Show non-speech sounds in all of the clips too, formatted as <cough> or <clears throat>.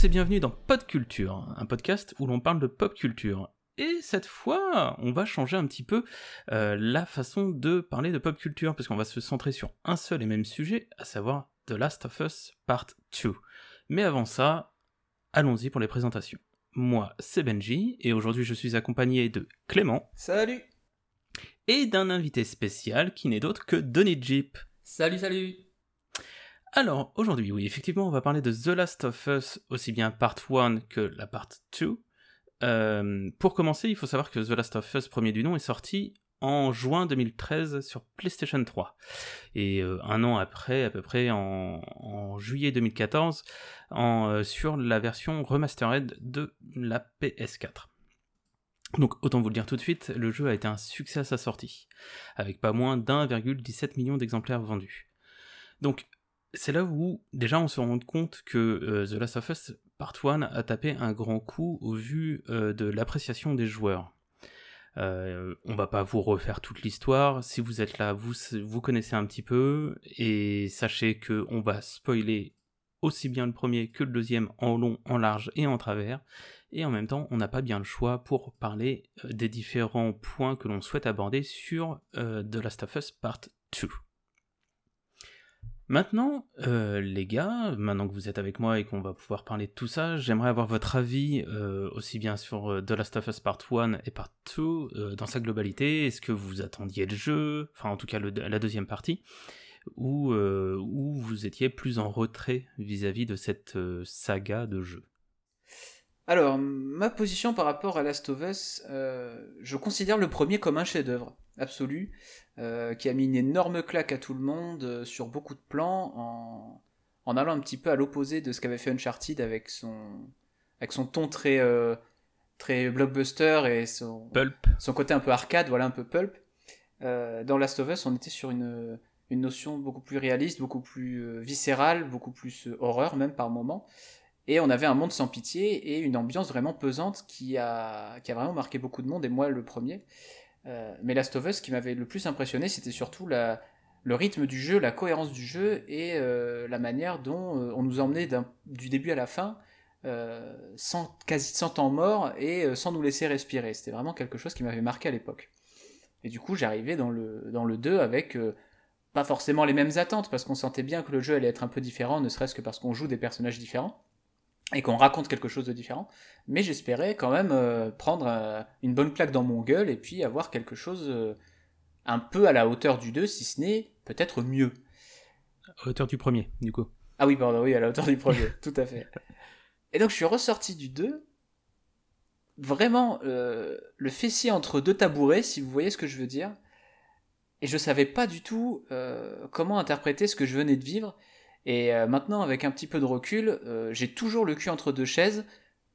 Tous et bienvenue dans Pod Culture, un podcast où l'on parle de pop culture. Et cette fois, on va changer un petit peu euh, la façon de parler de pop culture, parce qu'on va se centrer sur un seul et même sujet, à savoir The Last of Us Part 2. Mais avant ça, allons-y pour les présentations. Moi, c'est Benji, et aujourd'hui je suis accompagné de Clément. Salut Et d'un invité spécial qui n'est d'autre que Donny Jeep. Salut, salut Alors, aujourd'hui, oui, effectivement, on va parler de The Last of Us, aussi bien Part 1 que la Part 2. Euh, pour commencer, il faut savoir que The Last of Us, premier du nom, est sorti en juin 2013 sur PlayStation 3. Et euh, un an après, à peu près en, juillet 2014, en, euh, sur la version remastered de la PS4. Donc autant vous le dire tout de suite, le jeu a été un succès à sa sortie, avec pas moins d'1,17 million d'exemplaires vendus. Donc c'est là où déjà on se rend compte que euh, The Last of Us Part 1 a tapé un grand coup au vu euh, de l'appréciation des joueurs. Euh, on va pas vous refaire toute l'histoire. Si vous êtes là, vous, vous connaissez un petit peu. Et sachez que on va spoiler aussi bien le premier que le deuxième en long, en large et en travers. Et en même temps, on n'a pas bien le choix pour parler des différents points que l'on souhaite aborder sur The Last of Us Part 2. Maintenant, euh, les gars, maintenant que vous êtes avec moi et qu'on va pouvoir parler de tout ça, j'aimerais avoir votre avis euh, aussi bien sur euh, The Last of Us Part 1 et Part 2 euh, dans sa globalité. Est-ce que vous attendiez le jeu, enfin en tout cas la deuxième partie, ou, ou vous étiez plus en retrait vis-à-vis de cette saga de jeu? Alors, ma position par rapport à Last of Us, je considère le premier comme un chef-d'œuvre absolu, euh, qui a mis une énorme claque à tout le monde euh, sur beaucoup de plans, en, en allant un petit peu à l'opposé de ce qu'avait fait Uncharted avec son, avec son ton très, euh, très blockbuster et son, Pulp son côté un peu arcade, voilà, un peu pulp. Dans Last of Us, on était sur une, une notion beaucoup plus réaliste, beaucoup plus viscérale, beaucoup plus horreur même par moment. Et on avait un monde sans pitié et une ambiance vraiment pesante qui a, qui a vraiment marqué beaucoup de monde, et moi le premier. Euh, mais Last of Us, ce qui m'avait le plus impressionné, c'était surtout le rythme du jeu, la cohérence du jeu et euh, la manière dont euh, on nous emmenait du début à la fin sans, quasi sans temps mort et sans nous laisser respirer. C'était vraiment quelque chose qui m'avait marqué à l'époque. Et du coup, j'arrivais dans le, dans le 2 avec pas forcément les mêmes attentes, parce qu'on sentait bien que le jeu allait être un peu différent, ne serait-ce que parce qu'on joue des personnages différents et qu'on raconte quelque chose de différent. Mais j'espérais quand même euh, prendre euh, une bonne claque dans mon gueule et puis avoir quelque chose euh, un peu à la hauteur du 2, si ce n'est peut-être mieux. à hauteur du premier, du coup. Ah oui, pardon, oui, à la hauteur du premier, <laughs> tout à fait. Et donc je suis ressorti du 2, vraiment le fessier entre deux tabourets, si vous voyez ce que je veux dire. Et je savais pas du tout comment interpréter ce que je venais de vivre. Et euh, maintenant, avec un petit peu de recul, euh, j'ai toujours le cul entre deux chaises,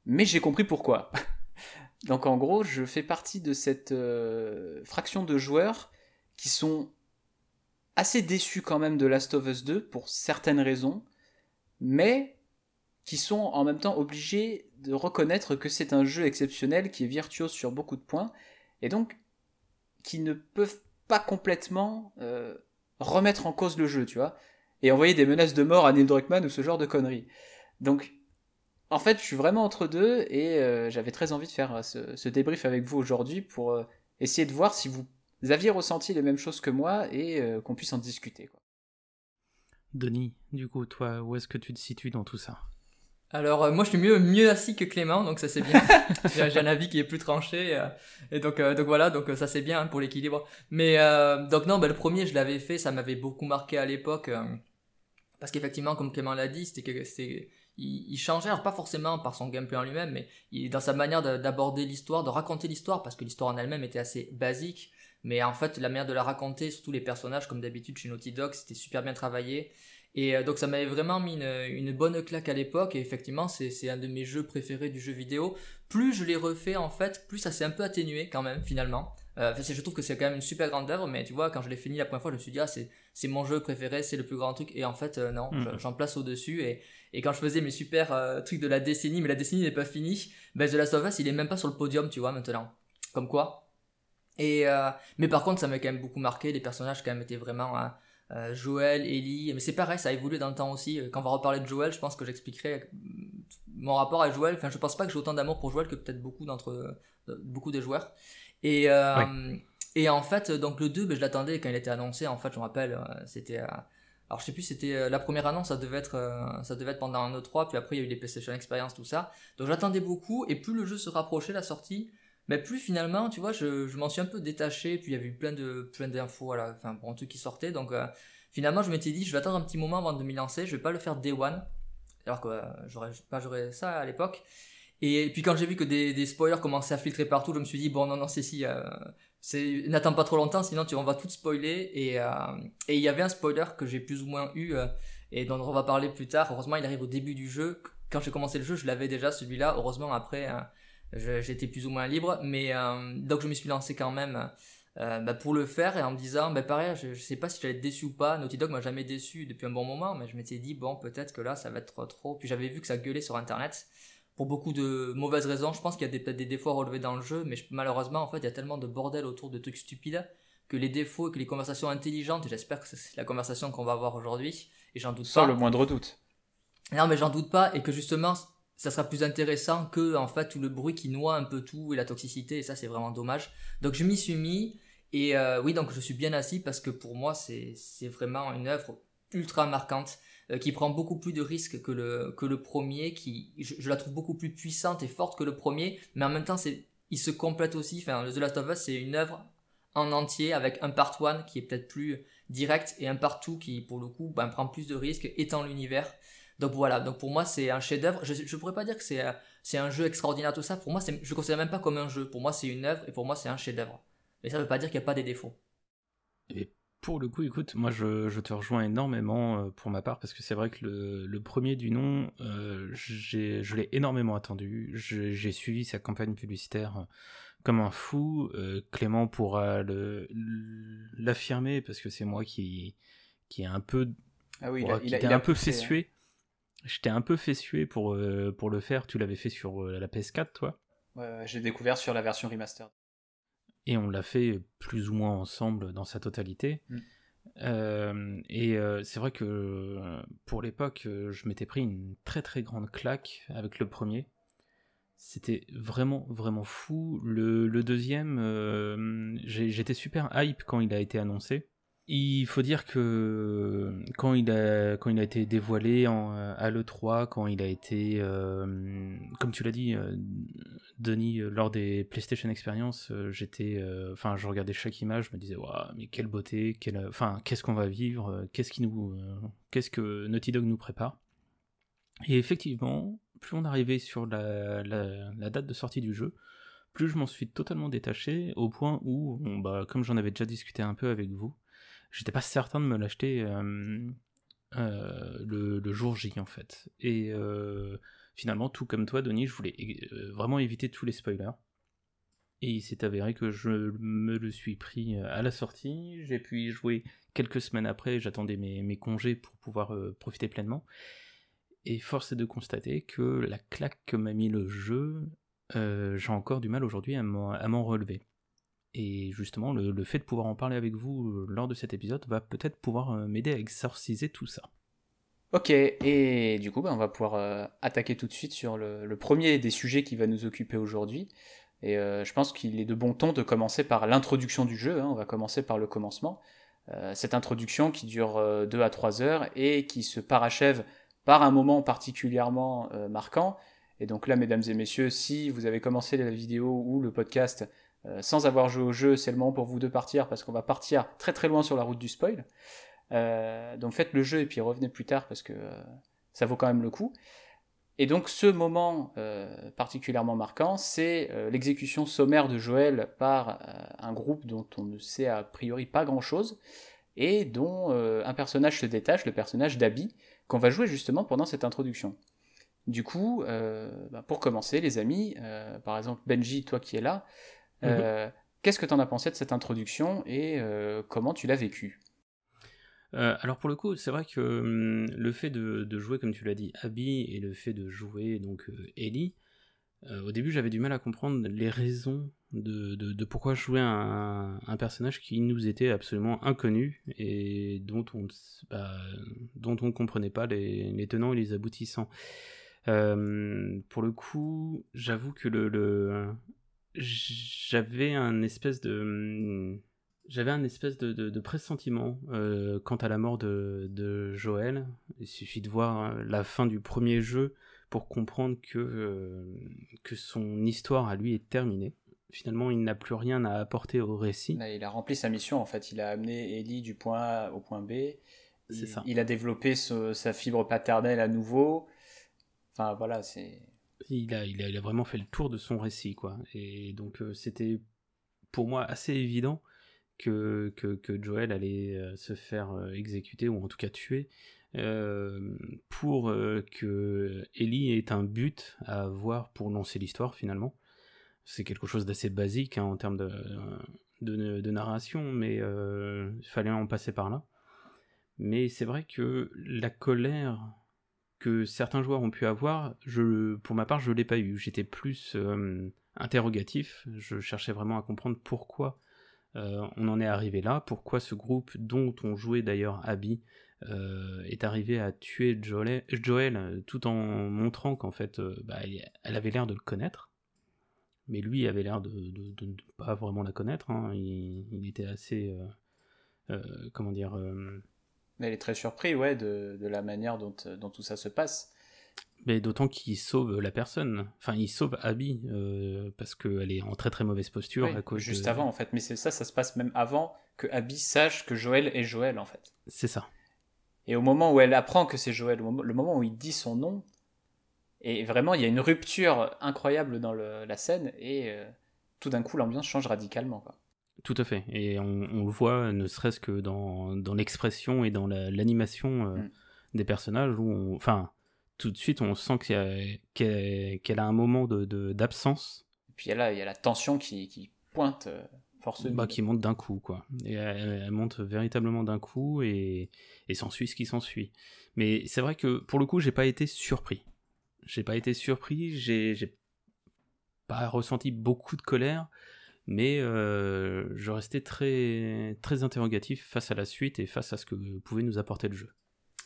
mais j'ai compris pourquoi. <laughs> donc en gros, je fais partie de cette euh, fraction de joueurs qui sont assez déçus quand même de Last of Us 2 pour certaines raisons, mais qui sont en même temps obligés de reconnaître que c'est un jeu exceptionnel qui est virtuose sur beaucoup de points, et donc qui ne peuvent pas complètement remettre en cause le jeu, tu vois, et envoyer des menaces de mort à Neil Druckmann ou ce genre de conneries. Donc, en fait, je suis vraiment entre deux, et euh, j'avais très envie de faire euh, ce, débrief avec vous aujourd'hui pour euh, essayer de voir si vous aviez ressenti les mêmes choses que moi et qu'on puisse en discuter. Denis, du coup, toi, où est-ce que tu te situes dans tout ça? Alors, euh, moi, je suis mieux, mieux assis que Clément, donc ça c'est bien. <laughs> J'ai un avis qui est plus tranché. euh, et donc, euh, donc voilà, donc euh, ça c'est bien hein, pour l'équilibre. Mais euh, donc non, bah, le premier, je l'avais fait, ça m'avait beaucoup marqué à l'époque. euh, parce qu'effectivement, comme Clément l'a dit, c'était que c'est il, il changeait, alors pas forcément par son gameplay en lui-même, mais il, dans sa manière de- d'aborder l'histoire, de raconter l'histoire, parce que l'histoire en elle-même était assez basique. Mais en fait, la manière de la raconter, surtout les personnages, comme d'habitude chez Naughty Dog, c'était super bien travaillé. Et euh, donc ça m'avait vraiment mis une, une bonne claque à l'époque et effectivement c'est un de mes jeux préférés du jeu vidéo. Plus je l'ai refait en fait, plus ça s'est un peu atténué quand même finalement. Euh, je trouve que c'est quand même une super grande œuvre, mais tu vois quand je l'ai fini la première fois je me suis dit ah c'est mon jeu préféré, c'est le plus grand truc et en fait euh, non, je- j'en place au dessus et et quand je faisais mes super euh, trucs de la décennie, mais la décennie n'est pas finie, ben The Last of Us il est même pas sur le podium tu vois maintenant. Comme quoi. Et euh, mais par contre ça m'a quand même beaucoup marqué, les personnages quand même étaient vraiment euh, euh, Joël, Ellie, mais c'est pareil, ça a évolué dans le temps aussi. Quand on va reparler de Joël, je pense que j'expliquerai euh, mon rapport à Joël, enfin je pense pas que j'ai autant d'amour pour Joël que peut-être beaucoup d'entre beaucoup des joueurs. Et et en fait donc le 2 ben, je l'attendais quand il était annoncé en fait je me rappelle c'était alors je sais plus c'était la première annonce ça devait être ça devait être pendant un E3 puis après il y a eu les PlayStation Experience tout ça. Donc j'attendais beaucoup et plus le jeu se rapprochait la sortie, mais plus finalement, tu vois, je, je m'en suis un peu détaché, puis il y avait eu plein de plein d'infos, voilà, enfin, pour un truc qui sortait, donc finalement je m'étais dit, je vais attendre un petit moment avant de m'y lancer, je vais pas le faire day one, alors que j'aurais pas j'aurais ça à l'époque. Et puis quand j'ai vu que des, des, spoilers commençaient à filtrer partout, je me suis dit bon non non c'est si, euh, c'est n'attends pas trop longtemps sinon tu on va tout spoiler et euh, et il y avait un spoiler que j'ai plus ou moins eu euh, et dont on va parler plus tard. Heureusement il arrive au début du jeu. Quand j'ai commencé le jeu je l'avais déjà celui-là. Heureusement après j'étais plus ou moins libre mais donc je me suis lancé quand même euh, bah, pour le faire et en me disant bah pareil je, je sais pas si j'allais être déçu ou pas. Naughty Dog m'a jamais déçu depuis un bon moment mais je m'étais dit bon peut-être que là ça va être trop. Puis j'avais vu que ça gueulait sur internet. Pour beaucoup de mauvaises raisons je pense qu'il y a peut-être des défauts à relever dans le jeu mais malheureusement en fait il y a tellement de bordel autour de trucs stupides que les défauts et que les conversations intelligentes et j'espère que c'est la conversation qu'on va avoir aujourd'hui et j'en doute Sans pas. le moindre doute. Non mais j'en doute pas et que justement ça sera plus intéressant que en fait tout le bruit qui noie un peu tout et la toxicité et ça c'est vraiment dommage donc je m'y suis mis et euh, oui, donc je suis bien assis parce que pour moi, c'est vraiment une œuvre ultra marquante euh, qui prend beaucoup plus de risques que le, que le premier, qui je, la trouve beaucoup plus puissante et forte que le premier, mais en même temps, il se complète aussi. Enfin, The Last of Us, c'est une œuvre en entier avec un part 1 qui est peut-être plus direct et un part 2 qui, pour le coup, ben, prend plus de risques, étant l'univers. Donc voilà, donc pour moi c'est un chef-d'œuvre. Je ne pourrais pas dire que c'est c'est un jeu extraordinaire tout ça. Pour moi, je ne considère même pas comme un jeu. Pour moi, c'est une œuvre et pour moi, c'est un chef-d'œuvre. Mais ça ne veut pas dire qu'il n'y a pas des défauts. Et pour le coup, écoute, moi je, te rejoins énormément euh, pour ma part parce que c'est vrai que le, premier du nom, euh, je l'ai énormément attendu. J'ai suivi sa campagne publicitaire euh, comme un fou. Clément pourra l'affirmer parce que c'est moi qui, qui est un peu, ah oui, il a, un peu fait suer. J'étais un peu fait suer pour, pour le faire. Tu l'avais fait sur la PS4, toi? Ouais, j'ai découvert sur la version remastered et on l'a fait plus ou moins ensemble dans sa totalité. Mm. Euh, et euh, c'est vrai que pour l'époque, euh, je m'étais pris une très très grande claque avec le premier. C'était vraiment vraiment fou. Le, le deuxième, j'étais super hype quand il a été annoncé. Il faut dire que quand il a, été dévoilé en, à l'E3, quand il a été, euh, comme tu l'as dit, euh, Denis, euh, lors des PlayStation Experience, j'étais, enfin, je regardais chaque image, je me disais, waouh, mais quelle beauté, enfin, qu'est-ce qu'on va vivre, qu'est-ce qui nous, qu'est-ce que Naughty Dog nous prépare. Et effectivement, plus on arrivait sur la, la, date de sortie du jeu, plus je m'en suis totalement détaché, au point où, bah, comme j'en avais déjà discuté un peu avec vous, j'étais pas certain de me l'acheter euh, euh, le, jour J en fait. Et euh, finalement, tout comme toi, Denis, je voulais vraiment éviter tous les spoilers. Et il s'est avéré que je me le suis pris à la sortie. J'ai pu y jouer quelques semaines après. J'attendais mes, congés pour pouvoir profiter pleinement. Et force est de constater que la claque que m'a mis le jeu, j'ai encore du mal aujourd'hui à m'en relever. Et justement, le, fait de pouvoir en parler avec vous euh, lors de cet épisode va peut-être pouvoir euh, m'aider à exorciser tout ça. Ok, et du coup, bah, on va pouvoir euh, attaquer tout de suite sur le, premier des sujets qui va nous occuper aujourd'hui. Et je pense qu'il est de bon ton de commencer par l'introduction du jeu. Hein. on va commencer par le commencement. cette introduction qui dure 2 à 3 heures et qui se parachève par un moment particulièrement marquant. Et donc là, mesdames et messieurs, si vous avez commencé la vidéo ou le podcast euh, sans avoir joué au jeu, c'est le moment pour vous de partir parce qu'on va partir très très loin sur la route du spoil. Euh, donc faites le jeu et puis revenez plus tard parce que euh, ça vaut quand même le coup. Et donc ce moment particulièrement marquant, c'est l'exécution sommaire de Joël par un groupe dont on ne sait a priori pas grand-chose et dont un personnage se détache, le personnage d'Abby, qu'on va jouer justement pendant cette introduction. Du coup, bah, pour commencer les amis, par exemple Benji, toi qui es là, Mhm. Euh, qu'est-ce que tu en as pensé de cette introduction et euh, comment tu l'as vécu euh, alors pour le coup, c'est vrai que hum, le fait de, jouer, comme tu l'as dit, Abby et le fait de jouer donc Ellie, au début j'avais du mal à comprendre les raisons de, pourquoi jouer un, un, personnage qui nous était absolument inconnu et dont on bah, dont on comprenait pas les, les tenants et les aboutissants. Euh, pour le coup, j'avoue que le, le... j'avais un espèce de j'avais un espèce de, de, pressentiment euh, quant à la mort de, de, Joël. Il suffit de voir hein, la fin du premier jeu pour comprendre que, euh, que son histoire à lui est terminée. Finalement, il n'a plus rien à apporter au récit. Il a rempli sa mission en fait. Il a amené Ellie du point A au point B. C'est ça. Il a développé sa fibre paternelle à nouveau. Enfin voilà, c'est. Il a, il, a, vraiment fait le tour de son récit, quoi. Et donc, euh, c'était pour moi assez évident que, que, Joel allait euh, se faire euh, exécuter, ou en tout cas tuer, pour que Ellie ait un but à avoir pour lancer l'histoire, finalement. C'est quelque chose d'assez basique hein, en termes de, de narration, mais il fallait en passer par là. Mais c'est vrai que la colère que certains joueurs ont pu avoir, pour ma part, je ne l'ai pas eu. J'étais plus euh, interrogatif, je cherchais vraiment à comprendre pourquoi euh, on en est arrivé là, pourquoi ce groupe dont on jouait d'ailleurs Abby euh, est arrivé à tuer Joel, tout en montrant qu'en fait bah, elle avait l'air de le connaître. Mais lui avait l'air de ne pas vraiment la connaître. Hein. Il, était assez. comment dire elle est très surpris, ouais, de, de la manière dont, dont, tout ça se passe. Mais d'autant qu'il sauve la personne. Enfin, il sauve Abby euh, parce qu'elle est en très très mauvaise posture à cause Juste avant, en fait. Mais c'est ça, ça se passe même avant que Abby sache que Joël est Joël, en fait. C'est ça. Et au moment où elle apprend que c'est Joël, le moment où il dit son nom, et vraiment, il y a une rupture incroyable dans le, la scène, et euh, tout d'un coup, l'ambiance change radicalement. Quoi. Tout à fait. Et on, le voit, ne serait-ce que dans, dans l'expression et dans l'animation euh, mm. des personnages, où enfin, tout de suite, on sent qu'elle a un moment d'absence. De, et puis là, il y a la tension qui, qui pointe euh, forcément. Bah, qui monte d'un coup, quoi. Et elle, monte véritablement d'un coup, et, et s'ensuit ce qui s'ensuit. Mais c'est vrai que, pour le coup, j'ai pas été surpris. J'ai pas été surpris, j'ai pas ressenti beaucoup de colère mais euh, je restais très, très interrogatif face à la suite et face à ce que pouvait nous apporter le jeu.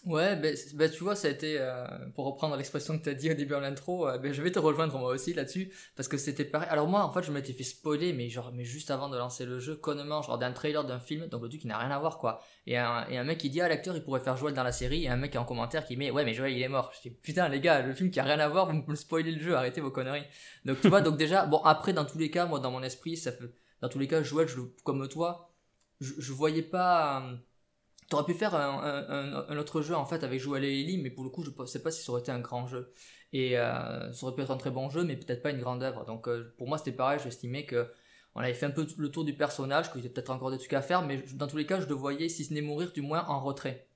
Ouais, ben, ben, tu vois, ça a été, euh, pour reprendre l'expression que tu as dit au début en l'intro, euh, ben, je vais te rejoindre moi aussi là-dessus, parce que c'était pareil. Alors moi, en fait, je m'étais fait spoiler, mais genre, mais juste avant de lancer le jeu, connement, genre d'un trailer d'un film, donc le truc qui n'a rien à voir, quoi. Et un, et un mec qui dit, ah, l'acteur, il pourrait faire Joël dans la série, et un mec en commentaire qui met, ouais, mais Joël, il est mort. Je dis, putain, les gars, le film qui a rien à voir, vous me spoilez le jeu, arrêtez vos conneries. Donc tu vois, donc déjà, bon, après, dans tous les cas, moi, dans mon esprit, ça fait, dans tous les cas, Joël, je, comme toi, je, je voyais pas, euh, T'aurais pu faire un, autre jeu en fait avec Joel et Ellie, mais pour le coup, je ne sais pas si ça aurait été un grand jeu. Et euh, ça aurait pu être un très bon jeu, mais peut-être pas une grande œuvre. Donc euh, pour moi, c'était pareil, j'estimais que on avait fait un peu le tour du personnage, qu'il y avait peut-être encore des trucs à faire, mais dans tous les cas, je le voyais, si ce n'est mourir, du moins en retrait.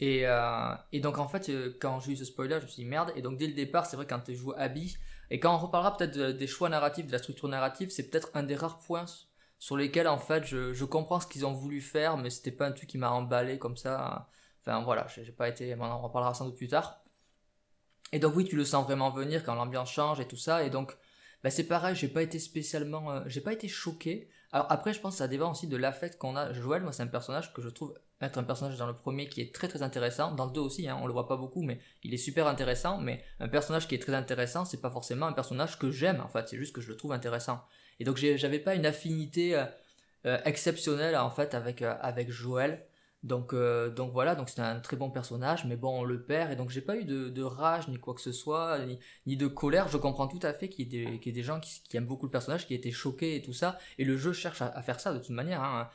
Et, euh, et donc en fait, quand j'ai eu ce spoiler, je me suis dit merde. Et donc dès le départ, c'est vrai quand tu joues Abby, et quand on reparlera peut-être des choix narratifs, de la structure narrative, c'est peut-être un des rares points sur lesquels en fait je, je comprends ce qu'ils ont voulu faire, mais c'était pas un truc qui m'a emballé comme ça. Enfin voilà, j'ai pas été. On en reparlera sans doute plus tard. Et donc oui, tu le sens vraiment venir quand l'ambiance change et tout ça. Et donc bah, c'est pareil, j'ai pas été spécialement, euh, j'ai pas été choqué. Alors après, je pense que ça dépend aussi de l'affect qu'on a. Joël, moi, c'est un personnage que je trouve être un personnage dans le premier qui est très très intéressant. Dans le 2 aussi, hein, on le voit pas beaucoup, mais il est super intéressant. Mais un personnage qui est très intéressant, c'est pas forcément un personnage que j'aime. En fait, c'est juste que je le trouve intéressant. Et donc j'avais pas une affinité euh, euh, exceptionnelle en fait avec euh, avec Joël. Donc donc voilà, donc c'était un très bon personnage, mais bon on le perd et donc j'ai pas eu de, rage ni quoi que ce soit, ni, de colère. Je comprends tout à fait qu'il y ait des, gens qui, aiment beaucoup le personnage, qui étaient choqués et tout ça. Et le jeu cherche à, faire ça de toute manière. Hein.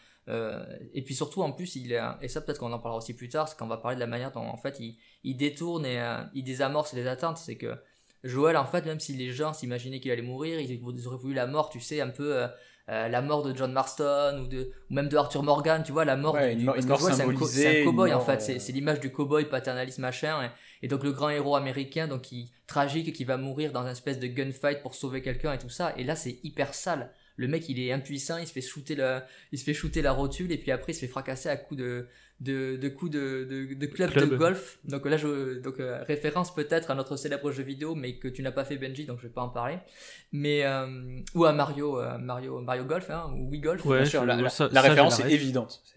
et puis surtout en plus il est et ça peut-être qu'on en parlera aussi plus tard, c'est qu'on va parler de la manière dont en fait il détourne et il désamorce les attentes. C'est que Joël, en fait, même si les gens s'imaginaient qu'il allait mourir, ils auraient voulu la mort, tu sais, un peu euh, euh, la mort de John Marston ou, de, ou même de Arthur Morgan, tu vois, la mort du, parce que c'est un, cowboy en fait, euh, c'est l'image du cowboy paternaliste machin, et, donc le grand héros américain, donc qui tragique, qui va mourir dans une espèce de gunfight pour sauver quelqu'un et tout ça, et là c'est hyper sale. Le mec il est impuissant, il se fait shooter la, il se fait shooter la rotule et puis après il se fait fracasser à coups de, de, de coups de, de, de club, de golf. Donc là, je, donc, euh, référence peut-être à notre célèbre jeu vidéo, mais que tu n'as pas fait Benji, donc je vais pas en parler. Mais, euh, ou à Mario, euh, Mario, Mario Golf, hein, ou Wii Golf. la, référence est évidente. <laughs>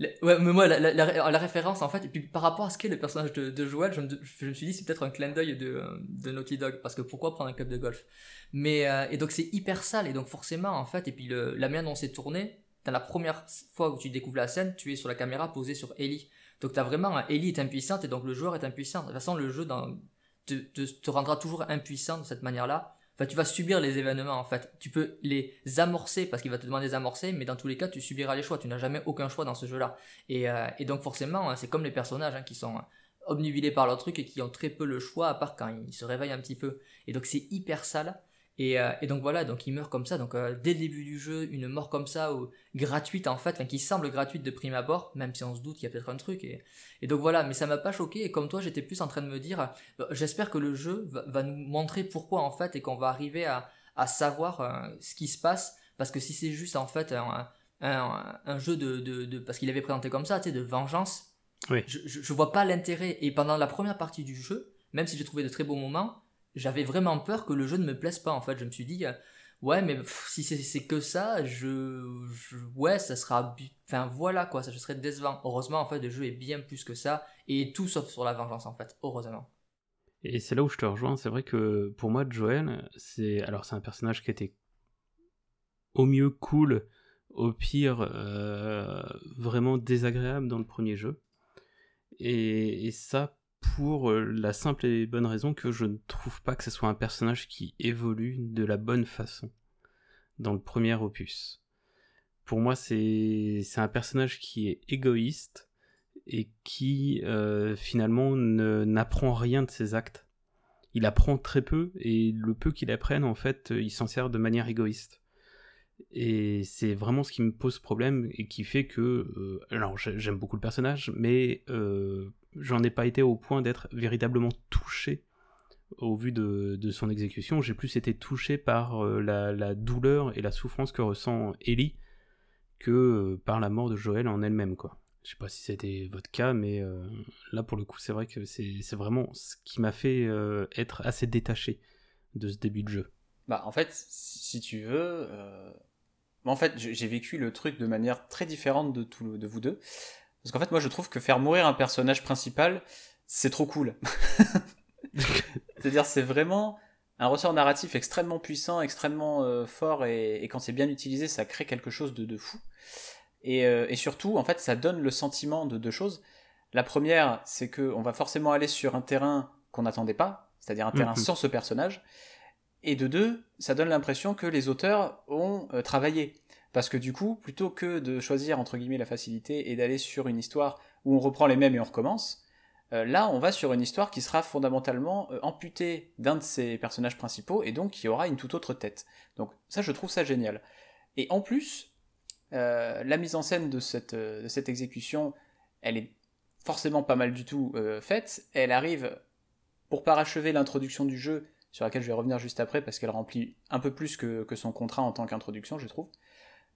Ouais, mais moi, la, la, la, référence, en fait, et puis par rapport à ce qu'est le personnage de, de Joel, je me, je me suis dit, c'est peut-être un clin d'œil de, de Naughty Dog, parce que pourquoi prendre un club de golf? Mais, euh, et donc c'est hyper sale, et donc forcément, en fait, et puis le, la manière dont c'est tourné, dans la première fois où tu découvres la scène, tu es sur la caméra posée sur Ellie. Donc t'as vraiment, Ellie est impuissante, et donc le joueur est impuissant. De toute façon, le jeu te, te, rendra toujours impuissant de cette manière-là. Enfin, tu vas subir les événements en fait. Tu peux les amorcer parce qu'il va te demander des amorcer, mais dans tous les cas, tu subiras les choix. Tu n'as jamais aucun choix dans ce jeu-là. Et, euh, donc forcément, hein, c'est comme les personnages hein, qui sont hein, obnubilés par leur truc et qui ont très peu le choix à part quand ils se réveillent un petit peu. Et donc c'est hyper sale. Euh, et, donc voilà, donc il meurt comme ça. Donc euh, dès le début du jeu, une mort comme ça, ou gratuite en fait, qui semble gratuite de prime abord, même si on se doute qu'il y a peut-être un truc. Et, et donc voilà, mais ça m'a pas choqué. Et comme toi, j'étais plus en train de me dire, euh, j'espère que le jeu va, nous montrer pourquoi en fait, et qu'on va arriver à, à savoir ce qui se passe. Parce que si c'est juste en fait un, un, un jeu de, de, de parce qu'il avait présenté comme ça, tu sais, de vengeance, oui. je, je, je vois pas l'intérêt. Et pendant la première partie du jeu, même si j'ai trouvé de très beaux moments, j'avais vraiment peur que le jeu ne me plaise pas en fait. Je me suis dit, euh, ouais, mais si c'est que ça, je, ouais, ça sera, enfin voilà quoi, ça je serais décevant. Heureusement en fait, le jeu est bien plus que ça et tout sauf sur la vengeance en fait, heureusement. Et c'est là où je te rejoins. C'est vrai que pour moi, Joel, c'est alors c'est un personnage qui était au mieux cool, au pire euh, vraiment désagréable dans le premier jeu. Et, et ça, pour euh, la simple et bonne raison que je ne trouve pas que ce soit un personnage qui évolue de la bonne façon dans le premier opus. Pour moi, c'est un personnage qui est égoïste et qui euh, finalement n'apprend rien de ses actes. Il apprend très peu et le peu qu'il apprenne, en fait, il s'en sert de manière égoïste. Et c'est vraiment ce qui me pose problème et qui fait que... Euh, alors j'aime beaucoup le personnage, mais euh, j'en ai pas été au point d'être véritablement touché au vu de, son exécution. J'ai plus été touché par euh, la, la, douleur et la souffrance que ressent Ellie que euh, par la mort de Joël en elle-même, quoi. Je sais pas si c'était votre cas, mais euh, là pour le coup, c'est vrai que c'est vraiment ce qui m'a fait être assez détaché de ce début de jeu. Bah, en fait, si tu veux, en fait, j'ai vécu le truc de manière très différente de, tout, de vous deux. Parce qu'en fait, moi, je trouve que faire mourir un personnage principal, c'est trop cool. <laughs> C'est-à-dire, c'est vraiment un ressort narratif extrêmement puissant, extrêmement euh, fort, et, et, quand c'est bien utilisé, ça crée quelque chose de, de fou. Et, euh, et, surtout, en fait, ça donne le sentiment de deux choses. La première, c'est qu'on va forcément aller sur un terrain qu'on n'attendait pas, c'est-à-dire un terrain mmh sans ce personnage. Et de deux, ça donne l'impression que les auteurs ont euh, travaillé. Parce que du coup, plutôt que de choisir entre guillemets la facilité et d'aller sur une histoire où on reprend les mêmes et on recommence, euh, là on va sur une histoire qui sera fondamentalement euh, amputée d'un de ses personnages principaux et donc qui aura une toute autre tête. Donc ça je trouve ça génial. Et en plus, euh, la mise en scène de cette, exécution, elle est forcément pas mal du tout faite. Elle arrive pour parachever l'introduction du jeu, sur laquelle je vais revenir juste après parce qu'elle remplit un peu plus que son contrat en tant qu'introduction, je trouve.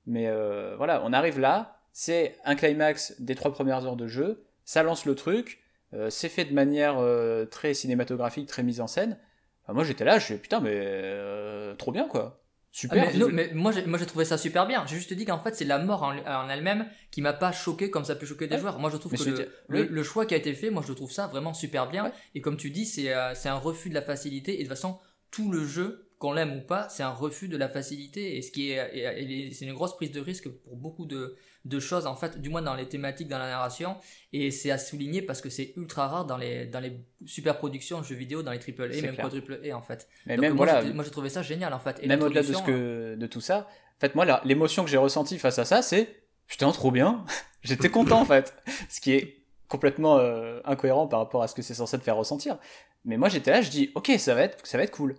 Mais euh, voilà, on arrive là, c'est un climax des trois premières heures de jeu, ça lance le truc, euh, c'est fait de manière euh, très cinématographique, très mise en scène. Enfin, moi j'étais là, je suis putain, mais euh, trop bien quoi. Super. Ah, mais, non, mais moi j'ai, moi j'ai trouvé ça super bien. J'ai juste dit qu'en fait c'est la mort en, en, elle-même qui m'a pas choqué comme ça peut choquer des ouais. joueurs. Moi je trouve mais que le, le, le, choix qui a été fait, moi je trouve ça vraiment super bien. Ouais. Et comme tu dis, c'est, euh, c'est un refus de la facilité et de toute façon tout le jeu qu'on l'aime ou pas, c'est un refus de la facilité et ce qui est, c'est une grosse prise de risque pour beaucoup de, de, choses en fait, du moins dans les thématiques, dans la narration et c'est à souligner parce que c'est ultra rare dans les dans les super productions jeux vidéo, dans les triple A, même quadruple A en fait. Mais Donc, même moi, voilà, moi j'ai trouvé ça génial en fait. Et même au-delà de ce que de tout ça, en fait moi l'émotion que j'ai ressentie face à ça, c'est putain trop bien, <laughs> j'étais content en fait, ce qui est complètement euh, incohérent par rapport à ce que c'est censé te faire ressentir. Mais moi j'étais là, je dis ok ça va être ça va être cool.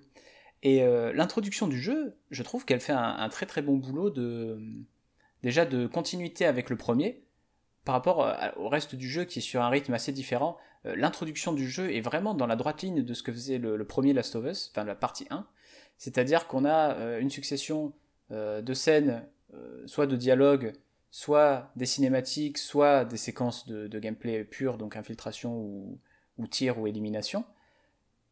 Et euh, l'introduction du jeu, je trouve qu'elle fait un, très très bon boulot de déjà de continuité avec le premier par rapport à, au reste du jeu qui est sur un rythme assez différent. Euh, l'introduction du jeu est vraiment dans la droite ligne de ce que faisait le, premier Last of Us, enfin la partie 1. C'est-à-dire qu'on a euh, une succession euh, de scènes, euh, soit de dialogue, soit des cinématiques, soit des séquences de, de gameplay pur, donc infiltration ou, ou tir ou élimination.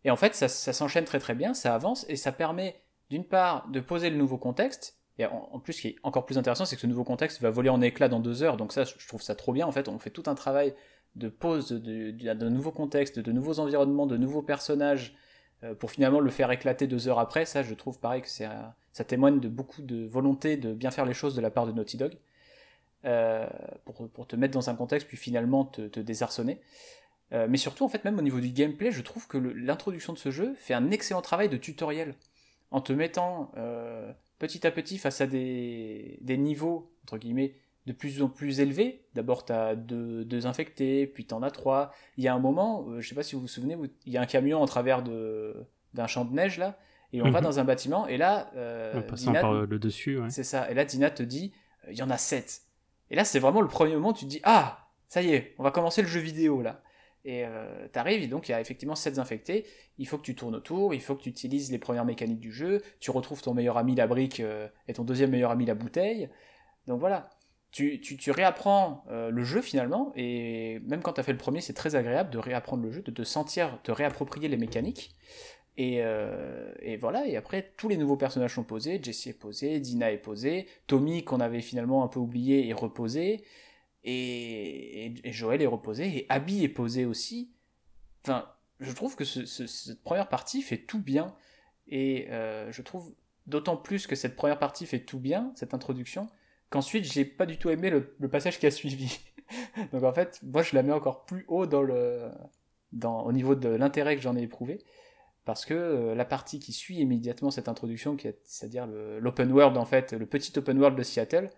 Et en fait, ça, s'enchaîne très très bien, ça avance et ça permet d'une part de poser le nouveau contexte Et en, plus, ce qui est encore plus intéressant, c'est que ce nouveau contexte va voler en éclats dans deux heures. Donc ça, je trouve ça trop bien. En fait, on fait tout un travail de pose de, de, nouveaux contextes, de nouveaux environnements, de nouveaux personnages, euh, pour finalement le faire éclater deux heures après. Ça, je trouve pareil que ça témoigne de beaucoup de volonté de bien faire les choses de la part de Naughty Dog. Euh, pour, te mettre dans un contexte, puis finalement te désarçonner. Euh, mais surtout, en fait, même au niveau du gameplay, je trouve que l'introduction de ce jeu fait un excellent travail de tutoriel. En te mettant petit à petit face à des, des niveaux, entre guillemets, de plus en plus élevés. D'abord, tu as deux, infectés, puis tu en as trois. Il y a un moment, je sais pas si vous vous souvenez, il y a un camion en travers d'un champ de neige, là, et on va dans un bâtiment, et là... Euh, passant par le dessus, ouais. C'est ça, et là, Dina te dit, il y en a sept. Et là, c'est vraiment le premier moment où tu te dis Ah, ça y est, on va commencer le jeu vidéo là. Et euh, t'arrives, et donc il y a effectivement 7 infectés. Il faut que tu tournes autour, il faut que tu utilises les premières mécaniques du jeu. Tu retrouves ton meilleur ami la brique euh, et ton deuxième meilleur ami la bouteille. Donc voilà, tu, tu, réapprends euh, le jeu finalement. Et même quand tu as fait le premier, c'est très agréable de réapprendre le jeu, de te sentir, te réapproprier les mécaniques. Et, euh, et, voilà, et après, tous les nouveaux personnages sont posés. Jessie est posé, Dina est posée, Tommy, qu'on avait finalement un peu oublié, est reposé, et, Joël est reposé, et Abby est posé aussi. Enfin, je trouve que cette première partie fait tout bien, et euh, je trouve d'autant plus que cette première partie fait tout bien, cette introduction, qu'ensuite j'ai pas du tout aimé le, passage qui a suivi. <laughs> Donc en fait, moi je la mets encore plus haut dans le, au niveau de l'intérêt que j'en ai éprouvé parce que euh, la partie qui suit immédiatement cette introduction, c'est-à-dire l'open world en fait, le petit open world de Seattle,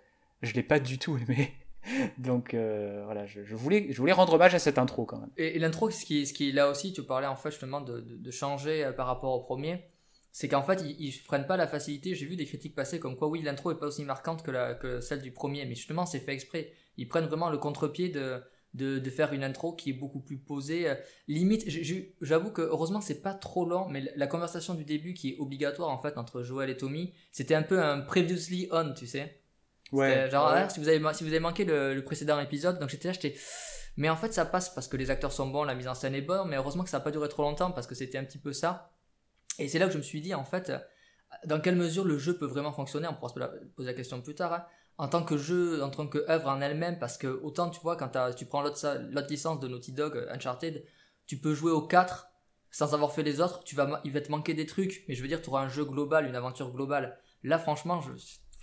je l'ai pas du tout aimé. Donc euh, voilà, je, voulais, je voulais rendre hommage à cette intro quand même. Et, l'intro, ce qui, qui là aussi, tu parlais en fait justement de, changer euh, par rapport au premier, c'est qu'en fait ils, ils prennent pas la facilité. J'ai vu des critiques passer comme quoi oui l'intro est pas aussi marquante que, la, que celle du premier, mais justement c'est fait exprès. Ils prennent vraiment le contre-pied de de, de, faire une intro qui est beaucoup plus posée. Euh, limite, j'avoue que heureusement c'est pas trop lent, mais la conversation du début qui est obligatoire en fait entre Joël et Tommy, c'était un peu un previously on, tu sais. Ouais. Genre, ah, si, vous avez, si vous avez manqué le, précédent épisode, donc j'étais là, j'étais. Mais en fait, ça passe parce que les acteurs sont bons, la mise en scène est bonne, mais heureusement que ça n'a pas duré trop longtemps parce que c'était un petit peu ça. Et c'est là que je me suis dit, en fait, dans quelle mesure le jeu peut vraiment fonctionner, on pourra se poser la question plus tard, hein en tant que jeu, en tant que œuvre en elle-même, parce que autant tu vois, quand tu prends l'autre licence de Naughty Dog, euh, Uncharted, tu peux jouer aux 4 sans avoir fait les autres, tu vas, il va te manquer des trucs, mais je veux dire, tu auras un jeu global, une aventure globale. Là, franchement, je,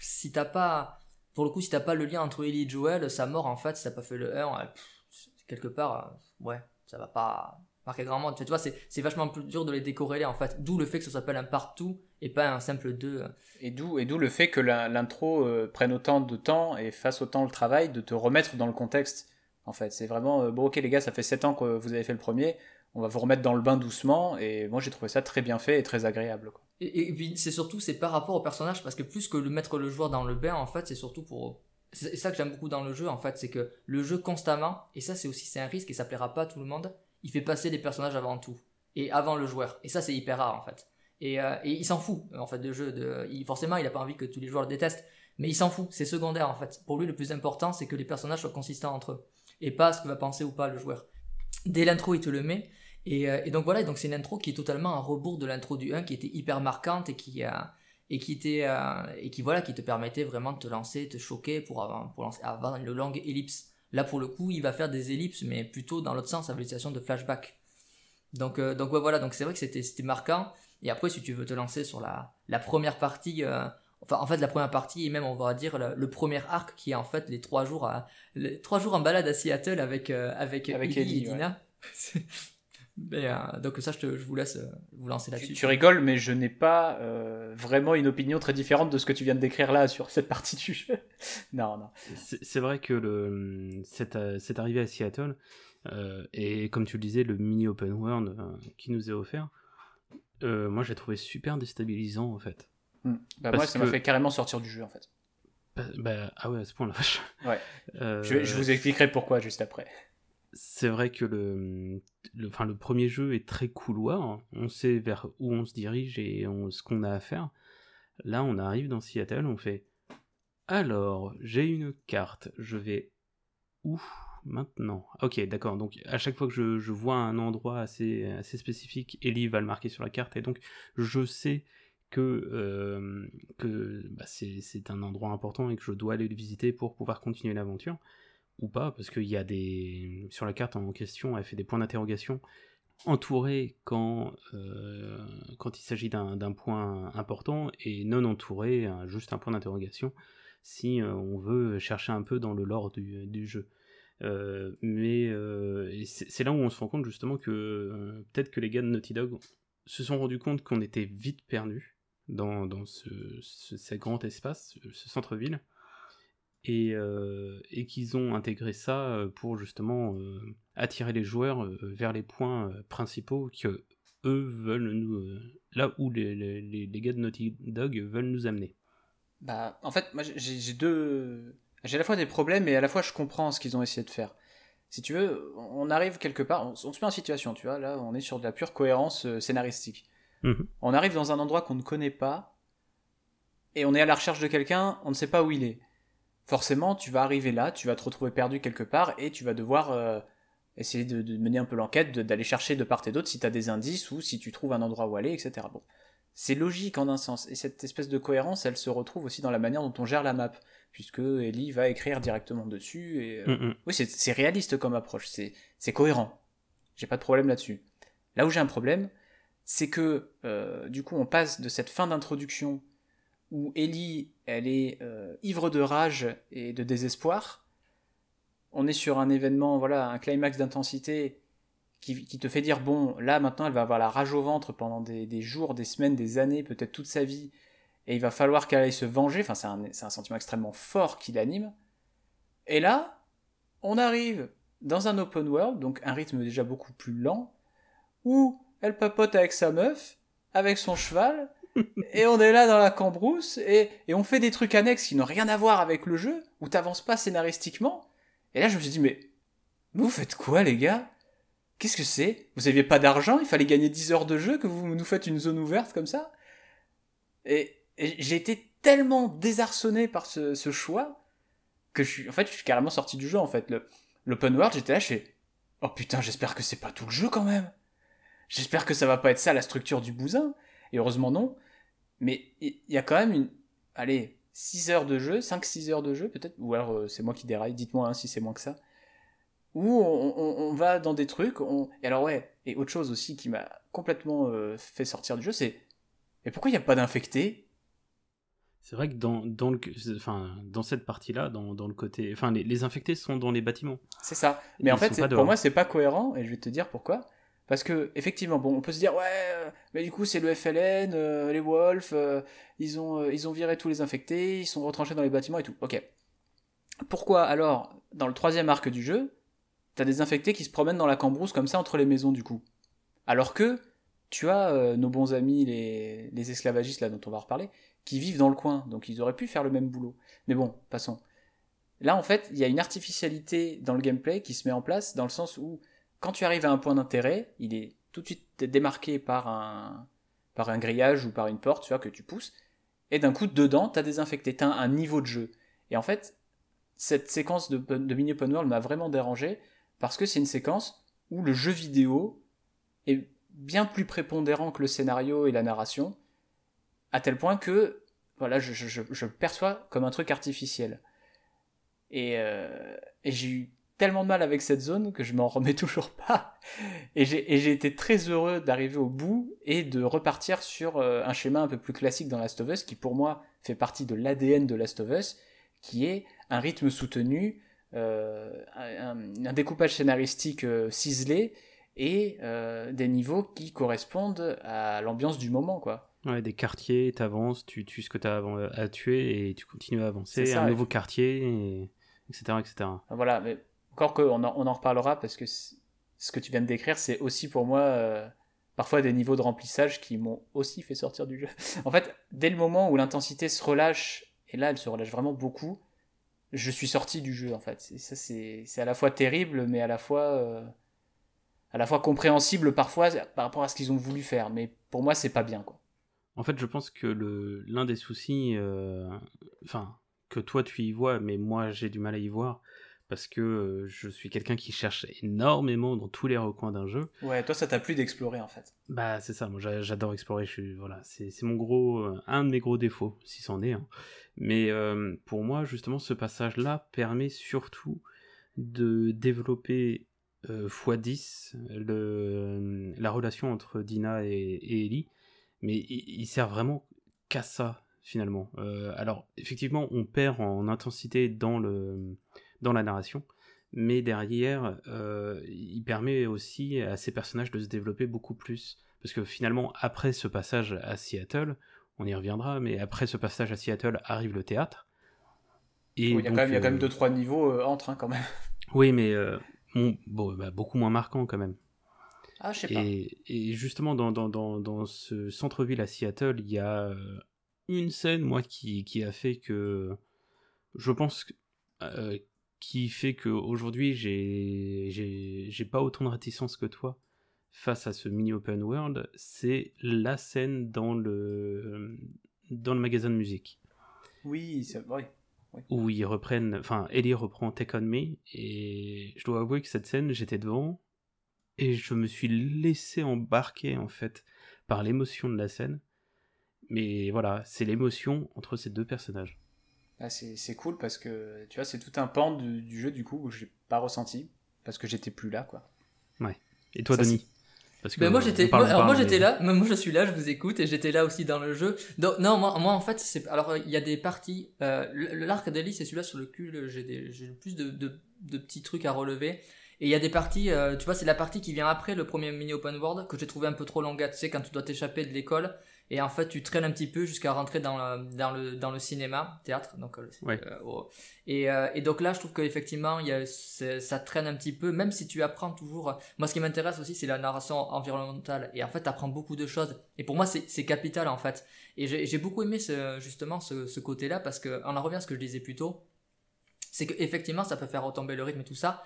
si t'as pas, pour le coup, si t'as pas le lien entre Ellie et Joel, sa mort, en fait, si t'as pas fait le 1, quelque part, euh, ouais, ça va pas, marquer grand monde. Tu vois, c'est vachement plus dur de les décorréler en fait. D'où le fait que ça s'appelle un partout et pas un simple 2. Et d'où et d'où le fait que l'intro euh, prenne autant de temps et fasse autant le travail de te remettre dans le contexte. En fait, c'est vraiment euh, bon. Ok les gars, ça fait 7 ans que vous avez fait le premier. On va vous remettre dans le bain doucement et moi j'ai trouvé ça très bien fait et très agréable. Et, puis c'est surtout c'est par rapport au personnage parce que plus que le mettre le joueur dans le bain en fait c'est surtout pour c'est ça que j'aime beaucoup dans le jeu en fait c'est que le jeu constamment et ça c'est aussi c'est un risque et ça plaira pas à tout le monde il fait passer les personnages avant tout et avant le joueur. Et ça, c'est hyper rare en fait. Et, euh, il s'en fout en fait de jeu. De, forcément, il a pas envie que tous les joueurs le détestent, mais il s'en fout. C'est secondaire en fait. Pour lui, le plus important, c'est que les personnages soient consistants entre eux et pas ce que va penser ou pas le joueur. Dès l'intro, il te le met. Et, euh, donc voilà, donc c'est une intro qui est totalement un rebours de l'intro du 1 qui était hyper marquante et qui a et qui était euh, et qui voilà qui te permettait vraiment de te lancer, te choquer pour avoir pour lancer avant une longue ellipse Là, pour le coup, il va faire des ellipses, mais plutôt dans l'autre sens, avec l'utilisation de flashback. Donc, euh, donc voilà, donc c'est vrai que c'était marquant. Et après, si tu veux te lancer sur la, la première partie, euh, enfin, en fait, la première partie, et même, on va dire, le, premier arc, qui est en fait les trois jours, à, les trois jours en balade à Seattle avec, euh, avec, avec et Dina. <laughs> donc ça, je, te, je, vous laisse vous lancer là-dessus. Tu, rigoles, mais je n'ai pas vraiment une opinion très différente de ce que tu viens de décrire là sur cette partie du jeu. <laughs> non, non. C'est vrai que le, cette, cette arrivée à Seattle, euh, et comme tu le disais, le mini open world euh, qui nous est offert, euh, moi j'ai trouvé super déstabilisant en fait. Hmm. Bah moi ça m'a fait carrément sortir du jeu en fait. Bah, bah, ah ouais, à ce point la <laughs> vache. Ouais. Je, je, vous expliquerai pourquoi juste après. C'est vrai que le, premier jeu est très couloir. On sait vers où on se dirige et ce qu'on a à faire. Là, on arrive dans Seattle, on fait alors, j'ai une carte, je vais où maintenant? Ok, d'accord. Donc à chaque fois que je, vois un endroit assez, assez spécifique, Ellie va le marquer sur la carte et donc je sais que, euh, bah, c'est un endroit important et que je dois aller le visiter pour pouvoir continuer l'aventure, ou pas, parce qu'il y a des... Sur la carte en question, elle fait des points d'interrogation entourés quand, euh, quand il s'agit d'un point important, et non entourés, juste un point d'interrogation, si euh, on veut chercher un peu dans le lore du, du jeu. mais c'est là où on se rend compte justement que peut-être que les gars de Naughty Dog se sont rendus compte qu'on était vite perdu dans, dans ce, grand espace, ce centre-ville, et, euh, et qu'ils ont intégré ça euh, pour justement euh, attirer les joueurs vers les points principaux que eux veulent nous là où les, les, les, gars de Naughty Dog veulent nous amener. Bah, en fait, moi j'ai deux, j'ai à la fois des problèmes et à la fois je comprends ce qu'ils ont essayé de faire. Si tu veux, on arrive quelque part, on, se met en situation, tu vois, là on est sur de la pure cohérence scénaristique. Mhm. On arrive dans un endroit qu'on ne connaît pas, et on est à la recherche de quelqu'un, on ne sait pas où il est. Forcément, tu vas arriver là, tu vas te retrouver perdu quelque part, et tu vas devoir euh, essayer de, mener un peu l'enquête, d'aller chercher de part et d'autre si tu as des indices ou si tu trouves un endroit où aller, etc. Bon. C'est logique en un sens, et cette espèce de cohérence, elle se retrouve aussi dans la manière dont on gère la map, puisque Ellie va écrire directement dessus, et... Euh, mm, mm. Oui, c'est réaliste comme approche, c'est cohérent. J'ai pas de problème là-dessus. Là où j'ai un problème, c'est que euh, du coup on passe de cette fin d'introduction où Ellie elle est euh, ivre de rage et de désespoir. On est sur un événement, voilà, un climax d'intensité qui, te fait dire bon, là maintenant elle va avoir la rage au ventre pendant des, jours, des semaines, des années, peut-être toute sa vie, et il va falloir qu'elle aille se venger. Enfin, c'est un, un sentiment extrêmement fort qui l'anime. Et là, on arrive dans un open world, donc un rythme déjà beaucoup plus lent, où elle papote avec sa meuf, avec son cheval, et on est là dans la cambrousse, et, on fait des trucs annexes qui n'ont rien à voir avec le jeu, où t'avances pas scénaristiquement. Et là, je me suis dit, mais, vous faites quoi, les gars? Qu'est-ce que c'est? Vous aviez pas d'argent Il fallait gagner 10 heures de jeu que vous nous faites une zone ouverte comme ça? Et, j'ai été tellement désarçonné par ce, choix que je suis, en fait, je suis carrément sorti du jeu, en fait. L'open world, j'étais là, je oh putain, j'espère que c'est pas tout le jeu quand même. J'espère que ça va pas être ça la structure du bousin. Et heureusement non. Mais il y, a quand même une... Allez, 6 heures de jeu, 5-6 heures de jeu peut-être, ou alors euh, c'est moi qui déraille, dites-moi hein, si c'est moins que ça. Où on, va dans des trucs, on... et alors ouais, et autre chose aussi qui m'a complètement euh, fait sortir du jeu, c'est... Mais pourquoi il n'y a pas d'infectés? C'est vrai que dans, dans, le, enfin, dans cette partie-là, dans, dans, le côté. Enfin, les, les, infectés sont dans les bâtiments. C'est ça. Mais en fait, pour moi, c'est pas cohérent, et je vais te dire pourquoi. Parce que, effectivement, bon, on peut se dire, ouais, euh, mais du coup, c'est le FLN, euh, les Wolves, euh, ils, ont, ils ont viré tous les infectés, ils sont retranchés dans les bâtiments et tout. Ok. Pourquoi alors, dans le troisième arc du jeu, t'as des infectés qui se promènent dans la cambrousse comme ça entre les maisons du coup? Alors que, tu as nos bons amis, les, les esclavagistes là dont on va reparler, qui vivent dans le coin, donc ils auraient pu faire le même boulot. Mais bon, passons. Là, en fait, il y a une artificialité dans le gameplay qui se met en place, dans le sens où quand tu arrives à un point d'intérêt, il est tout de suite démarqué par un, par un grillage ou par une porte, tu vois, que tu pousses, et d'un coup, dedans, tu as désinfecté, tu as un niveau de jeu. Et en fait, cette séquence de, de mini open world m'a vraiment dérangé, parce que c'est une séquence où le jeu vidéo est bien plus prépondérant que le scénario et la narration, à tel point que voilà, je, je, je le perçois comme un truc artificiel. Et, euh, et j'ai eu tellement de mal avec cette zone que je m'en remets <laughs> toujours pas. Et j'ai été très heureux d'arriver au bout et de repartir sur euh, un schéma un peu plus classique dans Last of Us, qui pour moi fait partie de l'ADN de Last of Us, qui est un rythme soutenu, euh, un, découpage scénaristique euh, ciselé et des niveaux qui correspondent à l'ambiance du moment, quoi. Ouais, des quartiers, t'avances, tu tues ce que t'as à tuer et tu continues à avancer. un nouveau quartier, etc., etc. Voilà, mais qu'on en, on en reparlera parce que ce que tu viens de décrire, c'est aussi pour moi euh, parfois des niveaux de remplissage qui m'ont aussi fait sortir du jeu. <laughs> en fait, dès le moment où l'intensité se relâche, et là elle se relâche vraiment beaucoup, je suis sorti du jeu en fait. ça c'est à la fois terrible, mais à la fois euh, à la fois compréhensible parfois par rapport à ce qu'ils ont voulu faire. Mais pour moi, c'est pas bien quoi. En fait, je pense que l'un des soucis, euh, enfin, que toi tu y vois, mais moi j'ai du mal à y voir, parce que euh, je suis quelqu'un qui cherche énormément dans tous les recoins d'un jeu. Ouais, toi ça t'a plu d'explorer en fait. Bah c'est ça, moi j'adore explorer, je suis, voilà, c'est mon gros, euh, un de mes gros défauts, si c'en est. Hein. Mais euh, pour moi justement ce passage-là permet surtout de développer x10 le, la relation entre Dina et, Ellie, mais il, il sert vraiment qu'à ça finalement. alors effectivement on perd en intensité dans le dans la narration, mais derrière, euh, il permet aussi à ces personnages de se développer beaucoup plus. Parce que finalement, après ce passage à Seattle, on y reviendra, mais après ce passage à Seattle arrive le théâtre. Et il, y a quand même, 2-3 euh, niveaux euh, entre, hein, quand même. <laughs> Oui, mais bon, bah, beaucoup moins marquant quand même. Ah, je sais pas. Et, justement, dans, dans, dans, dans ce centre-ville à Seattle, il y a une scène, moi, qui, qui a fait que je pense que, qui fait qu'aujourd'hui, j'ai, j'ai, pas autant de réticence que toi face à ce mini open world, c'est la scène dans le, dans le magasin de musique. Oui, c'est vrai. Où ils reprennent, enfin, Ellie reprend Take On Me, et je dois avouer que cette scène, j'étais devant, et je me suis laissé embarquer, en fait, par l'émotion de la scène. Mais voilà, c'est l'émotion entre ces deux personnages. Ah, c'est cool parce que tu vois, c'est tout un pan du, jeu du coup que j'ai pas ressenti parce que j'étais plus là quoi. Ouais. Et toi, Denis parce que ben, moi j'étais alors moi j'étais là moi je suis là je vous écoute et j'étais là aussi dans le jeu donc non moi, moi en fait c'est alors il y a des parties euh, l'arc d'Ali c'est celui-là sur le cul j'ai j'ai plus de, de, de, petits trucs à relever et il y a des parties euh, tu vois c'est la partie qui vient après le premier mini open world que j'ai trouvé un peu trop longue tu sais quand tu dois t'échapper de l'école et en fait tu traînes un petit peu jusqu'à rentrer dans le, dans le, dans le cinéma théâtre donc euh, euh, et, euh, et donc là je trouve qu'effectivement il y a, ça traîne un petit peu même si tu apprends toujours moi ce qui m'intéresse aussi c'est la narration environnementale. Et en fait tu apprends beaucoup de choses. Et pour moi c'est capital en fait. Et j'ai beaucoup aimé ce, justement ce, ce côté là parce que on en revient à ce que je disais plus tôt c'est qu'effectivement ça peut faire retomber le rythme et tout ça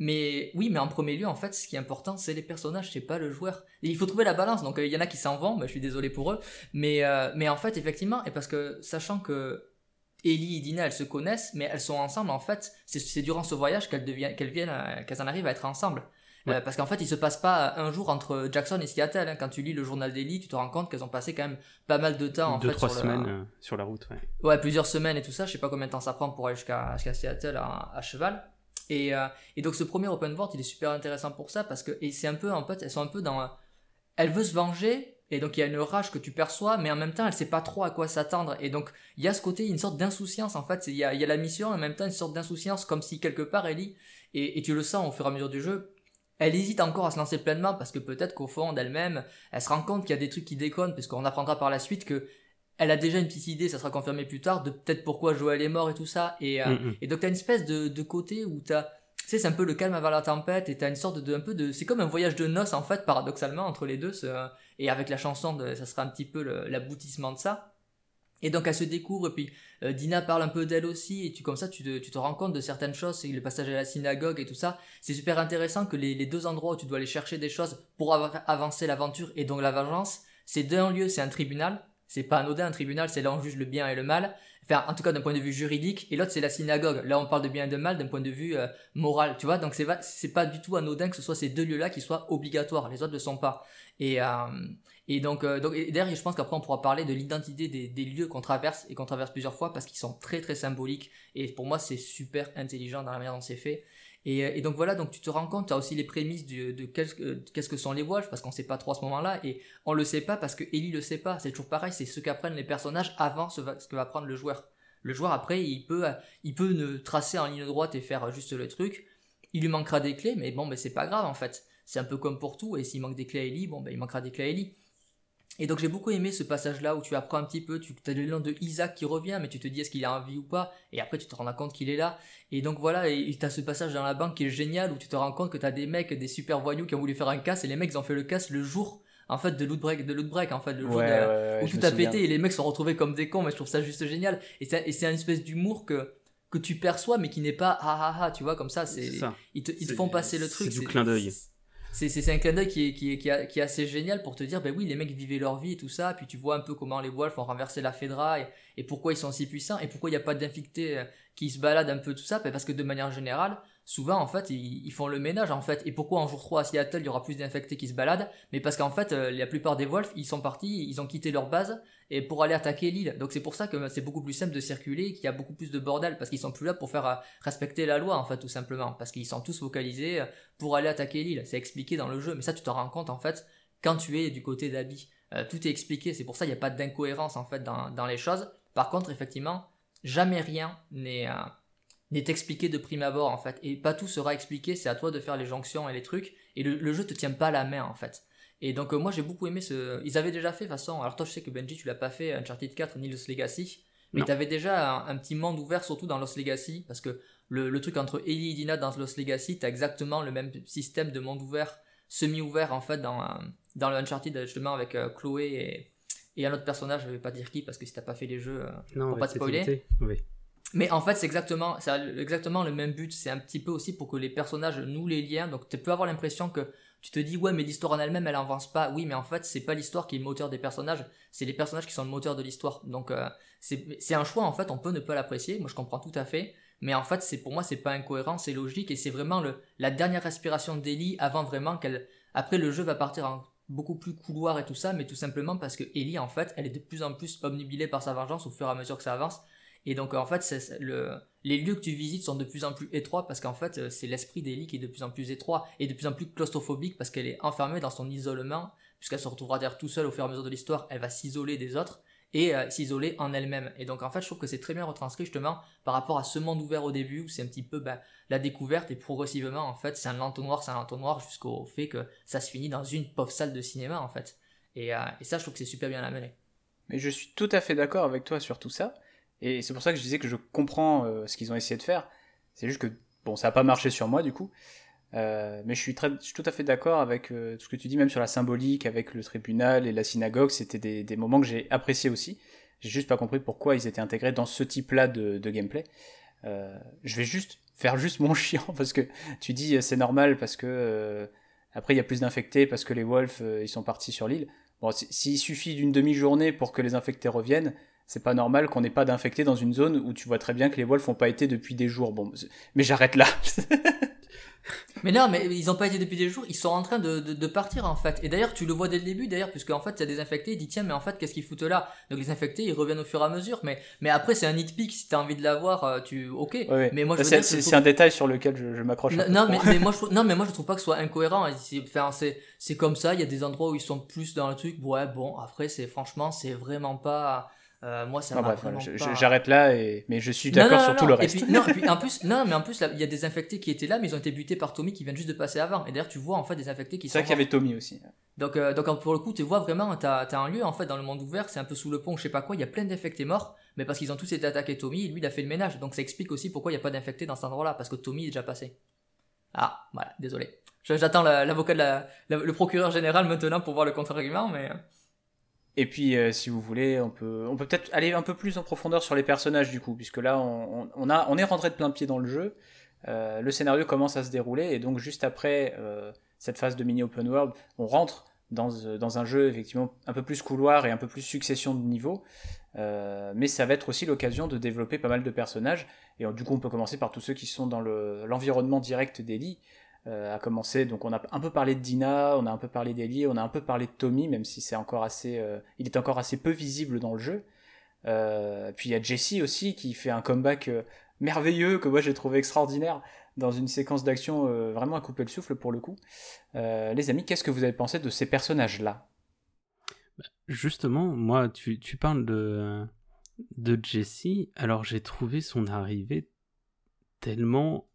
mais oui, mais en premier lieu, en fait, ce qui est important, c'est les personnages, c'est pas le joueur. il faut trouver la balance. Donc, euh, il y en a qui s'en vont, mais je suis désolé pour eux. Mais, euh, mais en fait, effectivement, et parce que sachant que Ellie et Dina, elles se connaissent, mais elles sont ensemble, en fait, c'est durant ce voyage qu'elles deviennent, qu'elles viennent, euh, qu'elles en arrivent à être ensemble. parce qu'en fait, il se passe pas un jour entre Jackson et Seattle. Hein. Quand tu lis le journal d'Ellie, tu te rends compte qu'elles ont passé quand même pas mal de temps. En Deux, fait, trois semaines sur la route. Ouais. ouais. plusieurs semaines et tout ça. Je sais pas combien de temps ça prend pour aller jusqu'à Seattle à cheval. Euh, et, donc ce premier open world, il est super intéressant pour ça parce que c'est un peu en fait, elles sont un peu dans, elle veut se venger et donc il y a une rage que tu perçois, mais en même temps elle sait pas trop à quoi s'attendre. Et donc il y a ce côté, une sorte d'insouciance en fait, il y a, la mission en même temps une sorte d'insouciance comme si quelque part Ellie et, et tu le sens au fur et à mesure du jeu, elle hésite encore à se lancer pleinement parce que peut-être qu'au fond d'elle-même, elle se rend compte qu'il y a des trucs qui déconnent, puisqu'on apprendra par la suite que elle a déjà une petite idée, ça sera confirmé plus tard, de peut-être pourquoi Joël est mort et tout ça. Et, euh, mm, mm. et donc t'as une espèce de, de côté où t'as tu sais, c'est un peu le calme avant la tempête et t'as une sorte de, un peu de, c'est comme un voyage de noces en fait, paradoxalement entre les deux. et avec la chanson, de, ça sera un petit peu l'aboutissement de ça. Et donc elle se découvre et puis euh, Dina parle un peu d'elle aussi et tu comme ça tu te, tu te rends compte de certaines choses, c'est le passage à la synagogue et tout ça. C'est super intéressant que les, les, deux endroits où tu dois aller chercher des choses pour avancer l'aventure et donc la vengeance, c'est d'un lieu c'est un tribunal, c'est pas anodin un tribunal, c'est là on juge le bien et le mal en tout cas d'un point de vue juridique, et l'autre c'est la synagogue. Là on parle de bien et de mal d'un point de vue euh, moral, tu vois. Donc c'est c'est pas du tout anodin que ce soit ces deux lieux-là qui soient obligatoires. Les autres ne le sont pas. Et euh, et donc euh, donc derrière je pense qu'après on pourra parler de l'identité des lieux qu'on traverse et qu'on traverse plusieurs fois parce qu'ils sont très très symboliques. Et pour moi c'est super intelligent dans la manière dont c'est fait. Et, et, donc voilà, donc tu te rends compte, tu as aussi les prémices de, qu'est-ce que sont les voiles, parce qu'on sait pas trop à ce moment-là, et on le sait pas parce que Ellie le sait pas. C'est toujours pareil, c'est ce qu'apprennent les personnages avant ce, ce que va apprendre le joueur. Le joueur après, il peut, il peut ne tracer en ligne droite et faire juste le truc. Il lui manquera des clés, mais bon, ben c'est pas grave en fait. C'est un peu comme pour tout, et s'il manque des clés à Ellie, bon, ben il manquera des clés à Ellie. Et donc j'ai beaucoup aimé ce passage-là où tu apprends un petit peu, tu as le nom de Isaac qui revient, mais tu te dis est-ce qu'il est en vie ou pas, et après tu te rends compte qu'il est là. Et donc voilà, et tu as ce passage dans la banque qui est génial où tu te rends compte que tu as des mecs, des super voyous qui ont voulu faire un casse, et les mecs ils ont fait le casse le jour en fait de loot break de loot break en fait le jour où tout a pété et les mecs sont retrouvés comme des cons mais je trouve ça juste génial. Et c'est une espèce d'humour que que tu perçois mais qui n'est pas ah ah ah tu vois comme ça c'est ils te, ils te font passer le truc c'est du clin d'œil c'est un clin d'œil qui est, qui, est, qui, est, assez génial pour te dire, ben oui, les mecs vivaient leur vie et tout ça, puis tu vois un peu comment les Wolves ont renversé la Fedra et, pourquoi ils sont si puissants et pourquoi il n'y a pas d'infectés euh, qui se baladent un peu tout ça, ben parce que de manière générale, souvent en fait ils, font le ménage en fait. Et pourquoi en jour 3 à Seattle il y aura plus d'infectés qui se baladent? Mais parce qu'en fait euh, la plupart des Wolves ils sont partis, ils ont quitté leur base et pour aller attaquer l'île. Donc c'est pour ça que c'est beaucoup plus simple de circuler, qu'il y a beaucoup plus de bordel parce qu'ils sont plus là pour faire euh, respecter la loi en fait tout simplement parce qu'ils sont tous focalisés euh, pour aller attaquer l'île. C'est expliqué dans le jeu, mais ça tu t'en rends compte en fait quand tu es du côté d'Abby. tout est expliqué, c'est pour ça qu'il n'y a pas d'incohérence en fait dans, les choses. Par contre effectivement jamais rien n'est expliqué de prime abord en fait. Et pas tout sera expliqué, c'est à toi de faire les jonctions et les trucs. Et le, jeu te tient pas la main en fait. Et donc euh, moi j'ai beaucoup aimé ce... Ils avaient déjà fait de façon... Alors toi je sais que Benji tu l'as pas fait Uncharted 4 ni Lost Legacy. Mais tu avais déjà un, petit monde ouvert surtout dans Lost Legacy. Parce que le, truc entre Ellie et Dina dans Lost Legacy, t'as exactement le même système de monde ouvert, semi-ouvert en fait dans, dans le Uncharted justement avec euh, Chloé et, et un autre personnage, je vais pas dire qui parce que si t'as pas fait les jeux, euh, non, pour pas te spoiler. Oui. Mais en fait, c'est exactement, exactement le même but. C'est un petit peu aussi pour que les personnages nouent les liens. Donc, tu peux avoir l'impression que tu te dis, ouais, mais l'histoire en elle-même, elle avance pas. Oui, mais en fait, c'est pas l'histoire qui est le moteur des personnages. C'est les personnages qui sont le moteur de l'histoire. Donc, euh, c'est un choix, en fait. On peut ne pas l'apprécier. Moi, je comprends tout à fait. Mais en fait, c'est pour moi, c'est pas incohérent, c'est logique. Et c'est vraiment le, la dernière respiration d'Ellie avant vraiment qu'elle. Après, le jeu va partir en beaucoup plus couloir et tout ça, mais tout simplement parce que Ellie, en fait, elle est de plus en plus omnibilée par sa vengeance au fur et à mesure que ça avance. Et donc en fait, le, les lieux que tu visites sont de plus en plus étroits parce qu'en fait, euh, c'est l'esprit d'Ellie qui est de plus en plus étroit et de plus en plus claustrophobique parce qu'elle est enfermée dans son isolement, puisqu'elle se retrouvera d'ailleurs tout seule au fur et à mesure de l'histoire, elle va s'isoler des autres et euh, s'isoler en elle-même. Et donc en fait, je trouve que c'est très bien retranscrit justement par rapport à ce monde ouvert au début où c'est un petit peu ben, la découverte et progressivement en fait, c'est un entonnoir, c'est un entonnoir jusqu'au fait que ça se finit dans une pauvre salle de cinéma en fait. Et, euh, et ça, je trouve que c'est super bien amené. Mais je suis tout à fait d'accord avec toi sur tout ça. Et c'est pour ça que je disais que je comprends euh, ce qu'ils ont essayé de faire. C'est juste que, bon, ça n'a pas marché sur moi du coup. Euh, mais je suis, très, je suis tout à fait d'accord avec euh, tout ce que tu dis, même sur la symbolique, avec le tribunal et la synagogue. C'était des, des, moments que j'ai appréciés aussi. J'ai juste pas compris pourquoi ils étaient intégrés dans ce type-là de, de, gameplay. je vais juste faire juste mon <laughs> chiant parce que tu dis c'est normal parce que après il y a plus d'infectés parce que les wolves ils sont partis sur l'île. Bon, s'il suffit d'une demi-journée pour que les infectés reviennent, c'est pas normal qu'on n'ait pas d'infectés dans une zone où tu vois très bien que les wolves n'ont pas été depuis des jours. Bon, mais j'arrête là. <laughs> mais non, mais ils n'ont pas été depuis des jours, ils sont en train de, de, partir en fait. Et d'ailleurs, tu le vois dès le début d'ailleurs, puisque en fait, il y a des infectés, il dit tiens, mais en fait, qu'est-ce qu'ils foutent là? Donc les infectés, ils reviennent au fur et à mesure. Mais, mais après, c'est un nitpick, si tu as envie de l'avoir, euh, tu. Ok. Mais moi, c'est un détail sur lequel je, m'accroche. Non, mais, mais, moi, <laughs> je trouve... non, mais moi, je trouve pas que ce soit incohérent. C'est comme ça, il y a des endroits où ils sont plus dans le truc. Ouais, bon, après, c'est franchement, c'est vraiment pas euh, moi, ça m'a vraiment J'arrête là, et... mais je suis d'accord sur tout le reste. non, et puis, en plus, non, mais en plus, il y a des infectés qui étaient là, mais ils ont été butés par Tommy qui vient juste de passer avant. Et d'ailleurs, tu vois en fait des infectés qui sont. C'est vrai qu'il y avait Tommy aussi. Donc, euh, donc pour le coup, tu vois vraiment, tu as, un lieu en fait dans le monde ouvert, c'est un peu sous le pont, je sais pas quoi, il y a plein d'infectés morts, mais parce qu'ils ont tous été attaqués Tommy, lui il a fait le ménage. Donc ça explique aussi pourquoi il n'y a pas d'infectés dans cet endroit-là, parce que Tommy est déjà passé. Ah, voilà, désolé. J'attends l'avocat, le procureur général maintenant pour voir le contre-argument, mais. Et puis, euh, si vous voulez, on peut, on peut peut-être aller un peu plus en profondeur sur les personnages du coup, puisque là, on, a, on est rentré de plein pied dans le jeu. Euh, le scénario commence à se dérouler et donc juste après euh, cette phase de mini open world, on rentre dans, dans, un jeu effectivement un peu plus couloir et un peu plus succession de niveaux. mais ça va être aussi l'occasion de développer pas mal de personnages. Et du coup, on peut commencer par tous ceux qui sont dans l'environnement direct d'Ellie. Euh, a commencé. Donc on a un peu parlé de Dina, on a un peu parlé d'Ellie, on a un peu parlé de Tommy, même si c'est encore assez, euh, il est encore assez peu visible dans le jeu. Euh, puis il y a Jesse aussi qui fait un comeback merveilleux que moi j'ai trouvé extraordinaire dans une séquence d'action vraiment à couper le souffle pour le coup. les amis, qu'est-ce que vous avez pensé de ces personnages-là? Bah, Justement, moi, tu, tu parles de, de Jesse, alors j'ai trouvé son arrivée tellement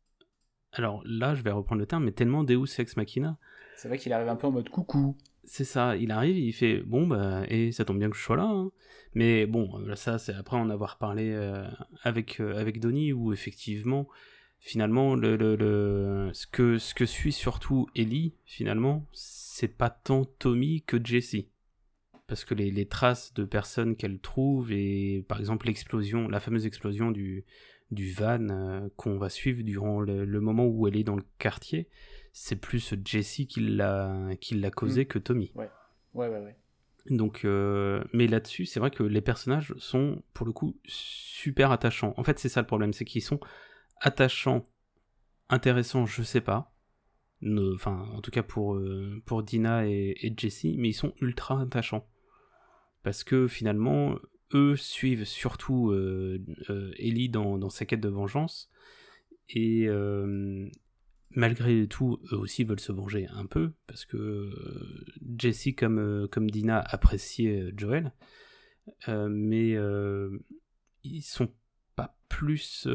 alors là, je vais reprendre le terme, mais tellement Deus Ex Machina. C'est vrai qu'il arrive un peu en mode coucou. C'est ça, il arrive, il fait bon, bah, et ça tombe bien que je sois là. Hein. Mais bon, euh, ça, c'est après en avoir parlé euh, avec, euh, avec Donnie, où effectivement, finalement, le, le, ce, que, ce que suit surtout Ellie, finalement, c'est pas tant Tommy que Jesse. Parce que les, les traces de personnes qu'elle trouve, et par exemple l'explosion, la fameuse explosion du, du van qu'on va suivre durant le, moment où elle est dans le quartier. C'est plus Jessie qui l'a qui l'a causé que Tommy. Ouais, ouais, ouais. ouais. Donc, mais là-dessus, c'est vrai que les personnages sont pour le coup super attachants. En fait, c'est ça le problème, c'est qu'ils sont attachants, intéressants, je sais pas enfin en tout cas pour, euh, pour Dina et, et Jessie, mais ils sont ultra attachants. Parce que finalement, eux suivent surtout euh, euh, Ellie dans, dans, sa quête de vengeance, et malgré tout, eux aussi veulent se venger un peu, parce que Jessie comme, comme Dina appréciait Joel, mais ils sont pas plus...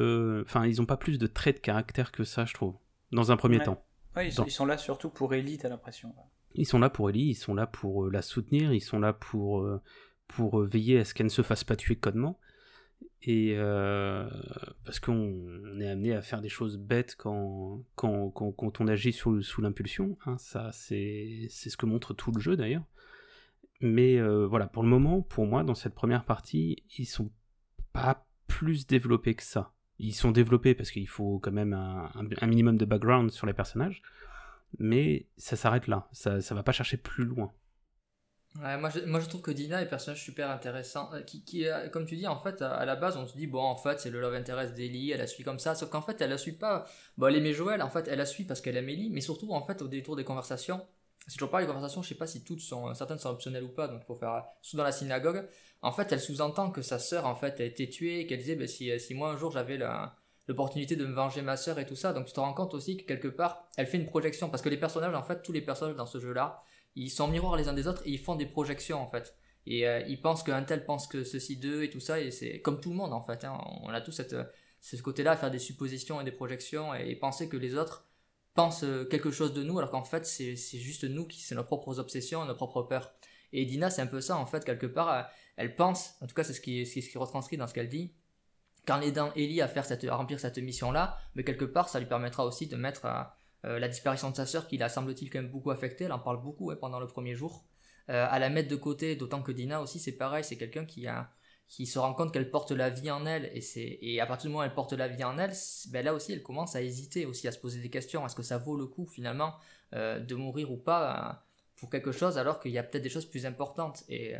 Enfin, ils ont pas plus de traits de caractère que ça, je trouve, dans un premier temps. Ils, sont, là surtout pour Ellie, t'as l'impression. Ils sont là pour Ellie, ils sont là pour euh, la soutenir, ils sont là pour, euh, pour euh, veiller à ce qu'elle ne se fasse pas tuer connement. Et parce qu'on est amené à faire des choses bêtes quand, quand, quand, on agit sous, sous l'impulsion. Hein, ça, c'est ce que montre tout le jeu d'ailleurs. Mais voilà, pour le moment, pour moi, dans cette première partie, ils sont pas plus développés que ça ils sont développés parce qu'il faut quand même un, minimum de background sur les personnages, mais ça s'arrête là, ça, ça va pas chercher plus loin. Moi, je, moi je trouve que Dina est un personnage super intéressant, euh, qui, qui euh, comme tu dis, en fait, à la base, on se dit, bon, en fait, c'est le love interest d'Ellie, elle la suit comme ça, sauf qu'en fait, elle la suit pas, bon, elle aimait Joël, en fait, elle la suit parce qu'elle aime Ellie, mais surtout, en fait, au détour des conversations, c'est toujours pas les conversations, je sais pas si toutes sont, certaines sont optionnelles ou pas, donc il faut faire, sous dans la synagogue, en fait, elle sous-entend que sa sœur, en fait, a été tuée, qu'elle disait, ben, si, si moi un jour j'avais l'opportunité de me venger ma sœur et tout ça, donc tu te rends compte aussi que quelque part, elle fait une projection, parce que les personnages, en fait, tous les personnages dans ce jeu-là, ils sont miroirs les uns des autres et ils font des projections, en fait. Et euh, ils pensent qu'un tel pense que ceci d'eux et tout ça, et c'est comme tout le monde, en fait. Hein. on a tous cette, ce côté-là à faire des suppositions et des projections et, penser que les autres pensent euh, quelque chose de nous, alors qu'en fait, c'est juste nous qui, c'est nos propres obsessions, nos propres peurs. Et Dina, c'est un peu ça, en fait, quelque part elle pense, en tout cas c'est ce qui ce qui retranscrit dans ce qu'elle dit, qu'en aidant Ellie à, faire cette, à remplir cette mission-là, mais quelque part ça lui permettra aussi de mettre euh, euh, la disparition de sa sœur qui la semble-t-il quand même beaucoup affectée, elle en parle beaucoup pendant le premier jour, euh, à la mettre de côté, d'autant que Dina aussi c'est pareil, c'est quelqu'un qui a qui se rend compte qu'elle porte la vie en elle et et à partir du moment où elle porte la vie en elle ben là aussi elle commence à hésiter aussi à se poser des questions est-ce que ça vaut le coup finalement de mourir ou pas pour quelque chose alors qu'il y a peut-être des choses plus importantes? Et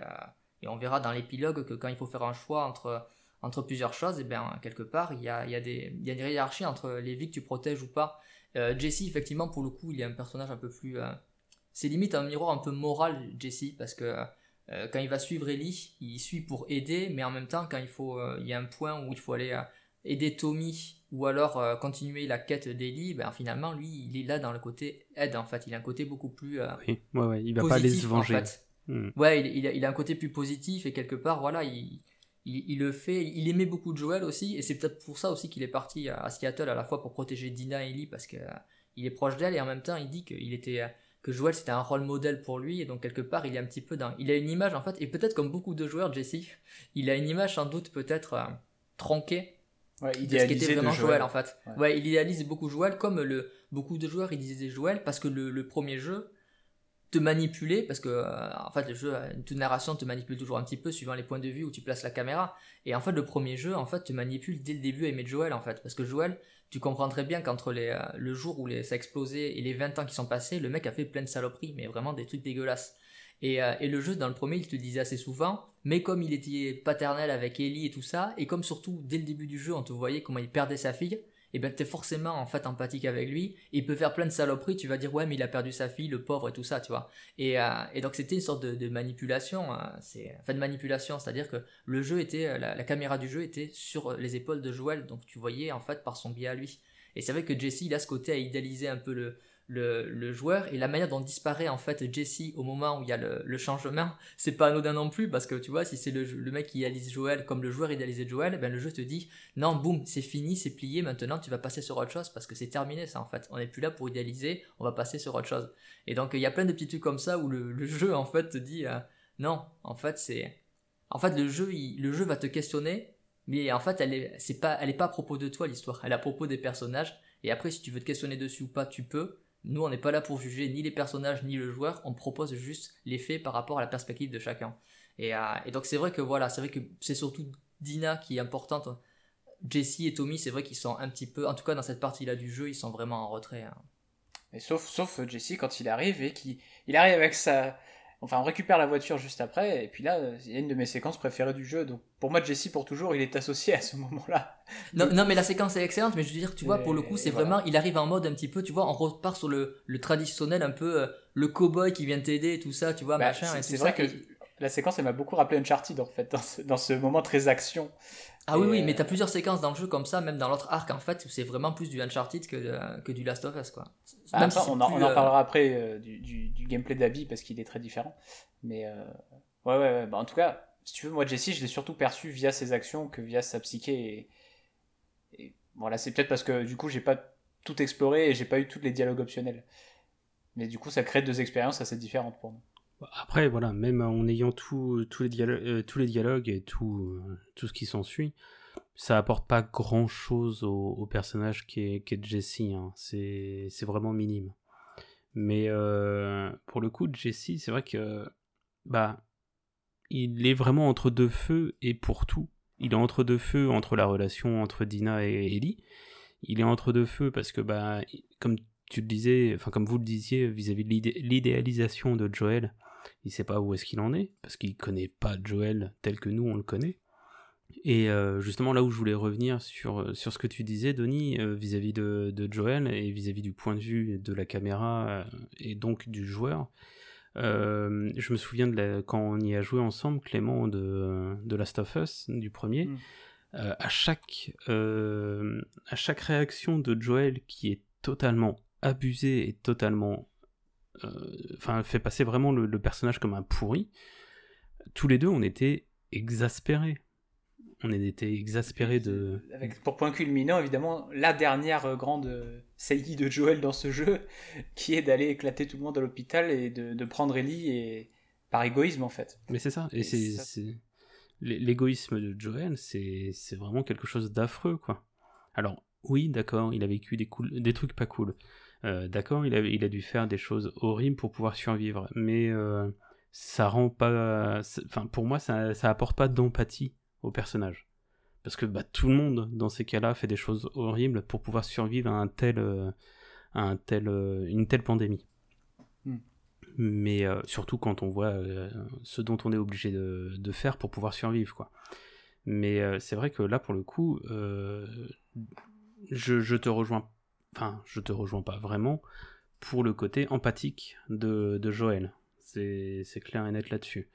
on verra dans l'épilogue que quand il faut faire un choix entre, plusieurs choses, et bien quelque part, il y a, il y, a des, il y a une hiérarchie entre les vies que tu protèges ou pas. Euh, Jesse, effectivement, pour le coup, il est un personnage un peu plus. Euh, c'est limite un miroir un peu moral, Jesse, parce que euh, quand il va suivre Ellie, il suit pour aider, mais en même temps, quand il, faut, il y a un point où il faut aller aider Tommy ou alors continuer la quête d'Ellie, ben, finalement, lui, il est là dans le côté aide, en fait. Il a un côté beaucoup plus. oui, ouais, ouais, il va pas aller se venger. En fait. Hmm. Ouais, il, il, a, un côté plus positif et quelque part, voilà, il, il, le fait. Il aimait beaucoup Joel aussi et c'est peut-être pour ça aussi qu'il est parti à, Seattle à la fois pour protéger Dina et Ellie parce qu'il euh, est proche d'elle et en même temps il dit qu'il était euh, que Joel c'était un rôle modèle pour lui et donc quelque part il est un petit peu dans. Il a une image en fait et peut-être comme beaucoup de joueurs, Jesse, il a une image sans doute peut-être euh, tronquée. Ouais, de ce qu'était vraiment Joel. en fait. Ouais. il idéalise beaucoup Joel comme le beaucoup de joueurs ils disaient Joel parce que le premier jeu te manipuler parce que euh, en fait le jeu toute narration te manipule toujours un petit peu suivant les points de vue où tu places la caméra. Et en fait le premier jeu en fait te manipule dès le début à aimer Joel en fait. Parce que Joel tu comprends très bien qu'entre les euh, le jour où les, ça a explosé et les 20 ans qui sont passés le mec a fait plein de saloperies mais vraiment des trucs dégueulasses. Et, euh, et le jeu dans le premier il te disait assez souvent mais comme il était paternel avec Ellie et tout ça et comme surtout dès le début du jeu on te voyait comment il perdait sa fille et ben t'es forcément en fait empathique avec lui. Il peut faire plein de saloperies, tu vas dire ouais mais il a perdu sa fille, le pauvre et tout ça, tu vois. Et, euh, et donc c'était une sorte de, manipulation, hein. c'est enfin de manipulation, c'est-à-dire que le jeu était, la, la, caméra du jeu était sur les épaules de Joel, donc tu voyais en fait par son biais à lui. Et c'est vrai que Jesse il a ce côté à idéaliser un peu le, le, joueur et la manière dont disparaît en fait Jesse au moment où il y a le, changement, c'est pas anodin non plus parce que tu vois, si c'est le, mec qui idéalise Joël comme le joueur idéalisait Joël, ben le jeu te dit non, boum, c'est fini, c'est plié, maintenant tu vas passer sur autre chose parce que c'est terminé ça en fait. On n'est plus là pour idéaliser, on va passer sur autre chose. Et donc il y a plein de petits trucs comme ça où le, jeu en fait te dit euh, non, en fait c'est. En fait, le jeu, le jeu va te questionner, mais en fait, elle est, c'est pas, est pas à propos de toi l'histoire, elle est à propos des personnages. Et après, si tu veux te questionner dessus ou pas, tu peux. Nous, on n'est pas là pour juger ni les personnages ni le joueur, on propose juste les faits par rapport à la perspective de chacun. Et, euh, donc c'est vrai que voilà, c'est vrai que c'est surtout Dina qui est importante Jesse et Tommy, c'est vrai qu'ils sont un petit peu, en tout cas dans cette partie-là du jeu, ils sont vraiment en retrait. hein. Mais sauf, sauf Jesse quand il arrive et qu'il il arrive avec sa. Enfin, on récupère la voiture juste après, et puis là, il y a une de mes séquences préférées du jeu. Donc, pour moi, Jesse, pour toujours, il est associé à ce moment-là. Non, non, mais la séquence est excellente, mais je veux dire, tu vois, pour le coup, c'est voilà. vraiment, il arrive en mode un petit peu, tu vois, on repart sur le, le traditionnel, un peu euh, le cowboy qui vient t'aider, tout ça, tu vois, Bah, machin. c'est- vrai ça. que Et- la séquence, elle m'a beaucoup rappelé Uncharted, en fait, dans ce, dans ce moment très action. Ah oui, Et, oui, euh, mais t'as plusieurs séquences dans le jeu comme ça, même dans l'autre arc, en fait, où c'est vraiment plus du Uncharted que, de- que du Last of Us, quoi. Bah, Même si on, en, plus, on en euh, parlera après euh, du, du, du gameplay d'Abby parce qu'il est très différent. Mais euh, ouais, ouais, ouais. Bah, en tout cas, si tu veux, moi, Jesse, je l'ai surtout perçu via ses actions que via sa psyché. Et, et voilà, c'est peut-être parce que du coup, j'ai pas tout exploré et j'ai pas eu tous les dialogues optionnels. Mais du coup, ça crée deux expériences assez différentes pour nous. Après, voilà, même en ayant tout- tous, les dialogues, euh, tous les dialogues et tout, euh, tout ce qui s'ensuit, ça apporte pas grand chose au, personnage qui est, qui est Jesse. hein. C'est vraiment minime. Mais euh, pour le coup, Jesse, c'est vrai que bah, il est vraiment entre deux feux et pour tout. Il est entre deux feux entre la relation entre Dina et Ellie. Il est entre deux feux parce que, bah, comme tu le disais, enfin comme vous le disiez vis-à-vis de l'idé- l'idéalisation de Joel, il sait pas où est-ce qu'il en est parce qu'il connaît pas Joel tel que nous on le connaît. Et euh, justement là où je voulais revenir sur, sur ce que tu disais, Denis, euh, vis-à-vis de, de Joel et vis-à-vis du point de vue de la caméra euh, et donc du joueur, euh, je me souviens de la- quand on y a joué ensemble, Clément, de, de Last of Us, du premier, Mm. euh, à, chaque, euh, à chaque réaction de Joel qui est totalement abusée et totalement... euh, Enfin, fait passer vraiment le, le personnage comme un pourri, tous les deux, on était exaspérés. On était exaspérés de... Avec, pour point culminant, évidemment, la dernière grande euh, saillie de Joel dans ce jeu, <laughs> qui est d'aller éclater tout le monde à l'hôpital et de, de prendre Ellie et, par égoïsme, en fait. Mais c'est ça. Et, Et c'est, l'égoïsme de Joel, c'est, c'est vraiment quelque chose d'affreux, quoi. Alors, oui, d'accord, il a vécu des, cool- des trucs pas cool. Euh, d'accord, il a, il a dû faire des choses horribles pour pouvoir survivre. Mais euh, ça rend pas. Enfin, pour moi, ça, ça apporte pas d'empathie au personnage. Parce que bah, tout le monde, dans ces cas-là, fait des choses horribles pour pouvoir survivre à, un tel, euh, à un tel, une telle pandémie. Hmm. Mais euh, surtout quand on voit ce dont on est obligé de, de faire pour pouvoir survivre. Quoi. Mais c'est vrai que là, pour le coup, je, je te rejoins. Enfin, je te rejoins pas vraiment pour le côté empathique de, de Joël. C'est clair et net là-dessus.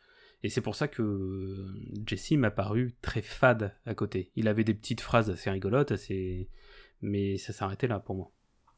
Et c'est pour ça que euh, Jesse m'a paru très fade à côté. Il avait des petites phrases assez rigolotes, assez... mais ça s'arrêtait là pour moi.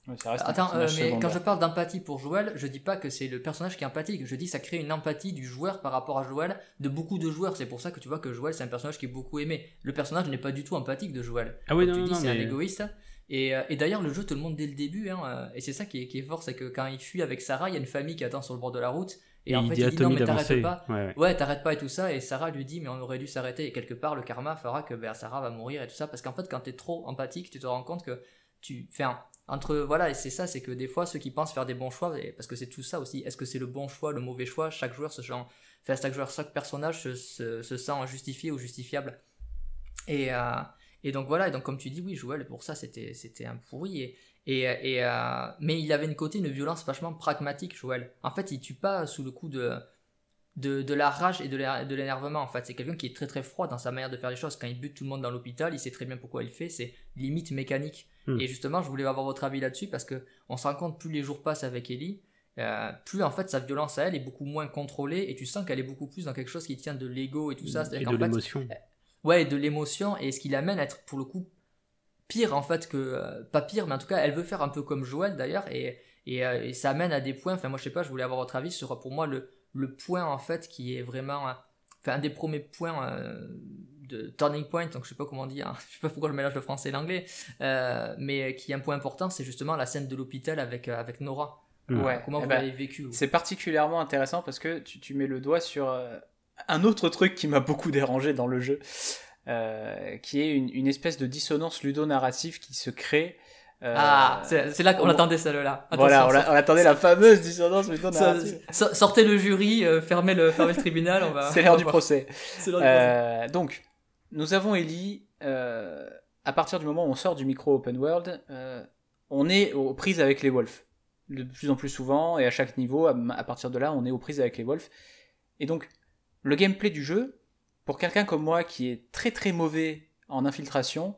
Ouais, ça reste un Attends, euh, mais quand je parle d'empathie pour Joël, je dis pas que c'est le personnage qui est empathique, je dis que ça crée une empathie du joueur par rapport à Joël, de beaucoup de joueurs. C'est pour ça que tu vois que Joël c'est un personnage qui est beaucoup aimé. Le personnage n'est pas du tout empathique de Joël. Ah oui, non, tu non, dis, c'est mais- un égoïste. Et, euh, et d'ailleurs, le jeu te le montre dès le début, hein, euh, et c'est ça qui est, qui est fort, c'est que quand il fuit avec Sarah, il y a une famille qui attend sur le bord de la route, et, en il fait dit il dit non mais t'arrêtes pas, Ouais, ouais. Ouais, t'arrêtes pas et tout ça, et Sarah lui dit, mais on aurait dû s'arrêter, et quelque part, le karma fera que ben, Sarah va mourir et tout ça, parce qu'en fait, quand t'es trop empathique, tu te rends compte que tu. Enfin, entre. Voilà, et c'est ça, c'est que des fois, ceux qui pensent faire des bons choix, parce que c'est tout ça aussi, est-ce que c'est le bon choix, le mauvais choix Chaque joueur se sent. Enfin, chaque joueur, chaque personnage se, se, se sent justifié ou justifiable. Et, euh, et donc voilà, et donc comme tu dis, oui, Joël, pour ça, c'était c'était un pourri, et. Et, et, euh, mais il avait une côté, une violence vachement pragmatique, Joël. En fait, il tue pas sous le coup de, de, de la rage et de l'éner- de l'énervement en fait. C'est quelqu'un qui est très très froid dans sa manière de faire les choses. Quand il bute tout le monde dans l'hôpital, il sait très bien pourquoi il fait, c'est limite mécanique. Hmm. Et justement, je voulais avoir votre avis là-dessus parce que on se rend compte plus les jours passent avec Ellie, euh, plus en fait sa violence à elle est beaucoup moins contrôlée et tu sens qu'elle est beaucoup plus dans quelque chose qui tient de l'ego et tout ça. Et C'est-à-dire de l'émotion. Ouais, de l'émotion et ce qui l'amène à être pour le coup pire en fait que euh, pas pire, mais en tout cas elle veut faire un peu comme Joël d'ailleurs et et, euh, et ça amène à des points. Enfin moi je sais pas, je voulais avoir votre avis sur pour moi le le point en fait qui est vraiment euh, enfin un des premiers points euh, de turning point donc je sais pas comment dire <laughs> je sais pas pourquoi je mélange le français et l'anglais euh, mais qui est un point important c'est justement la scène de l'hôpital avec euh, avec Nora Mm. Ouais. comment Eh vous ben, l'avez vécu C'est particulièrement intéressant parce que tu, tu mets le doigt sur euh, un autre truc qui m'a beaucoup dérangé dans le jeu, euh, qui est une, une espèce de dissonance ludonarrative qui se crée. euh, ah c'est là qu'on attendait celle-là Voilà, on, attendait la fameuse dissonance ludonarrative. sortez le jury euh, fermez le fermez le tribunal on va <laughs> <laughs> C'est l'heure du procès. Du donc, nous avons Ellie à partir du moment où on sort du micro open world, on est aux prises avec les wolves. De plus en plus souvent, et à chaque niveau, à, partir de là, on est aux prises avec les wolves. Et donc, le gameplay du jeu, pour quelqu'un comme moi qui est très très mauvais en infiltration,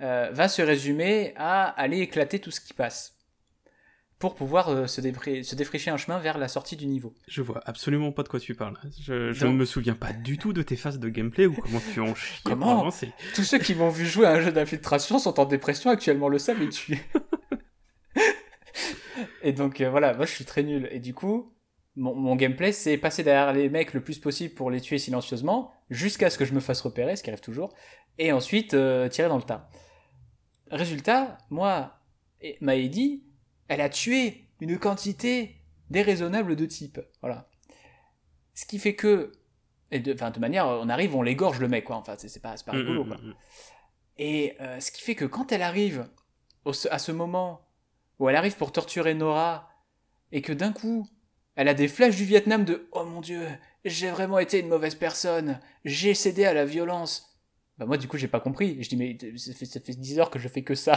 euh, va se résumer à aller éclater tout ce qui passe pour pouvoir euh, se, se, défricher un chemin vers la sortie du niveau. Je vois absolument pas de quoi tu parles. Je, ne me souviens pas du tout de tes phases de gameplay ou comment tu en <laughs> chies Comment Tous ceux qui m'ont vu jouer à un jeu d'infiltration sont en dépression actuellement, le savent et tu. <laughs> et donc euh, voilà, moi je suis très nul. Et du coup, mon, gameplay c'est passer derrière les mecs le plus possible pour les tuer silencieusement, jusqu'à ce que je me fasse repérer, ce qui arrive toujours, et ensuite euh, tirer dans le tas. Résultat, moi, Maëdy, elle a tué une quantité déraisonnable de types. Voilà. Ce qui fait que, et de, de manière, on arrive, on l'égorge le mec, quoi. Enfin, c'est pas, pas mm, rigolo, mm, quoi. Mm, et euh, ce qui fait que quand elle arrive à ce moment où elle arrive pour torturer Nora, et que d'un coup, elle a des flashs du Vietnam de Oh mon dieu, j'ai vraiment été une mauvaise personne, j'ai cédé à la violence. Bah moi du coup j'ai pas compris. Je dis mais ça fait, ça fait 10 heures que je fais que ça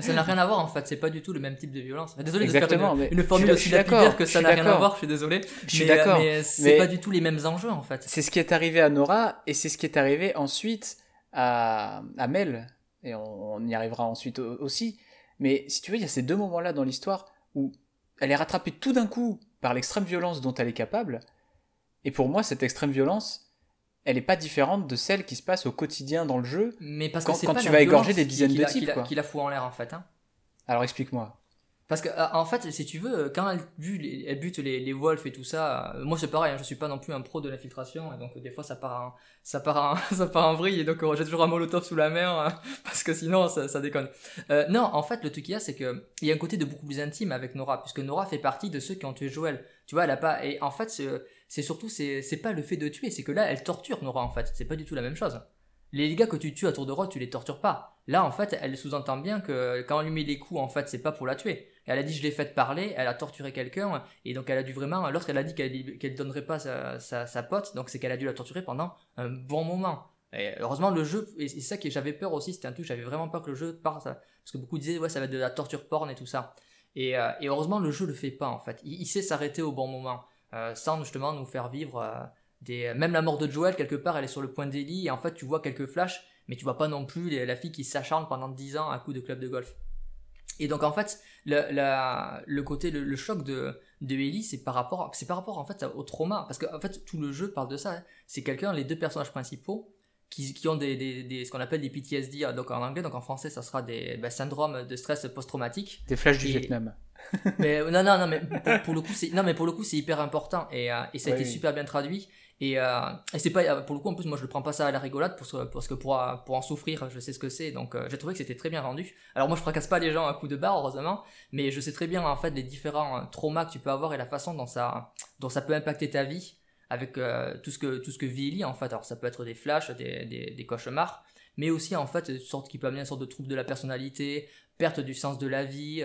ça n'a rien à voir en fait, c'est pas du tout le même type de violence. Désolé de faire une, une formule aussi lapidaire que ça n'a rien à voir, je suis désolé. Je suis d'accord. Mais c'est pas du tout les mêmes enjeux en fait. C'est ce qui est arrivé à Nora et c'est ce qui est arrivé ensuite à, à Mel. Et on, y arrivera ensuite aussi. Mais si tu veux, il y a ces deux moments-là dans l'histoire où elle est rattrapée tout d'un coup par l'extrême violence dont elle est capable. Et pour moi, cette extrême violence, elle est pas différente de celle qui se passe au quotidien dans le jeu. Mais parce quand, que quand tu vas égorger des dizaines de types. Qui la, fout en l'air en fait. Hein. Alors explique-moi. Parce que euh, en fait, si tu veux, quand elle, elle bute les, les wolves et tout ça, euh, moi c'est pareil, hein, je suis pas non plus un pro de l'infiltration, et donc des fois ça part en, ça part en, <laughs> ça part en vrille, et donc j'ai toujours un molotov sous la mer, hein, <laughs> parce que sinon ça, ça déconne. Euh, non, en fait, le truc qu'il y a, c'est que il y a un côté de beaucoup plus intime avec Nora, puisque Nora fait partie de ceux qui ont tué Joël. Tu vois, elle a pas, et en fait, c'est surtout, c'est pas le fait de tuer, c'est que là, elle torture Nora en fait, c'est pas du tout la même chose. Les gars que tu tues à tour de rôle, tu les tortures pas. Là, en fait, elle sous-entend bien que quand on lui met les coups, en fait, c'est pas pour la tuer elle a dit je l'ai fait parler, elle a torturé quelqu'un, et donc elle a dû vraiment, l'autre elle a dit qu'elle qu'elle donnerait pas sa, pote, donc c'est qu'elle a dû la torturer pendant un bon moment. Et heureusement le jeu, c'est ça que j'avais peur aussi, c'était un truc, j'avais vraiment peur que le jeu parte, parce que beaucoup disaient ouais ça va être de la torture porn et tout ça. Et, euh, heureusement le jeu le fait pas en fait, il, sait s'arrêter au bon moment, euh, sans justement nous faire vivre euh, des... Même la mort de Joel, quelque part, elle est sur le point d'Ellie, et en fait tu vois quelques flashs, mais tu vois pas non plus la fille qui s'acharne pendant 10 ans à coup de club de golf. Et donc en fait, le, le côté, le, choc de, de Ellie, c'est par rapport, c'est par rapport en fait au trauma, parce qu'en en fait tout le jeu parle de ça. Hein. C'est quelqu'un, les deux personnages principaux, qui, qui ont des, des, des ce qu'on appelle des PTSD, hein, donc en anglais, donc en français, ça sera des bah, syndromes de stress post-traumatique. Des flashs du Vietnam. <laughs> mais non, non, non, mais pour, le coup, c'est non, mais pour le coup, c'est hyper important et, euh, et ça a été super bien traduit. Et, euh, et c'est pas, euh, pour le coup, en plus, moi je le prends pas ça à la rigolade pour, parce que pour, pour en souffrir, je sais ce que c'est. Donc euh, j'ai trouvé que c'était très bien rendu. Alors moi je fracasse pas les gens à coup de barre, heureusement, mais je sais très bien en fait les différents traumas que tu peux avoir et la façon dont ça, dont ça peut impacter ta vie avec tout ce que tout ce que vit Ellie en fait. Alors ça peut être des flashs, des, des, des cauchemars, mais aussi en fait une sorte qui peut amener une sorte de trouble de la personnalité, perte du sens de la vie,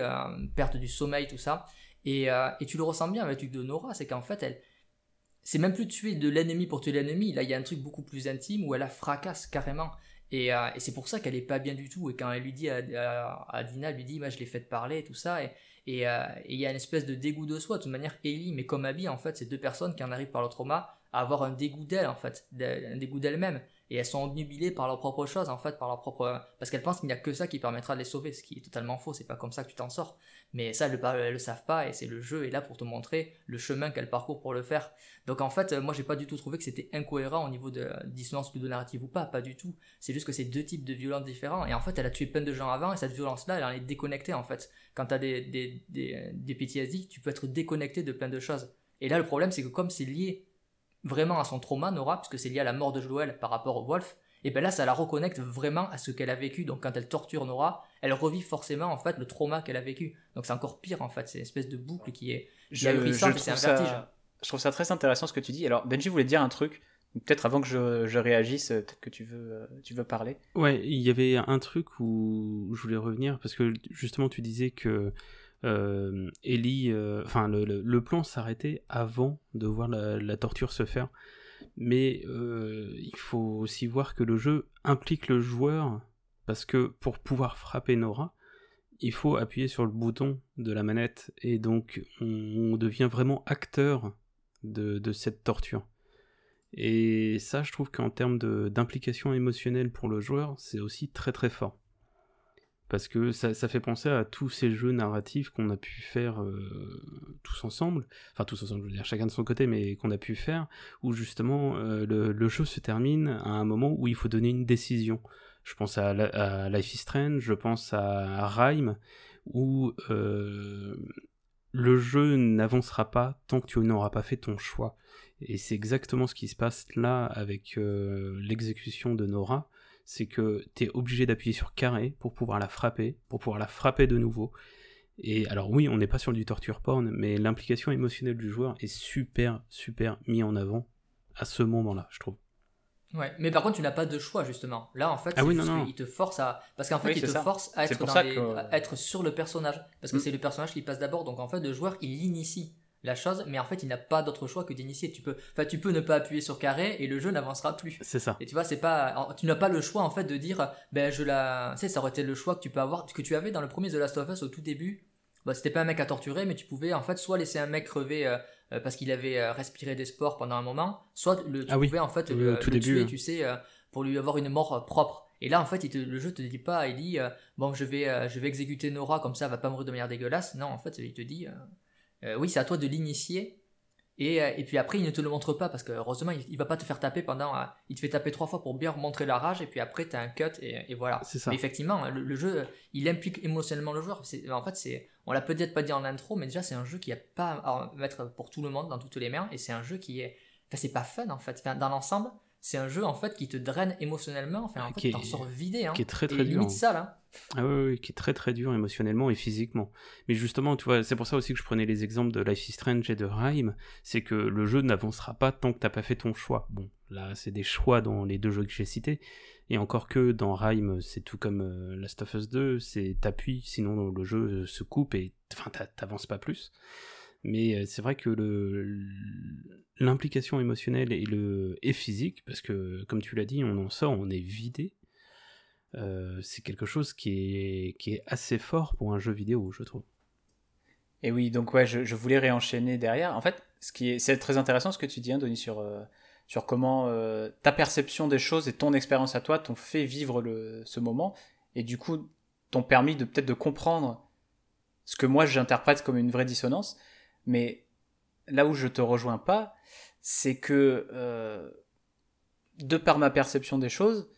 perte du sommeil, tout ça. Et, et tu le ressens bien avec de Nora, c'est qu'en fait elle c'est même plus tuer de l'ennemi pour tuer l'ennemi. Là, il y a un truc beaucoup plus intime où elle la fracasse carrément. Et, euh, et c'est pour ça qu'elle est pas bien du tout. Et quand elle lui dit à, Dina, elle lui dit, moi, je l'ai fait parler tout ça. Et, euh, et, il y a une espèce de dégoût de soi. De toute manière, Ellie, mais comme Abby, en fait, c'est deux personnes qui en arrivent par le trauma à avoir un dégoût d'elle, en fait, un dégoût d'elle-même. Et elles sont obnubilées par leur propre chose, en fait, par leur propre, parce qu'elles pensent qu'il n'y a que ça qui permettra de les sauver, ce qui est totalement faux. C'est pas comme ça que tu t'en sors. Mais ça, elles le, le savent pas, et c'est le jeu est là pour te montrer le chemin qu'elle parcourt pour le faire. Donc en fait, moi j'ai pas du tout trouvé que c'était incohérent au niveau de dissonance narrative ou pas, pas du tout. C'est juste que c'est deux types de violences différents, et en fait elle a tué plein de gens avant, et cette violence-là, elle en est déconnectée en fait. Quand t'as des, des, des, des PTSD, tu peux être déconnecté de plein de choses. Et là le problème c'est que comme c'est lié vraiment à son trauma, Nora, puisque c'est lié à la mort de Joel par rapport au Wolf, et ben là ça la reconnecte vraiment à ce qu'elle a vécu. Donc quand elle torture Nora, elle revit forcément en fait le trauma qu'elle a vécu. Donc c'est encore pire en fait, c'est une espèce de boucle qui est, je, c'est un vertige. Je trouve ça très intéressant ce que tu dis. Alors Benji voulait dire un truc. Peut-être avant que je, réagisse, peut-être que tu veux, euh, tu veux parler. Ouais, il y avait un truc où je voulais revenir parce que justement tu disais que euh, Ellie, euh, enfin le, plan s'arrêtait avant de voir la torture se faire mais euh, il faut aussi voir que le jeu implique le joueur parce que pour pouvoir frapper Nora, il faut appuyer sur le bouton de la manette et donc on, devient vraiment acteur de, cette torture. Et ça, je trouve qu'en termes d'implication émotionnelle pour le joueur, c'est aussi très très fort. Parce que ça, fait penser à tous ces jeux narratifs qu'on a pu faire euh, tous ensemble, enfin tous ensemble, je veux dire chacun de son côté, mais qu'on a pu faire, où justement euh, le, jeu se termine à un moment où il faut donner une décision. Je pense à, Life is Strange, je pense à, Rhyme, où euh, le jeu n'avancera pas tant que tu n'auras pas fait ton choix. Et c'est exactement ce qui se passe là avec l'exécution de Nora, c'est que tu es obligé d'appuyer sur carré pour pouvoir la frapper, pour pouvoir la frapper de nouveau. Et alors oui, on n'est pas sur du torture porn, mais l'implication émotionnelle du joueur est super, super mis en avant à ce moment-là, je trouve. Ouais, mais par contre, tu n'as pas de choix justement. Là, en fait, ah il te force à, parce qu'en fait, il te force à être, à être sur le personnage, parce que mm. c'est le personnage qui passe d'abord. Donc en fait, le joueur, il initie la chose, mais en fait, il n'a pas d'autre choix que d'initier. Tu peux, enfin, tu peux ne pas appuyer sur carré et le jeu n'avancera plus. C'est ça. Et tu vois, c'est pas, tu n'as pas le choix en fait de dire, ben je la, tu sais, ça aurait été le choix que tu peux avoir, que tu avais dans le premier The Last of Us au tout début. Bah, c'était pas un mec à torturer, mais tu pouvais en fait soit laisser un mec crever euh, euh, parce qu'il avait euh, respiré des spores pendant un moment, soit le, tu ah pouvais en fait le, tout tuer, hein. tu sais, pour lui avoir une mort propre. Et là, en fait, il le jeu te dit pas, il dit, bon, je vais, je vais exécuter Nora comme ça, elle va pas mourir de manière dégueulasse. Non, en fait, il te dit, oui, c'est à toi de l'initier et, euh, et, puis après, il ne te le montre pas parce que heureusement, il, il va pas te faire taper pendant. Euh, il te fait taper trois fois pour bien montrer la rage et puis après, tu as un cut et, et voilà. C'est ça. Mais effectivement, le, jeu, il implique émotionnellement le joueur. En fait, c'est, on l'a peut-être pas dit en intro, mais déjà, c'est un jeu qui a pas à mettre pour tout le monde dans toutes les mains et c'est un jeu qui est. Enfin, c'est pas fun en fait. Enfin, dans l'ensemble, c'est un jeu en fait qui te draine émotionnellement. Enfin, en fait, t'en sors vidé. Hein. Qui est très très dur. Limite ça là. Ah oui, oui, qui est très très dur émotionnellement et physiquement. Mais justement, tu vois, c'est pour ça aussi que je prenais les exemples de Life is Strange et de Rhyme, c'est que le jeu n'avancera pas tant que t'as pas fait ton choix. Bon, là, c'est des choix dans les deux jeux que j'ai cités, et encore que dans Rhyme, c'est tout comme euh, Last of Us 2, c'est t'appuies, sinon le jeu se coupe et enfin t'avances pas plus. Mais euh, c'est vrai que l'implication émotionnelle et, le, et physique, parce que comme tu l'as dit, on en sort, on est vidé. Euh, c'est quelque chose qui est, qui est assez fort pour un jeu vidéo, je trouve. Et oui, donc ouais, je, voulais réenchaîner derrière. En fait, ce est, c'est très intéressant ce que tu dis, hein, Denis, sur, euh, sur comment ta perception des choses et ton expérience à toi t'ont fait vivre le, ce moment, et du coup t'ont permis peut-être de comprendre ce que moi j'interprète comme une vraie dissonance. Mais là où je te rejoins pas, c'est que euh, de par ma perception des choses,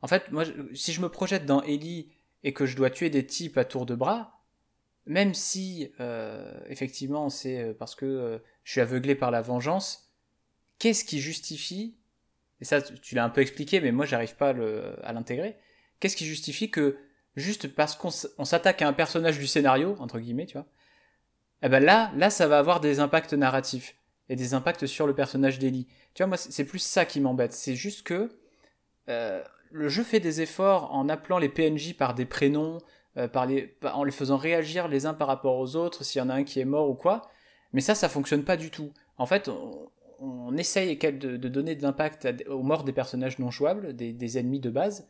en fait, moi, si je me projette dans Ellie et que je dois tuer des types à tour de bras, même si euh, effectivement c'est euh, parce que je suis aveuglé par la vengeance, qu'est-ce qui justifie et ça tu l'as un peu expliqué, mais moi j'arrive pas à l'intégrer. Qu'est-ce qui justifie que juste parce qu'on s'attaque à un personnage du scénario entre guillemets, tu vois, eh ben là, là, ça va avoir des impacts narratifs et des impacts sur le personnage d'Ellie. Tu vois, moi, c'est plus ça qui m'embête. C'est juste que euh, le jeu fait des efforts en appelant les PNJ par des prénoms, euh, en les faisant réagir les uns par rapport aux autres, s'il y en a un qui est mort ou quoi. Mais ça, ça fonctionne pas du tout. En fait, on, essaye de, donner de l'impact aux morts des personnages non jouables, des, des, ennemis de base,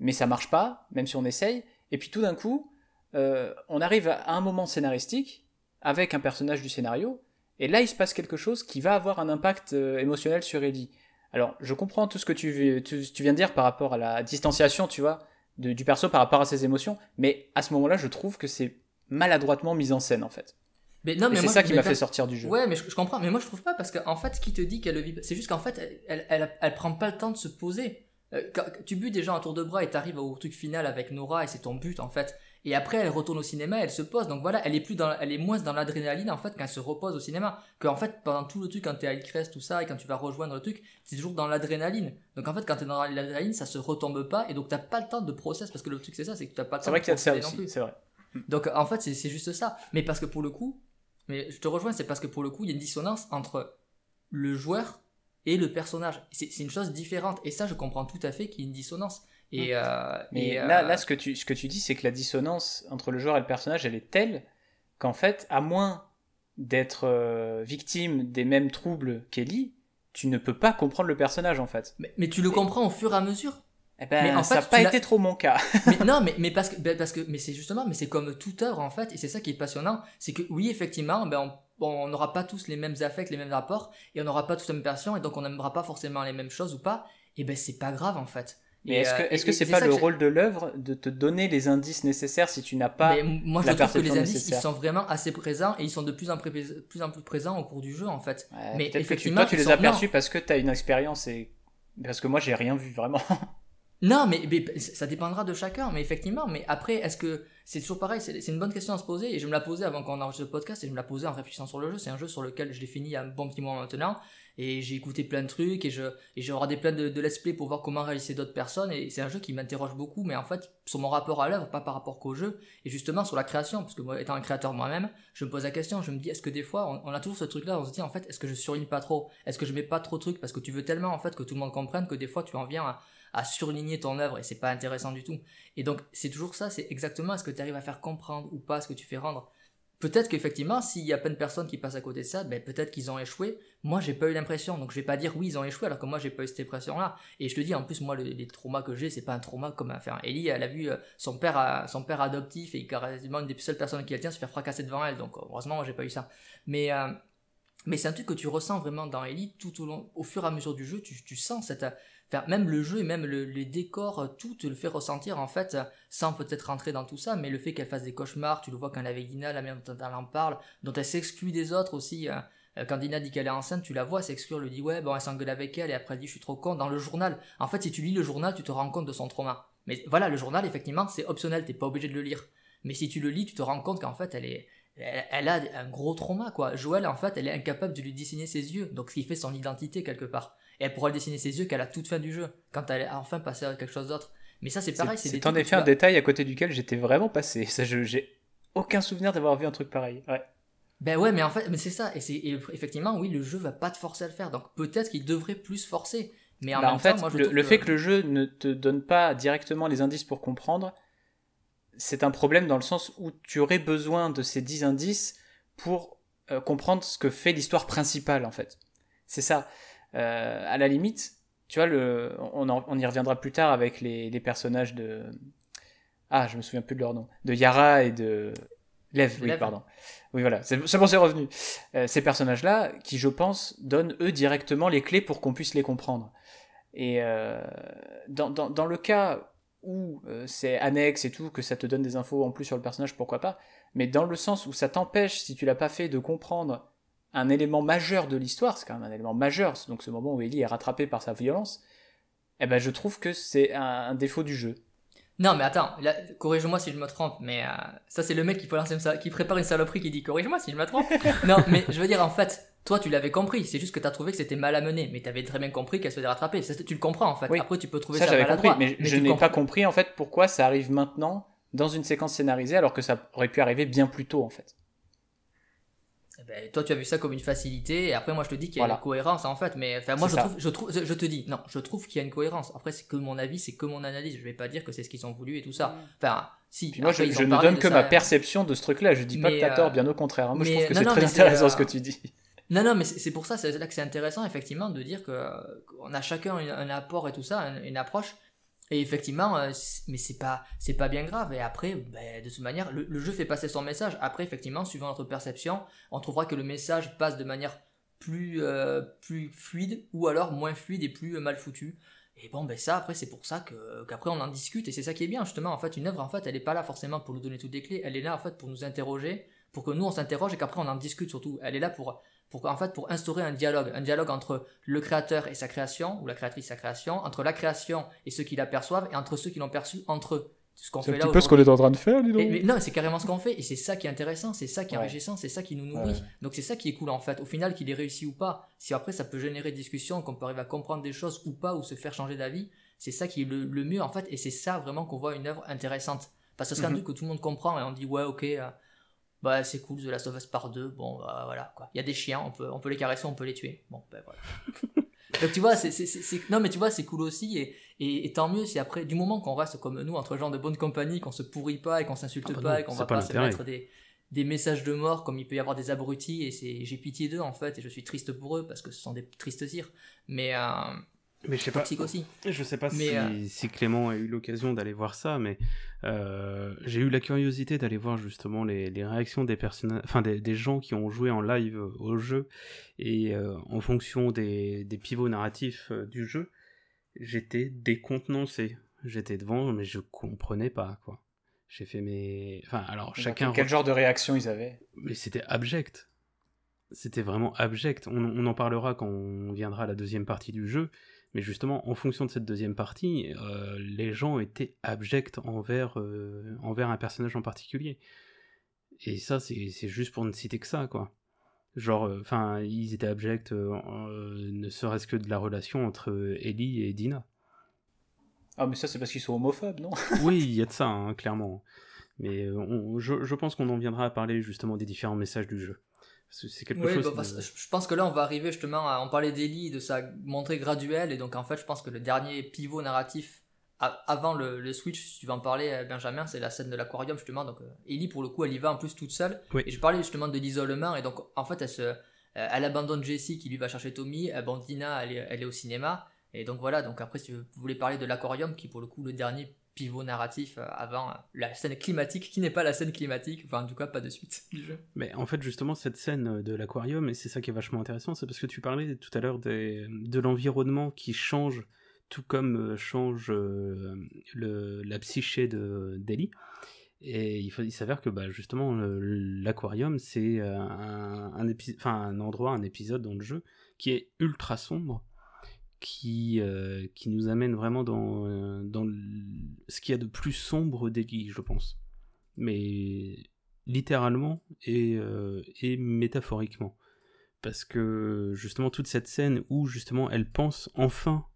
mais ça marche pas, même si on essaye. Et puis tout d'un coup, euh, on arrive à un moment scénaristique avec un personnage du scénario, et là il se passe quelque chose qui va avoir un impact euh, émotionnel sur Ellie. Alors je comprends tout ce que tu, tu, viens de dire par rapport à la distanciation, tu vois, du perso par rapport à ses émotions, mais à ce moment-là je trouve que c'est maladroitement mis en scène en fait. Mais non, mais c'est ça qui m'a fait sortir du jeu. Ouais, mais je, comprends. Mais moi, je trouve pas parce qu'en fait, ce qui te dit qu'elle vit, c'est juste qu'en fait, elle, elle, elle, prend pas le temps de se poser. Euh, tu butes déjà un tour de bras et t'arrives au truc final avec Nora et c'est ton but en fait. Et après, elle retourne au cinéma, elle se pose. Donc voilà, elle est plus dans, elle est moins dans l'adrénaline en fait quand elle se repose au cinéma. Que en fait, pendant tout le truc, quand t'es à Hillcrest, tout ça, et quand tu vas rejoindre le truc, c'est toujours dans l'adrénaline. Donc en fait, quand t'es dans l'adrénaline, ça se retombe pas, et donc t'as pas le temps de process parce que le truc c'est ça, c'est que t'as pas le temps. C'est vrai qu'il y a ça aussi, c'est vrai. Donc en fait, c'est juste ça. Mais parce que pour le coup, mais je te rejoins, c'est parce que pour le coup, il y a une dissonance entre le joueur et le personnage. C'est une chose différente. Et ça, je comprends tout à fait qu'il y ait une dissonance. Et, euh, Mais là, euh, là, ce que tu, ce que tu dis, c'est que la dissonance entre le joueur et le personnage, elle est telle qu'en fait, à moins d'être euh, victime des mêmes troubles qu'Ellie, tu ne peux pas comprendre le personnage en fait. Mais, mais tu le comprends au fur et à mesure. Eh ben, Mais en ça n'a pas été trop mon cas. <laughs> mais <laughs> non, mais, mais parce que, ben, parce que, mais c'est justement, mais c'est comme toute œuvre en fait, et c'est ça qui est passionnant, c'est que oui, effectivement, ben, on n'aura pas tous les mêmes affects, les mêmes rapports, et on n'aura pas tous la même passion, et donc on n'aimera pas forcément les mêmes choses ou pas, et ben c'est pas grave en fait. Mais Et, est-ce que euh, est-ce que et c'est pas le rôle de l'œuvre de te donner les indices nécessaires si tu n'as pas Mais moi je la trouve que les indices nécessaire. ils sont vraiment assez présents et ils sont de plus en, plus, en plus présents au cours du jeu en fait. Ouais, mais que tu, effectivement, toi tu les as perçus parce que tu as une expérience et parce que moi j'ai rien vu vraiment. <laughs> Non, mais, mais ça dépendra de chacun. Mais effectivement, mais après, est-ce que c'est toujours pareil? C'est une bonne question à se poser et je me la posais avant qu'on enregistre le podcast et je me la posais en réfléchissant sur le jeu. C'est un jeu sur lequel je l'ai fini il y a un bon petit mois maintenant et j'ai écouté plein de trucs et je et j'ai regardé plein de, let's play pour voir comment réaliser d'autres personnes et c'est un jeu qui m'interroge beaucoup, mais en fait sur mon rapport à l'œuvre, pas par rapport qu'au jeu et justement sur la création, parce que moi étant un créateur moi-même, je me pose la question, je me dis est-ce que des fois on, a toujours ce truc-là, on se dit en fait est-ce que je surligne pas trop, est-ce que je mets pas trop de trucs? Parce que tu veux tellement en fait que tout le monde comprenne que des fois tu en viens à à surligner ton œuvre et c'est pas intéressant du tout. Et donc c'est toujours ça, c'est exactement est-ce que tu arrives à faire comprendre ou pas ce que tu fais rendre. Peut-être qu'effectivement, s'il y a plein de personnes qui passent à côté de ça, ben peut-être qu'ils ont échoué. Moi, j'ai pas eu l'impression, donc je vais pas dire oui, ils ont échoué, alors que moi, j'ai pas eu cette impression-là. Et je te dis, en plus, moi, le- les traumas que j'ai, c'est pas un trauma comme enfin, Ellie, elle a vu euh, son père, a- son père adoptif et quasiment une des seules personnes qui elle tient se faire fracasser devant elle. Donc heureusement, j'ai pas eu ça. Mais euh, mais c'est un truc que tu ressens vraiment dans Ellie tout au long, au fur et à mesure du jeu, tu, tu sens cette, même le jeu et même le- les décors, euh, tout te le fait ressentir en fait, sans peut-être rentrer dans tout ça, mais le fait qu'elle fasse des cauchemars, tu le vois quand elle avec Dina, la manière dont elle en parle, dont elle s'exclut des autres aussi. euh, euh, quand Dina dit qu'elle est enceinte, tu la vois s'exclure, lui dit ouais, bon, elle s'engueule avec elle, et après elle dit je suis trop con. Dans le journal, en fait, si tu lis le journal, tu te rends compte de son trauma. Mais voilà, le journal, effectivement, c'est optionnel, t'es pas obligé de le lire. Mais si tu le lis, tu te rends compte qu'en fait, elle est, elle a un gros trauma, quoi. Joël, en fait, elle est incapable de lui dessiner ses yeux, donc ce qui fait son identité quelque part. Et elle pourra dessiner ses yeux qu'à la toute fin du jeu, quand elle est enfin passée à quelque chose d'autre. Mais ça, c'est pareil, c'est en effet un détail à côté duquel j'étais vraiment passé. <laughs> Ça, je- j'ai aucun souvenir d'avoir vu un truc pareil. Ouais. Ben ouais, mais en fait, mais c'est ça. Et c'est et effectivement, oui, le jeu va pas te forcer à le faire. Donc peut-être qu'il devrait plus forcer. Mais en Bah, même en fait, temps, moi, je le, trouve le fait que le jeu ne te donne pas directement les indices pour comprendre, c'est un problème dans le sens où tu aurais besoin de ces 10 indices pour euh, comprendre ce que fait l'histoire principale, en fait. C'est ça. Euh, à la limite, tu vois, le, on, en- on y reviendra plus tard avec les, les personnages de... Ah, je me souviens plus de leur nom. De Yara et de... Lev, oui, Lev. pardon. Oui, voilà, c'est bon, c'est revenu. Euh, ces personnages-là, qui, je pense, donnent, eux, directement les clés pour qu'on puisse les comprendre. Et euh, dans, dans, dans le cas où euh, c'est annexe et tout, que ça te donne des infos en plus sur le personnage, pourquoi pas, mais dans le sens où ça t'empêche, si tu l'as pas fait, de comprendre un élément majeur de l'histoire, c'est quand même un élément majeur, donc ce moment où Ellie est rattrapée par sa violence, eh ben je trouve que c'est un, défaut du jeu. Non, mais attends, corrige-moi si je me trompe, mais euh, ça, c'est le mec qui, lancer une qui prépare une saloperie qui dit corrige-moi si je me trompe. <laughs> non, mais je veux dire, en fait, toi, tu l'avais compris, c'est juste que t'as trouvé que c'était mal amené, mais t'avais très bien compris qu'elle se faisait rattraper. Ça, tu le comprends, en fait. Oui. Après, tu peux trouver Ça ça, j'avais compris, mais, je n'ai pas compris en fait pourquoi ça arrive maintenant dans une séquence scénarisée alors que ça aurait pu arriver bien plus tôt en fait. Ben, toi, tu as vu ça comme une facilité, et après, moi, je te dis qu'il y a Voilà. une cohérence, en fait. Mais enfin, moi, je ça. trouve, je trouve, je, je te dis, non, je trouve qu'il y a une cohérence. Après, c'est que mon avis, c'est que mon analyse. Je vais pas dire que c'est ce qu'ils ont voulu et tout ça. Enfin, si. Puis moi après, je, ne donne que ça. ma perception de ce truc-là, je dis pas que t'as tort, euh, bien au contraire. hein. Moi je trouve que c'est très intéressant euh, ce que tu dis. Non, non, mais c'est pour ça, c'est là que c'est intéressant, effectivement, de dire que qu'on a chacun un, un apport et tout ça, un- une approche. Et effectivement, euh, mais c'est pas, c'est pas bien grave. Et après, ben, de toute manière, le, le jeu fait passer son message. Après, effectivement, suivant notre perception, on trouvera que le message passe de manière plus, euh, plus fluide ou alors moins fluide et plus euh, mal foutu. Et bon, ben ça, après, c'est pour ça que, qu'après on en discute. Et c'est ça qui est bien, justement. En fait, une œuvre, en fait, elle est pas là forcément pour nous donner toutes les clés. Elle est là, en fait, pour nous interroger, pour que nous, on s'interroge et qu'après, on en discute surtout. Elle est là pour, pour, en fait, pour instaurer un dialogue. Un dialogue entre le créateur et sa création, ou la créatrice et sa création, entre la création et ceux qui l'aperçoivent, et entre ceux qui l'ont perçu entre eux. Ce qu'on fait là aujourd'hui. est en train de faire, dis Et- mais non, c'est carrément ce qu'on fait, et c'est ça qui est intéressant, c'est ça qui est Ouais. enrichissant, c'est ça qui nous nourrit. Ouais. Donc c'est ça qui est cool en fait. Au final, qu'il ait réussi ou pas, si après ça peut générer des discussions, qu'on peut arriver à comprendre des choses ou pas, ou se faire changer d'avis, c'est ça qui est le, le mieux en fait, et c'est ça vraiment qu'on voit une œuvre intéressante. Parce que c'est un Mhm. truc que tout le monde comprend, et on dit ouais, ok, euh, bah c'est cool, The Last of Us par 2, bon bah, voilà quoi. Il y a des chiens, on peut, on peut les caresser, on peut les tuer. Bon, ben voilà. <laughs> Donc tu vois, c'est, non mais tu vois, c'est cool aussi et, et, et tant mieux si après, du moment qu'on reste comme nous entre gens de bonne compagnie, qu'on se pourrit pas et qu'on s'insulte Ah bah pas non, et qu'on va pas pas se mettre des, des messages de mort comme il peut y avoir des abrutis et c'est, j'ai pitié d'eux en fait et je suis triste pour eux parce que ce sont des tristes cires. Mais, euh, Mais je sais pas. aussi. Je sais pas Mais, si, euh, si Clément a eu l'occasion d'aller voir ça, mais euh, j'ai eu la curiosité d'aller voir justement les, les réactions des personnages, enfin des, des gens qui ont joué en live euh, au jeu et euh, en fonction des, des pivots narratifs du jeu, j'étais décontenancé. J'étais devant, mais je comprenais pas quoi. J'ai fait mes, enfin alors chacun. Quel genre de réaction ils avaient? Mais c'était abject. C'était vraiment abject. On, on en parlera quand on viendra à la deuxième partie du jeu. Mais justement, en fonction de cette deuxième partie, euh, les gens étaient abjects envers, euh, envers un personnage en particulier. Et ça, c'est c'est juste pour ne citer que ça, quoi. Genre, enfin, ils étaient abjects, euh, euh, ne serait-ce que de la relation entre euh, Ellie et Dina. Ah, mais ça, c'est parce qu'ils sont homophobes, non? <laughs> Oui, il y a de ça, hein, clairement. Mais euh, on- je, je pense qu'on en viendra à parler justement des différents messages du jeu. Que C'est quelque Oui, chose. bah, de- je pense que là, on va arriver justement à. On parlait d'Ellie, de sa montée graduelle, et donc en fait, je pense que le dernier pivot narratif avant le, le Switch, si tu vas en parler, euh, Benjamin, c'est la scène de l'aquarium justement. Donc, euh, Ellie, pour le coup, elle y va en plus toute seule. Oui. Et je parlais justement de l'isolement, et donc en fait, elle, se, euh, elle abandonne Jessie qui lui va chercher Tommy, elle abandonne Dina, elle est, elle est au cinéma. Et donc voilà, donc après, si vous voulez parler de l'aquarium, qui pour le coup le dernier pivot narratif euh, avant euh, la scène climatique, qui n'est pas la scène climatique, enfin en tout cas pas de suite <laughs> du jeu. Mais en fait, justement, cette scène de l'aquarium, et c'est ça qui est vachement intéressant, c'est parce que tu parlais tout à l'heure des- de l'environnement qui change, tout comme euh, change euh, le, la psyché de d'Ellie. Et il, faut- il s'avère que bah, justement, l'aquarium, c'est euh, un, un, épi- un endroit, un épisode dans le jeu qui est ultra sombre, qui, euh, qui nous amène vraiment dans, euh, dans ce qu'il y a de plus sombre d'Ellie, je pense. Mais littéralement et, euh, et métaphoriquement. Parce que justement toute cette scène où justement elle pense enfin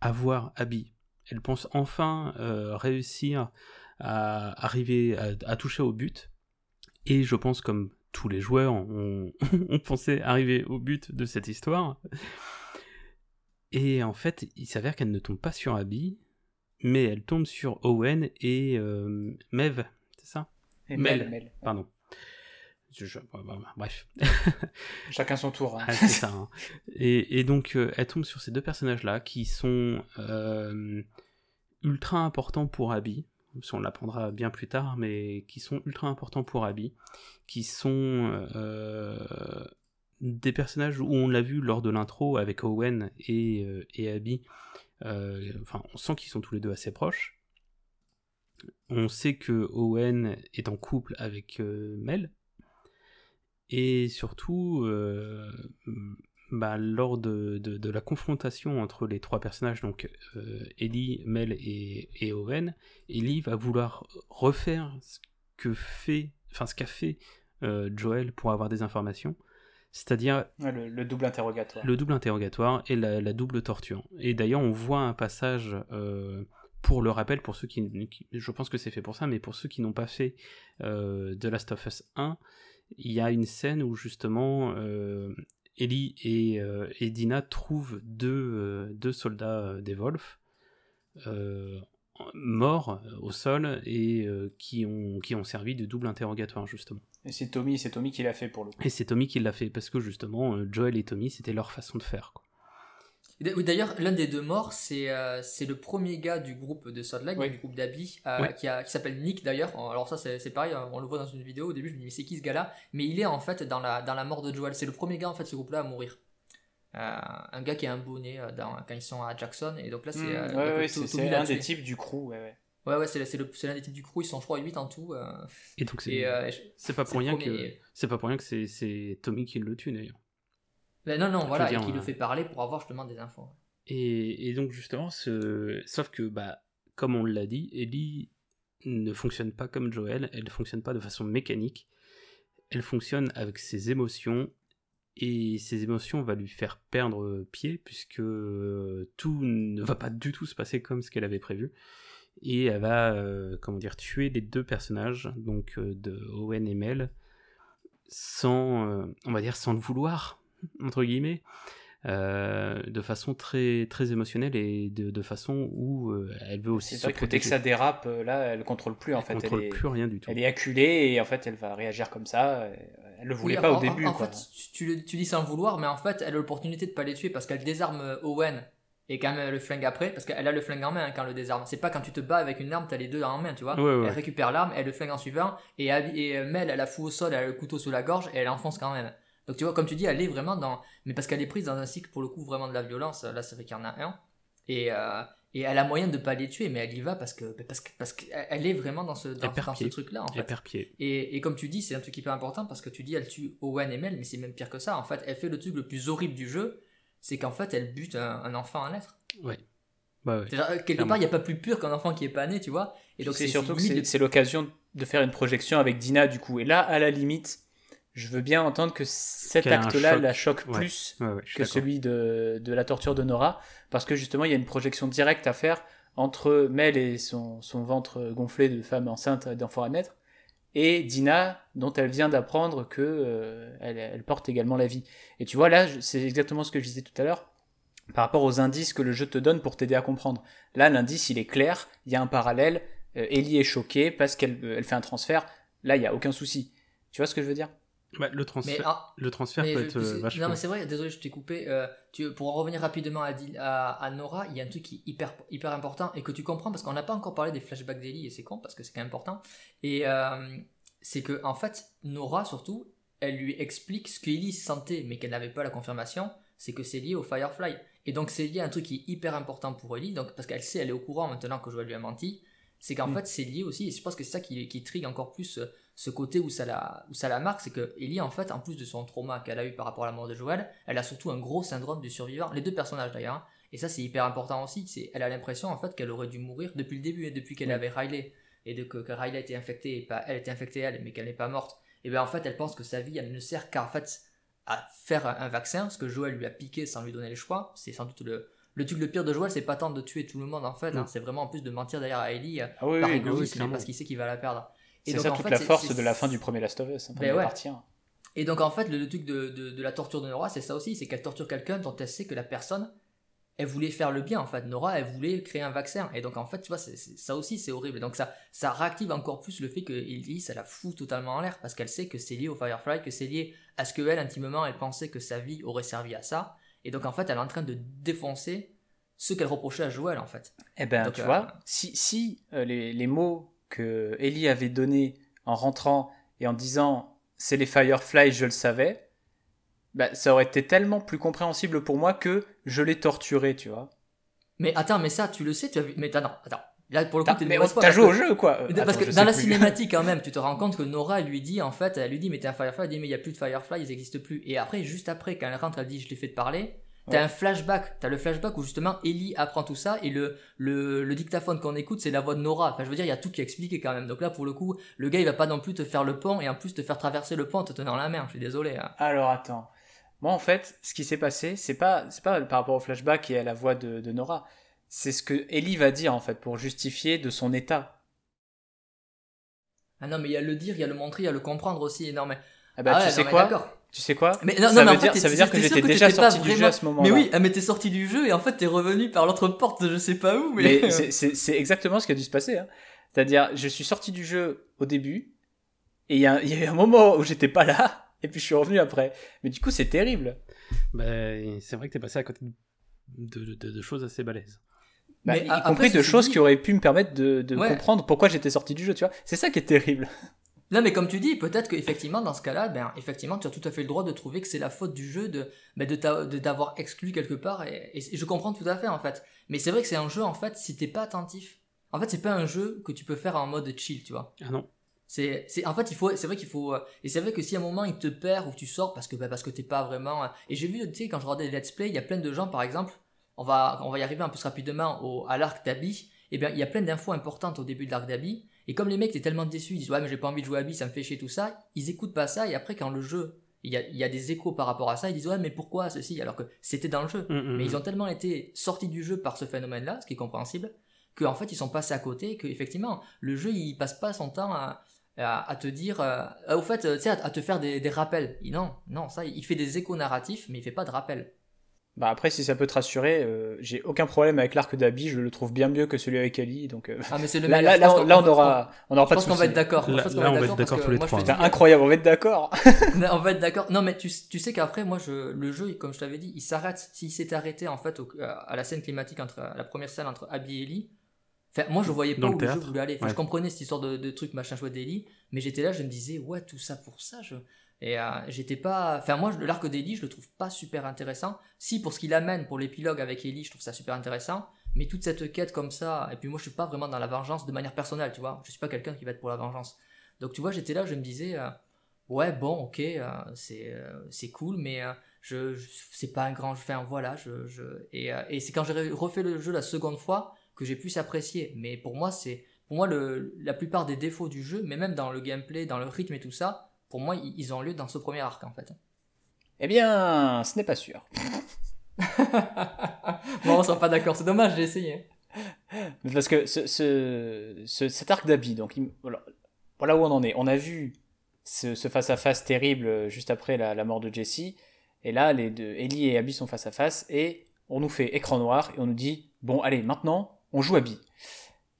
avoir Abby, elle pense enfin réussir à arriver à, toucher au but, et je pense comme tous les joueurs ont, <laughs> ont pensé arriver au but de cette histoire, et en fait il s'avère qu'elle ne tombe pas sur Abby, mais elle tombe sur Owen et euh, Mev, c'est ça? Et Mel. Mel. Pardon. Je- je- bref. <laughs> Chacun son tour. hein. Ah, c'est ça. hein. Et, et donc, euh, elle tombe sur ces deux personnages-là qui sont euh, ultra importants pour Abby. Qu'on l'apprendra bien plus tard, mais qui sont ultra importants pour Abby. Qui sont des personnages où on l'a vu lors de l'intro avec Owen et, euh, Abby. Euh, enfin, on sent qu'ils sont tous les deux assez proches. On sait que Owen est en couple avec euh, Mel. Et surtout, bah, lors de, la confrontation entre les trois personnages, donc Ellie, Mel et, Owen, Ellie va vouloir refaire ce que fait, ce qu'a fait Joel pour avoir des informations, c'est-à-dire Ouais, le, le double interrogatoire. le double interrogatoire et la, la double torture. Et d'ailleurs, on voit un passage, euh, pour le rappel, pour ceux qui, qui- Je pense que c'est fait pour ça, mais pour ceux qui n'ont pas fait euh, The Last of Us 1, il y a une scène où justement euh, Ellie et, euh, et Dina trouvent deux, deux soldats des Wolf. Morts euh, au sol et euh, qui, ont, qui ont servi de double interrogatoire justement. Et c'est Tommy, c'est Tommy qui l'a fait pour le coup. Et c'est Tommy qui l'a fait parce que justement euh, Joel et Tommy c'était leur façon de faire. Quoi. D'ailleurs, l'un des deux morts, c'est euh, c'est le premier gars du groupe de Salt Lake, Oui. du groupe d'Abby, euh, Ouais. qui, a- qui s'appelle Nick d'ailleurs. Alors ça, c'est pareil, on le voit dans une vidéo. Au début, je me dis, mais c'est qui ce gars-là? Mais il est en fait dans la, dans la mort de Joel. C'est le premier gars en fait de ce groupe-là à mourir. Euh, un gars qui a un bonnet euh, dans, quand ils sont à Jackson. Et donc là, c'est. Mm, euh, ouais, ouais, c'est Tommy c'est l'a un des types du crew. Ouais, ouais. Ouais, ouais, c'est l'un des types du crew. Ils sont, je crois, 8 en tout. euh, Et donc c'est euh, pas c'est pour rien que c'est pas pour rien que c'est c'est Tommy qui le tue d'ailleurs. Ben non, non, voilà, dire, et qui euh, le fait parler pour avoir justement des infos. Et, et donc justement, ce... sauf que bah comme on l'a dit, Ellie ne fonctionne pas comme Joel, elle ne fonctionne pas de façon mécanique, elle fonctionne avec ses émotions et ses émotions va lui faire perdre pied puisque euh, tout ne va pas du tout se passer comme ce qu'elle avait prévu et elle va euh, comment dire tuer les deux personnages donc euh, de Owen et Mel sans euh, on va dire sans le vouloir entre guillemets euh, de façon très très émotionnelle et de, de façon où euh, elle veut aussi C'est se que dès que protéger. ça dérape, euh, là, elle contrôle plus en Elle fait. contrôle elle, est, plus rien du tout. elle est acculée et en fait, elle va réagir comme ça. Euh, Elle le voulait Oui, pas en- au début. En, en quoi. fait, tu, tu dis sans le vouloir, mais en fait, elle a l'opportunité de pas les tuer parce qu'elle désarme euh, Owen et quand même le flingue après, parce qu'elle a le flingue en main hein, quand elle le désarme. C'est pas quand tu te bats avec une arme, t'as les deux en main, tu vois. Ouais, ouais. Elle récupère l'arme, elle le flingue en suivant, et, et euh, Mel, elle la fout au sol, elle a le couteau sous la gorge, et elle enfonce quand même. Donc tu vois, comme tu dis, elle est vraiment dans... Mais parce qu'elle est prise dans un cycle, pour le coup, vraiment de la violence, là c'est vrai qu'il y en a un, et, euh, et elle a moyen de pas les tuer, mais elle y va parce que parce que parce qu'elle est vraiment dans ce, dans, ce pied. truc-là, en fait. Et, et comme tu dis, c'est un truc hyper important parce que tu dis elle tue Owen et Mel, mais c'est même pire que ça. En fait, elle fait le truc le plus horrible du jeu, c'est qu'en fait, elle bute un, un enfant à naître. Ouais. Bah euh, quelque Clairement. part, il n'y a pas plus pur qu'un enfant qui est pas né, tu vois. Et donc, c'est surtout de- c'est l'occasion de faire une projection avec Dina du coup. Et là, à la limite, je veux bien entendre que cet acte-là la choque Ouais. plus Ouais, ouais, que celui de, de la torture de Nora, parce que justement, il y a une projection directe à faire entre Mel et son, son ventre gonflé de femme enceinte d'enfant à naître, et Dina, dont elle vient d'apprendre que euh, elle, elle porte également la vie. Et tu vois, là, c'est exactement ce que je disais tout à l'heure, par rapport aux indices que le jeu te donne pour t'aider à comprendre. Là, l'indice, il est clair, il y a un parallèle, euh, Ellie est choquée parce qu'elle euh, elle fait un transfert, là, il n'y a aucun souci. Tu vois ce que je veux dire? Bah, le transfert, Mais, ah, le transfert peut je- être euh, vachement. Non, mais c'est vrai, désolé, je t'ai coupé. Euh, tu, pour en revenir rapidement à, à, à Nora, il y a un truc qui est hyper, hyper important et que tu comprends parce qu'on n'a pas encore parlé des flashbacks d'Ellie et c'est con parce que c'est quand même important. Et euh, c'est que, en fait, Nora, surtout, elle lui explique ce qu'Ellie sentait mais qu'elle n'avait pas la confirmation, c'est que c'est lié au Firefly. Et donc, c'est lié à un truc qui est hyper important pour Ellie, donc, parce qu'elle sait, elle est au courant maintenant que Joël lui a menti. C'est qu'en Mm. fait, c'est lié aussi, et je pense que c'est ça qui, qui trigue encore plus ce côté où ça la, où ça la marque, c'est que Ellie, en fait, en plus de son trauma qu'elle a eu par rapport à la mort de Joël, elle a surtout un gros syndrome du survivant. Les deux personnages d'ailleurs. hein. Et ça, c'est hyper important aussi. C'est, elle a l'impression, en fait, qu'elle aurait dû mourir depuis le début, et depuis qu'elle Oui. avait Riley. Et de, que, que Riley était infectée, et pas elle était infectée elle, mais qu'elle n'est pas morte. Et bien en fait, elle pense que sa vie, elle ne sert qu'à en fait, à faire un, un vaccin, ce que Joël lui a piqué sans lui donner le choix. C'est sans doute le. Le truc le pire de Joël, c'est pas tant de tuer tout le monde en fait, Non. hein. c'est vraiment en plus de mentir derrière à Ellie euh, Ah oui, par oui, égoïsme, oui, parce qu'il sait qu'il va la perdre. C'est ça toute fait, la force de la fin du premier Last of Us, hein, Ben ouais. partir. Et donc en fait, le, truc de, de- de la torture de Nora, c'est ça aussi, c'est qu'elle torture quelqu'un dont elle sait que la personne, elle voulait faire le bien en fait. Nora, elle voulait créer un vaccin. Et donc en fait, tu vois, ça aussi c'est horrible. Et donc ça, ça réactive encore plus le fait que Ellie, ça la fout totalement en l'air parce qu'elle sait que c'est lié au Firefly, que c'est lié à ce qu'elle, intimement, elle pensait que sa vie aurait servi à ça. Et donc en fait, elle est en train de défoncer ce qu'elle reprochait à Joël en fait. Eh ben, Donc, tu euh, vois, si, si euh, les, les mots que Ellie avait donnés en rentrant et en disant c'est les Firefly, je le savais, bah, ça aurait été tellement plus compréhensible pour moi que je l'ai torturé, tu vois. Mais attends, mais ça, tu le sais, tu as vu. Mais attends, attends. Là, pour le coup, t'es mais mauvaise foi, t'as joué que- au jeu, quoi. Parce que dans la plus. cinématique quand même, tu te rends compte que Nora lui dit en fait, elle lui dit mais t'es un Firefly, elle dit mais il y a plus de Firefly, ils existent plus. Et après, juste après, quand elle rentre, elle dit je l'ai fait de parler. T'as Ouais. un flashback, t'as le flashback où justement Ellie apprend tout ça et le, le, le dictaphone qu'on écoute c'est la voix de Nora. Enfin je veux dire il y a tout qui est expliqué quand même. Donc là pour le coup le gars il va pas non plus te faire le pont et en plus te faire traverser le pont en te tenant la main. Je suis désolé. hein. Alors attends. Moi en fait, ce qui s'est passé, c'est pas c'est pas par rapport au flashback et à la voix de, de Nora. C'est ce que Ellie va dire en fait pour justifier de son état. Ah non mais il y a le dire, il y a le montrer, il y a le comprendre aussi. Non mais Ah bah Ah ouais, tu sais quoi? Tu sais quoi Mais non, ça non, mais veut en dire, fait, ça veut dire que j'étais déjà sorti du jeu à ce moment-là. Mais oui, ah, mais t'es sorti du jeu et en fait t'es revenu par l'autre porte de je sais pas où. Mais, Mais <laughs> c'est- exactement ce qui a dû se passer. hein. C'est-à-dire, je suis sorti du jeu au début, et il y, a- il y a eu un moment où j'étais pas là, <laughs> et puis je suis revenu après. Mais du coup, c'est terrible. Bah, c'est vrai que t'es passé à côté de, de- de choses assez balèzes. Bah, Mais y compris de choses dit- qui auraient pu me permettre de, de Ouais. comprendre pourquoi j'étais sorti du jeu, tu vois. C'est ça qui est terrible. Non, mais comme tu dis, peut-être qu'effectivement, dans ce cas-là, ben, effectivement, tu as tout à fait le droit de trouver que c'est la faute du jeu de, ben, de t'a- de t'avoir exclu quelque part, et, et je comprends tout à fait, en fait. Mais c'est vrai que c'est un jeu, en fait, si t'es pas attentif. En fait, c'est pas un jeu que tu peux faire en mode chill, tu vois. Ah non. C'est, c'est, en fait, il faut, c'est vrai qu'il faut, euh, et c'est vrai que si à un moment il te perd ou tu sors parce que, bah, parce que t'es pas vraiment, euh, et j'ai vu, tu sais, quand je regardais les let's play, il y a plein de gens, par exemple, on va, on va y arriver un peu rapidement au, à l'arc d'Abby, et bien, il y a plein d'infos importantes au début de l'arc d'Abby, et comme les mecs étaient tellement déçus, ils disent, ouais, mais j'ai pas envie de jouer à Abby, ça me fait chier tout ça, ils écoutent pas ça, et après, quand le jeu, il y a, il y a des échos par rapport à ça, ils disent, ouais, mais pourquoi ceci, alors que c'était dans le jeu. Mm, mm, Mais mm. ils ont tellement été sortis du jeu par ce phénomène-là, ce qui est compréhensible, qu'en fait ils sont passés à côté, et que effectivement le jeu il passe pas son temps à, à, à te dire, euh, au fait, euh, tu sais, à, à te faire des, des rappels. Non, non, ça, il fait des échos narratifs, mais il fait pas de rappels. Bah après, si ça peut te rassurer, euh, j'ai aucun problème avec l'arc d'Abby, je le trouve bien mieux que celui avec Ali. Donc, euh, Ah, mais c'est le là, meilleur. là, Je là, pense on, là, on je aura, on aura pense pas de qu'on va être d'accord. Là- Je pense on va être d'accord tous les je trois. Putain, incroyable, on va être d'accord. <laughs> on va être d'accord. Non, mais tu, tu sais qu'après, moi, je, le jeu, comme je t'avais dit, il s'arrête. S'il s'était arrêté, en fait, au- à la scène climatique, entre la première scène entre Abby et Ellie, enfin, moi, je voyais pas Dans où le le jeu voulait aller. Enfin, Ouais. Je comprenais cette histoire de, de truc, machin chouette d'Ellie, mais j'étais là, je me disais, ouais, tout ça pour ça, je. Et euh, j'étais pas. Enfin, moi, l'arc d'Ellie, je le trouve pas super intéressant. Si, pour ce qu'il amène, pour l'épilogue avec Ellie, je trouve ça super intéressant. Mais toute cette quête comme ça, et puis moi, je suis pas vraiment dans la vengeance de manière personnelle, tu vois. Je suis pas quelqu'un qui va être pour la vengeance. Donc, tu vois, j'étais là, je me disais. euh, ouais bon ok euh, c'est cool mais je, c'est pas un grand enfin voilà je, et, et c'est quand j'ai refait le jeu la seconde fois que j'ai pu s'apprécier mais pour moi c'est pour moi le la plupart des défauts du jeu mais même dans le gameplay dans le rythme et tout ça pour moi ils ont lieu dans ce premier arc en fait Eh bien, ce n'est pas sûr. <laughs> bon on sera pas d'accord c'est dommage j'ai essayé Parce que ce, ce- ce- cet arc d'Abby, donc il- voilà, voilà où on en est. On a vu ce ce face-à-face terrible euh, juste après la, la mort de Jesse. Et là, les deux, Ellie et Abby sont face à face. Et on nous fait écran noir et on nous dit Bon, allez, maintenant, on joue Abby.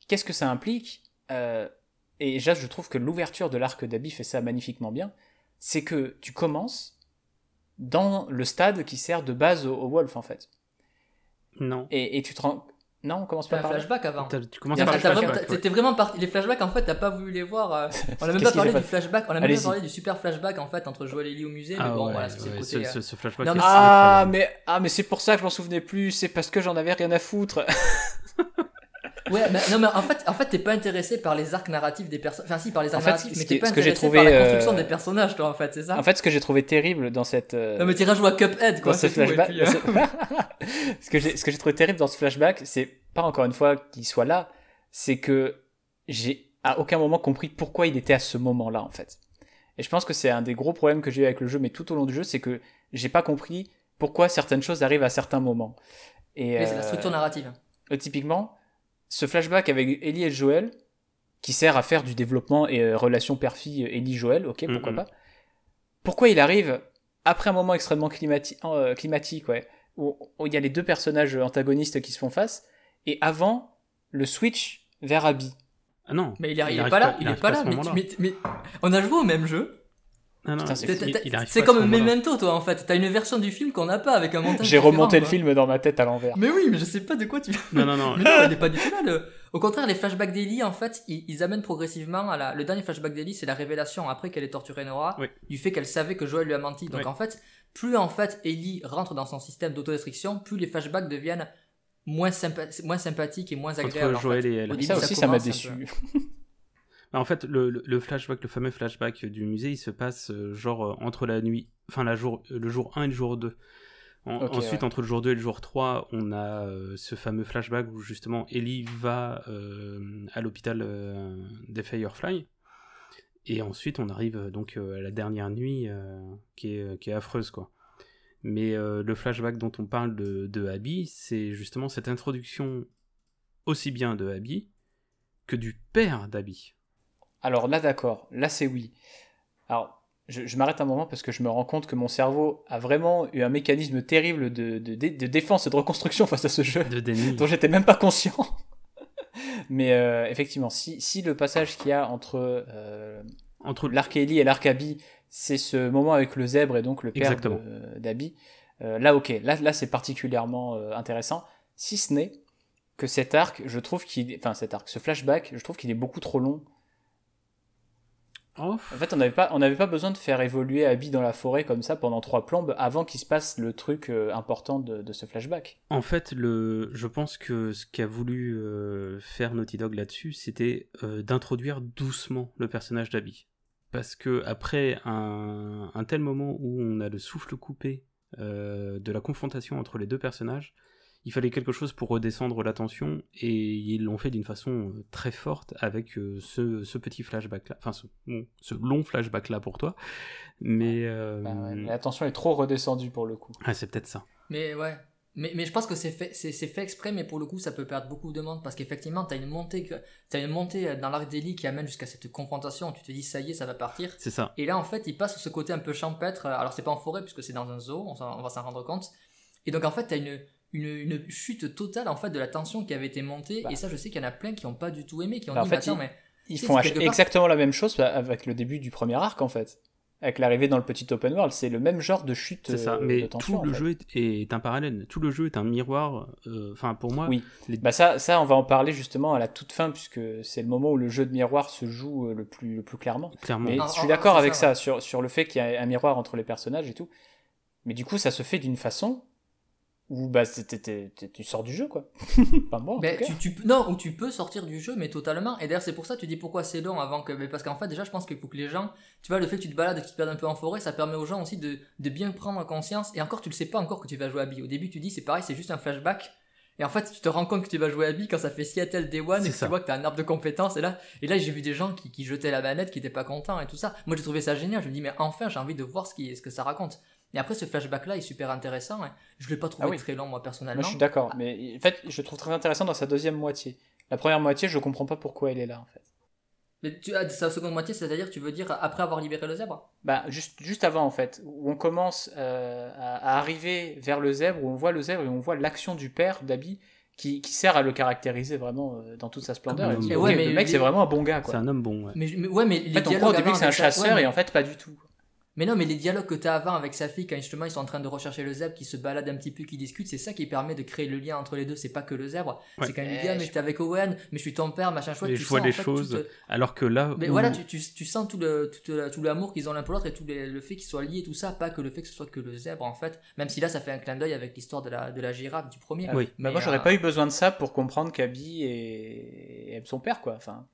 Qu'est-ce que ça implique? Euh, Et déjà, je trouve que l'ouverture de l'arc d'Abby fait ça magnifiquement bien. C'est que tu commences dans le stade qui sert de base au, au Wolf, en fait. Non. Et, et tu te rends. Non, on commence pas par flashback avant Tu commences par le t'as vraiment- flashback. t'as- ouais. T'étais vraiment parti. Les flashbacks, en fait, t'as pas voulu les voir. euh, <laughs> on a même pas parlé du flashback. On a même pas parlé du super flashback, en fait, entre Joel et Ellie au musée. Mais Ah bon, ouais, voilà, c'est le ouais, côté. ce, euh, ce- ce flashback. Non, mais est Ah, mais, ah, mais c'est pour ça que je m'en souvenais plus, c'est parce que j'en avais rien à foutre. <laughs> Ouais, mais non, mais en fait, en fait, t'es pas intéressé par les arcs narratifs des personnages. Enfin, si, par les arcs En fait, narratifs, mais t'es pas intéressé trouvé, par la construction euh, des personnages, toi, en fait, c'est ça? En fait, ce que j'ai trouvé terrible dans cette. euh, Non, mais t'iras jouer à Cuphead, quoi. dans ce flashback. puis, euh, <laughs> ce- que j'ai ce que j'ai trouvé terrible dans ce flashback, c'est pas encore une fois qu'il soit là, c'est que j'ai à aucun moment compris pourquoi il était à ce moment-là, en fait. Et je pense que c'est un des gros problèmes que j'ai eu avec le jeu, mais tout au long du jeu, c'est que j'ai pas compris pourquoi certaines choses arrivent à certains moments. Et, Mais c'est la euh, structure narrative. Euh, typiquement, ce flashback avec Ellie et Joël, qui sert à faire du développement et euh, relation père-fille euh, Ellie-Joël, ok, pourquoi Mhm. pas. Pourquoi il arrive après un moment extrêmement climati- euh, climatique, ouais, où, où il y a les deux personnages antagonistes qui se font face, et avant le switch vers Abby Ah non. Mais il, est- il est pas là, il est pas là. mais on a joué au même jeu. Ah c'est il- il- il comme ce. Memento, toi, en fait. T'as une version du film qu'on n'a pas avec un montage. J'ai remonté le film dans ma tête à l'envers. Mais oui, mais je sais pas de quoi tu. Non, non, non. <laughs> Mais non, elle est pas du tout là. le- Au contraire, les flashbacks d'Ellie, en fait, ils, ils amènent progressivement à la. Le dernier flashback d'Ellie, c'est la révélation après qu'elle ait torturé Nora, Oui. du fait qu'elle savait que Joel lui a menti. Donc Oui. en fait, plus en fait Ellie rentre dans son système d'autodestruction, plus les flashbacks deviennent moins, sympa- moins sympathiques et moins agréables. Entre en Joël fait. et elle. Début, ça aussi, ça m'a déçu. <laughs> Bah, en fait, le, flashback, le fameux flashback du musée, il se passe euh, genre euh, entre la nuit, enfin la jour, euh, le jour 1 et le jour 2. En- Ok, ensuite, ouais. entre le jour 2 et le jour 3, on a euh, ce fameux flashback où justement Ellie va euh, à l'hôpital euh, des Firefly. Et ensuite, on arrive donc à la dernière nuit qui, est, qui est affreuse, quoi. Mais le flashback dont on parle de, de Abby, c'est justement cette introduction aussi bien de Abby que du père d'Abby. Alors là, d'accord, là c'est oui. Alors, je, je m'arrête un moment parce que je me rends compte que mon cerveau a vraiment eu un mécanisme terrible de, de, de- de défense et de reconstruction face à ce jeu, De déni. dont j'étais même pas conscient. <laughs> Mais euh, effectivement, si, si le passage qu'il y a entre euh, Entre l'arc Ellie et l'arc Abby, c'est ce moment avec le zèbre et donc le père d'Abby, euh, là ok, là, là c'est particulièrement euh, intéressant, si ce n'est que cet arc, je trouve qu'il... Enfin cet arc, ce flashback, je trouve qu'il est beaucoup trop long. En fait, on n'avait pas, on n'avait pas besoin de faire évoluer Abby dans la forêt comme ça pendant trois plombes avant qu'il se passe le truc euh, important de, de ce flashback. En fait, le, je pense que ce qu'a voulu euh, faire Naughty Dog là-dessus, c'était euh, d'introduire doucement le personnage d'Abby. Parce que après un, un tel moment où on a le souffle coupé de la confrontation entre les deux personnages, il fallait quelque chose pour redescendre la tension, et ils l'ont fait d'une façon euh, très forte avec euh, ce, ce petit flashback-là, enfin ce, bon, ce long flashback-là pour toi, mais... euh, Bah ouais, la tension est trop redescendue pour le coup. ah, c'est peut-être ça. Mais ouais. Mais, mais je pense que c'est fait, c'est, c'est fait exprès, mais pour le coup, ça peut perdre beaucoup de monde parce qu'effectivement, t'as une montée, que, une montée dans l'arc d'Eli qui amène jusqu'à cette confrontation. Tu te dis, ça y est, ça va partir. C'est ça. Et là, en fait, il passe sur ce côté un peu champêtre. Alors, c'est pas en forêt puisque c'est dans un zoo, on, on va s'en rendre compte. Et donc en fait, t'as une, une, une chute totale en fait de la tension qui avait été montée. Bah. Et ça, je sais qu'il y en a plein qui ont pas du tout aimé, qui ont Bah, en dit, fait, mais attends, il- mais Ils font part- exactement la même chose bah, avec le début du premier arc en fait. Avec l'arrivée dans le petit open world, c'est le même genre de chute C'est ça, euh, de mais tension. tout le en fait. jeu est, est un parallèle. Tout le jeu est un miroir. euh, Enfin, pour moi, Oui. les- Bah ça, ça, on va en parler justement à la toute fin, puisque c'est le moment où le jeu de miroir se joue euh, le plus, le plus clairement. clairement. Mais Ah, je ah, suis d'accord c'est avec ça, ça, sur, sur le fait qu'il y a un miroir entre les personnages et tout. Mais du coup, ça se fait d'une façon où bah, tu sors du jeu, quoi. <laughs> Pas moi, en tout cas. tu, tu, peux- non, ou tu peux sortir du jeu, mais totalement. Et d'ailleurs, c'est pour ça que tu dis pourquoi c'est long avant que. mais parce qu'en fait, déjà, je pense qu'il faut que les gens. Tu vois, le fait que tu te balades et que tu te perdes un peu en forêt, ça permet aux gens aussi de, de bien prendre conscience. Et encore, tu le sais pas encore que tu vas jouer à Abby. Au début, tu dis, c'est pareil, c'est juste un flashback. Et en fait, tu te rends compte que tu vas jouer à Abby quand ça fait Seattle Day One et que ça. tu vois que t'as un arbre de compétences. Et là, et là j'ai vu des gens qui, qui jetaient la manette, qui étaient pas contents et tout ça. Moi, j'ai trouvé ça génial. Je me dis, mais enfin, j'ai envie de voir ce, qui, ce que ça raconte. Et après, ce flashback-là est super intéressant. hein. Je l'ai pas trouvé Ah oui. très long, moi, personnellement. Moi, je suis d'accord. Mais en fait, je le trouve très intéressant dans sa deuxième moitié. La première moitié, je comprends pas pourquoi elle est là, en fait. Mais tu as sa seconde moitié, c'est-à-dire, tu veux dire après avoir libéré le zèbre? Bah, juste, juste avant, en fait, où on commence euh, à, à arriver vers le zèbre, où on voit le zèbre et on voit l'action du père d'Abby qui, qui sert à le caractériser vraiment euh, dans toute sa splendeur. Et dit, Ouais, mais le mec, c'est vraiment un bon gars, C'est un homme bon. ouais. mais, mais- ouais, mais En fait, on croit au début que c'est un chasseur ouais, et en fait, pas du tout. Mais non, mais les dialogues que t'as avant avec sa fille, quand justement ils sont en train de rechercher le zèbre, qui se baladent un petit peu, qui discutent, c'est ça qui permet de créer le lien entre les deux. C'est pas que le zèbre. Ouais. C'est quand il Eh, dit, ah, mais je- j'étais avec Owen, mais je suis ton père, machin chouette. Mais tu je vois sens, les en fait, choses. euh, Alors que là, Mais où- voilà, tu, tu, tu sens tout le, tout, le- tout l'amour qu'ils ont l'un pour l'autre et tout les- le fait qu'ils soient liés, tout ça, pas que le fait que ce soit que le zèbre en fait. Même si là, ça fait un clin d'œil avec l'histoire de la, de la girafe du premier. Oui. Bah, Mais, moi, j'aurais euh, pas eu besoin de ça pour comprendre qu'Abby est... aime son père, quoi. Enfin,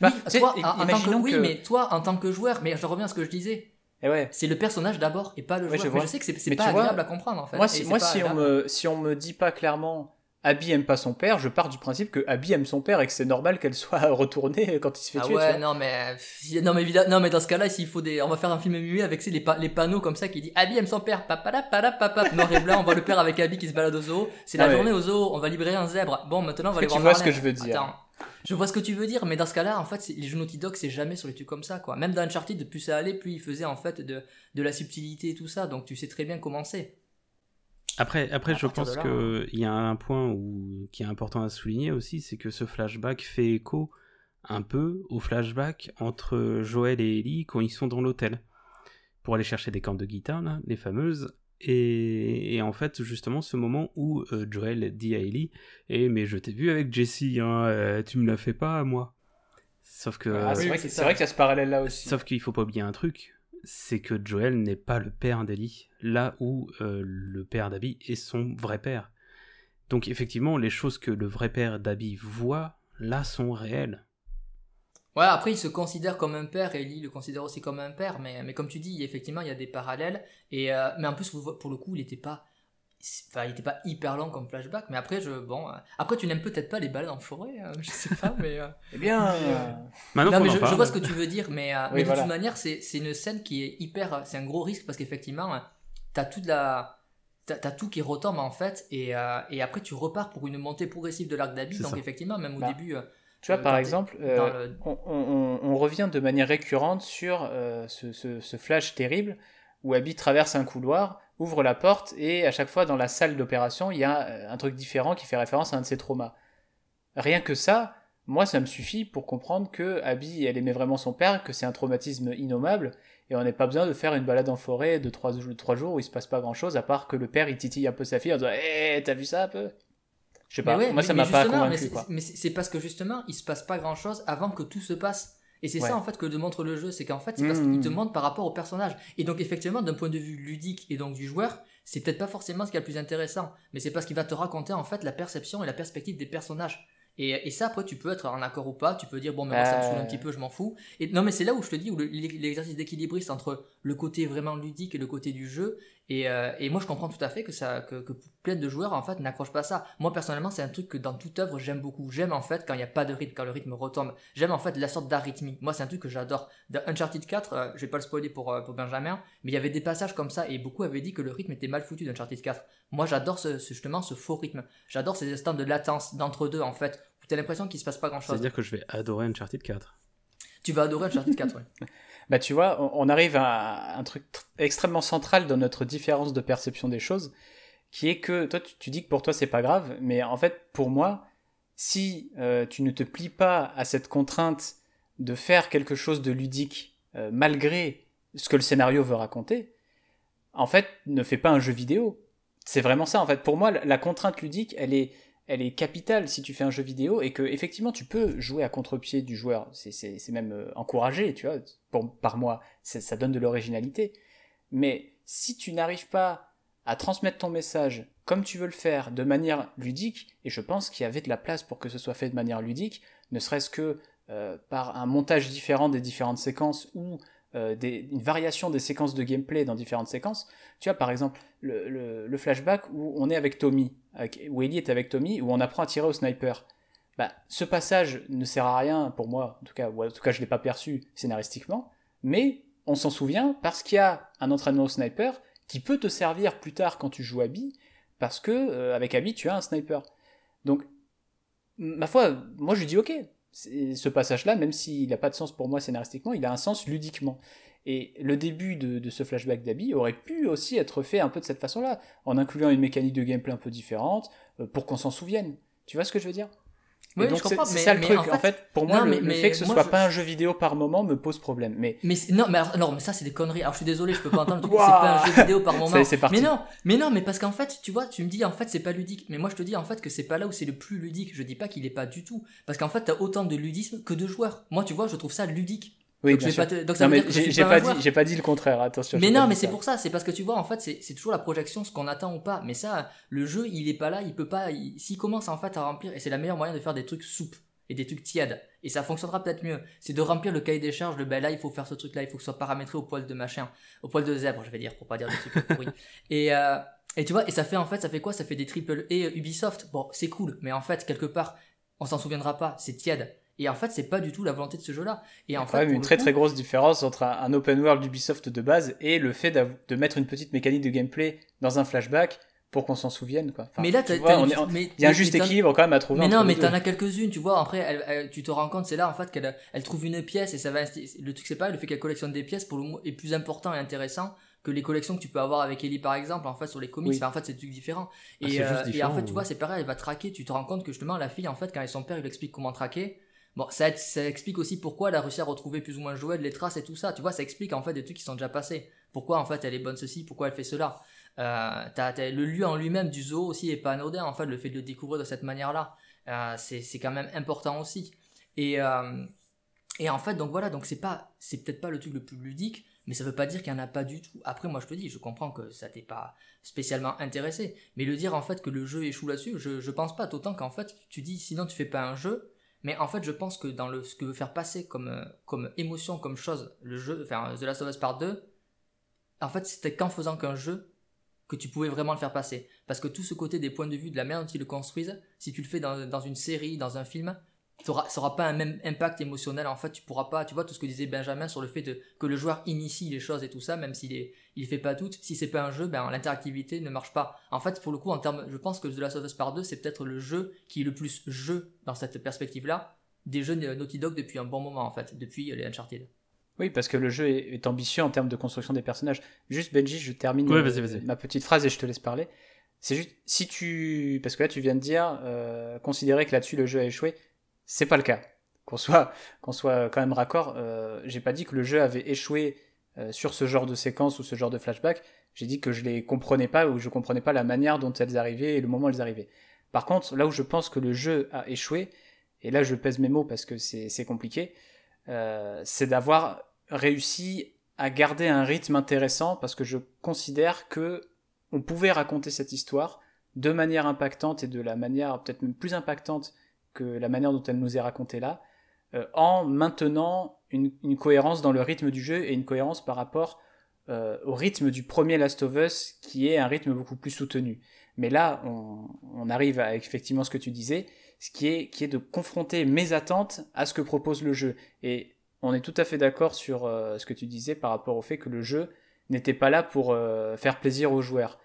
Oui, toi, en, en tant que, oui, mais toi, en tant que joueur, mais je reviens à ce que je disais, Eh ouais. c'est le personnage d'abord et pas le Ouais, joueur. je mais je sais que c'est, pas vois, agréable à comprendre en fait. Moi, si, moi on me, si on me dit pas clairement Abby aime pas son père, je pars du principe que Abby aime son père et que c'est normal qu'elle soit <laughs> retournée quand il se fait Ah tuer. tu ouais, non mais, non mais évidemment, non mais dans ce cas-là, s'il faut des, on va faire un film muet avec les, pa- les panneaux comme ça qui dit Abby aime son père, papala pala papa, noir et blanc, on voit le père avec Abby qui se balade au zoo, c'est la Ah ouais. journée au zoo, on va libérer un zèbre. Bon, maintenant on va aller que tu voir vois ce que je veux dire Attends. Je vois ce que tu veux dire, mais dans ce cas-là, en fait, les jeux Naughty Dog, c'est jamais sur les trucs comme ça, quoi. Même dans Uncharted, plus ça allait, plus il faisait en fait de, de la subtilité et tout ça, donc tu sais très bien comment c'est. Après, après je pense qu'il y a un point où, qui est important à souligner aussi, c'est que ce flashback fait écho un peu au flashback entre Joël et Ellie quand ils sont dans l'hôtel pour aller chercher des cordes de guitare, là, les fameuses. Et, et en fait, justement, ce moment où euh, Joël dit à Ellie Eh, mais je t'ai vu avec Jessie, hein, euh, tu me la fais pas à moi. Sauf que. Ah, c'est vrai, que- c'est vrai qu'il y a ce parallèle-là aussi. Sauf qu'il faut pas oublier un truc, c'est que Joel n'est pas le père d'Ellie, là où euh, le père d'Abby est son vrai père. Donc effectivement, les choses que le vrai père d'Abby voit, là, sont réelles. Ouais, après, il se considère comme un père et Ellie le considère aussi comme un père, mais, mais comme tu dis, effectivement, il y a des parallèles. Et, euh, mais en plus, pour le coup, il était pas. Enfin, il était pas hyper long comme flashback, mais après, je, bon, euh, après, tu n'aimes peut-être pas les balades en forêt, euh, je sais pas, mais. euh, Eh bien, euh, Maintenant non, mais je, vois ce que tu veux dire, mais, euh, Oui, mais de voilà. toute manière, c'est c'est une scène qui est hyper. C'est un gros risque parce qu'effectivement, t'as toute la. T'as tout qui retombe en fait, et, euh, et après tu repars pour une montée progressive de l'arc. C'est Donc, ça. effectivement, même au Bah, début. Tu vois, euh, par exemple, euh, le- on, on- on revient de manière récurrente sur euh, ce, ce- ce flash terrible où Abby traverse un couloir, ouvre la porte et à chaque fois dans la salle d'opération, il y a un truc différent qui fait référence à un de ses traumas. Rien que ça, moi, ça me suffit pour comprendre que Abby, elle aimait vraiment son père, que c'est un traumatisme innommable, et on n'a pas besoin de faire une balade en forêt de trois, jou- trois jours où il se passe pas grand chose, à part que le père, il titille un peu sa fille en disant Hé, t'as vu ça un peu? Je sais pas, ouais, moi, mais- ça m'a pas convaincu, mais c'est- parce que justement, il se passe pas grand chose avant que tout se passe. Et c'est Ouais. ça en fait que te montre le jeu, c'est qu'en fait, c'est parce Mmh. qu'il te montre par rapport au personnage. Et donc effectivement, d'un point de vue ludique et donc du joueur, c'est peut-être pas forcément ce qui est le plus intéressant, mais c'est parce qu'il va te raconter en fait la perception et la perspective des personnages. Et, et ça, après, tu peux être en accord ou pas, tu peux dire, bon, mais moi, ça me saoule un Euh. petit peu, je m'en fous. Et non, mais c'est là où je te dis, où le- l'exercice d'équilibriste entre le côté vraiment ludique et le côté du jeu. Et, euh, et moi, je comprends tout à fait que, ça, que, que plein de joueurs, en fait, n'accrochent pas ça. Moi, personnellement, c'est un truc que dans toute œuvre, j'aime beaucoup. J'aime, en fait, quand il n'y a pas de rythme, quand le rythme retombe. J'aime, en fait, la sorte d'arythmie. Moi, c'est un truc que j'adore. Dans Uncharted 4, euh, je vais pas le spoiler pour, euh, pour Benjamin, mais il y avait des passages comme ça, et beaucoup avaient dit que le rythme était mal foutu d'Uncharted 4. Moi, j'adore ce, ce- justement ce faux rythme. J'adore ces instants de latence, d'entre-deux, en fait, où t'as l'impression qu'il se passe pas grand-chose. C'est-à-dire que je vais adorer Uncharted 4. Tu vas adorer Uncharted 4, ouais. <laughs> Bah tu vois, on, arrive à un truc tr- extrêmement central dans notre différence de perception des choses, qui est que toi, tu, dis que pour toi, c'est pas grave, mais en fait, pour moi, si euh, tu ne te plies pas à cette contrainte de faire quelque chose de ludique euh, malgré ce que le scénario veut raconter, en fait, ne fais pas un jeu vidéo. C'est vraiment ça, en fait. Pour moi, la contrainte ludique, elle est, elle est capitale si tu fais un jeu vidéo et que effectivement tu peux jouer à contre-pied du joueur. C'est même euh, encouragé, tu vois, par moi. Ça donne de l'originalité. Mais si tu n'arrives pas à transmettre ton message comme tu veux le faire de manière ludique, et je pense qu'il y avait de la place pour que ce soit fait de manière ludique, ne serait-ce que euh, par un montage différent des différentes séquences ou euh, une variation des séquences de gameplay dans différentes séquences. Tu vois, par exemple, le, flashback où on est avec Tommy, où Ellie est avec Tommy, où on apprend à tirer au sniper. Bah, ce passage ne sert à rien pour moi, en tout cas, ou en tout cas je ne l'ai pas perçu scénaristiquement, mais on s'en souvient parce qu'il y a un entraînement au sniper qui peut te servir plus tard quand tu joues Abby, parce que euh, avec Abby tu as un sniper. Donc, ma foi, moi je dis ok, ce passage-là, même s'il n'a pas de sens pour moi scénaristiquement, il a un sens ludiquement. Et le début de, ce flashback d'Abby aurait pu aussi être fait un peu de cette façon-là, en incluant une mécanique de gameplay un peu différente, euh, pour qu'on s'en souvienne. Tu vois ce que je veux dire? Oui, donc c'est ça le truc. En fait, pour moi, le, fait que ce soit pas un jeu vidéo par moment me pose problème. Mais, mais non, mais alors, mais ça c'est des conneries. Alors je suis désolé, je peux pas entendre c'est pas un jeu vidéo par <laughs> moment. Mais non, mais non, mais parce qu'en fait, tu vois, tu me dis en fait c'est pas ludique. Mais moi je te dis en fait que c'est pas là où c'est le plus ludique. Je dis pas qu'il est pas du tout. Parce qu'en fait t'as autant de ludisme que de joueurs. Moi tu vois, je trouve ça ludique. Oui, donc, Pas donc ça j'ai pas, dit, j'ai pas dit le contraire, attention. Mais non, mais c'est pour ça, c'est parce que tu vois, en fait, c'est toujours la projection, ce qu'on attend ou pas. Mais ça, le jeu, il est pas là, il peut pas, s'il commence en fait à remplir, et c'est la meilleure moyen de faire des trucs souples et des trucs tièdes. Et ça fonctionnera peut-être mieux. C'est de remplir le cahier des charges de ben là, il faut faire ce truc-là, il faut que ce soit paramétré au poil de machin, au poil de zèbre, je vais dire, pour pas dire des trucs pourris. <laughs> Et, euh, et tu vois, et ça fait en fait, ça fait quoi? Ça fait des triple et Ubisoft. Bon, c'est cool, mais en fait, quelque part, on s'en souviendra pas, c'est tiède. Et en fait, c'est pas du tout la volonté de ce jeu-là. Et en fait, quand même une très très grosse différence entre un, open world Ubisoft de base et le fait de mettre une petite mécanique de gameplay dans un flashback pour qu'on s'en souvienne quoi. mais là, il y a un juste équilibre quand même à trouver. Mais non, mais t'en as quelques-unes, tu vois. Après, tu te rends compte, c'est là en fait qu'elle elle trouve une pièce et ça va. Le truc c'est pas, le fait qu'elle collectionne des pièces pour le est plus important et intéressant que les collections que tu peux avoir avec Ellie par exemple. En fait, sur les comics, en fait, c'est des trucs différents. Ah, et, euh, et, en fait, tu vois, c'est pareil, elle va traquer. Tu te rends compte que justement la fille, en fait, quand elle son père, il lui explique comment traquer. Bon, ça, explique aussi pourquoi elle a réussi à retrouver plus ou moins Joël, les traces et tout ça. Tu vois, ça explique en fait des trucs qui sont déjà passés. Pourquoi en fait elle est bonne ceci, pourquoi elle fait cela. Euh, le lieu en lui-même du zoo aussi est pas anodin, en fait, le fait de le découvrir de cette manière-là, euh, c'est quand même important aussi. Et, euh, et en fait, donc voilà, donc c'est peut-être pas le truc le plus ludique, mais ça veut pas dire qu'il y en a pas du tout. Après, moi, je te dis, je comprends que ça t'est pas spécialement intéressé, mais le dire en fait que le jeu échoue là-dessus, je, je pense pas, d'autant qu'en fait, tu dis, sinon tu fais pas un jeu, mais en fait, je pense que dans le, ce que veut faire passer comme, comme émotion, comme chose, le jeu, enfin, The Last of Us Part 2, en fait, c'était qu'en faisant qu'un jeu, que tu pouvais vraiment le faire passer. Parce que tout ce côté des points de vue, de la manière dont ils le construisent, si tu le fais dans, dans une série, dans un film, ça n'aura pas un même impact émotionnel. En fait, tu pourras pas, tu vois, tout ce que disait Benjamin sur le fait de, que le joueur initie les choses et tout ça, même s'il est, il fait pas tout. Si c'est pas un jeu, ben, l'interactivité ne marche pas. En fait, pour le coup, en termes, je pense que The Last of Us Part 2, c'est peut-être le jeu qui est le plus jeu dans cette perspective-là des jeux Naughty Dog depuis un bon moment, en fait, depuis les Uncharted. Oui, parce que le jeu est, ambitieux en termes de construction des personnages. Juste, Benji, je termine euh, ma petite phrase et je te laisse parler. C'est juste, si tu. Parce que là, tu viens de dire, euh, considérer que là-dessus le jeu a échoué, c'est pas le cas. Qu'on soit, qu'on soit quand même raccord, euh, j'ai pas dit que le jeu avait échoué euh, sur ce genre de séquence ou ce genre de flashback. J'ai dit que je les comprenais pas ou je comprenais pas la manière dont elles arrivaient et le moment où elles arrivaient. Par contre, là où je pense que le jeu a échoué, et là je pèse mes mots parce que c'est compliqué, euh, c'est d'avoir réussi à garder un rythme intéressant parce que je considère que on pouvait raconter cette histoire de manière impactante et de la manière peut-être même plus impactante que la manière dont elle nous est racontée là, euh, en maintenant une, cohérence dans le rythme du jeu et une cohérence par rapport euh, au rythme du premier Last of Us qui est un rythme beaucoup plus soutenu. Mais là, on, arrive à effectivement ce que tu disais, ce qui est, de confronter mes attentes à ce que propose le jeu. Et on est tout à fait d'accord sur euh, ce que tu disais par rapport au fait que le jeu n'était pas là pour faire plaisir aux joueurs.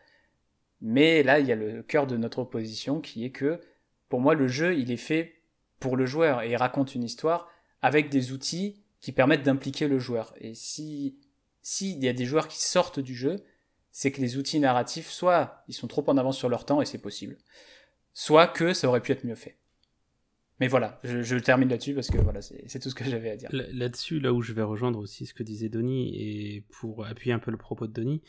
Mais là, il y a le cœur de notre opposition qui est que, pour moi, le jeu, il est fait pour le joueur et il raconte une histoire avec des outils qui permettent d'impliquer le joueur. Et si s'il y a des joueurs qui sortent du jeu, c'est que les outils narratifs, soit ils sont trop en avance sur leur temps, et c'est possible, soit que ça aurait pu être mieux fait. Mais voilà, je, termine là-dessus parce que voilà, c'est tout ce que j'avais à dire. Là-dessus, là où je vais rejoindre aussi ce que disait Denis, et pour appuyer un peu le propos de Denis,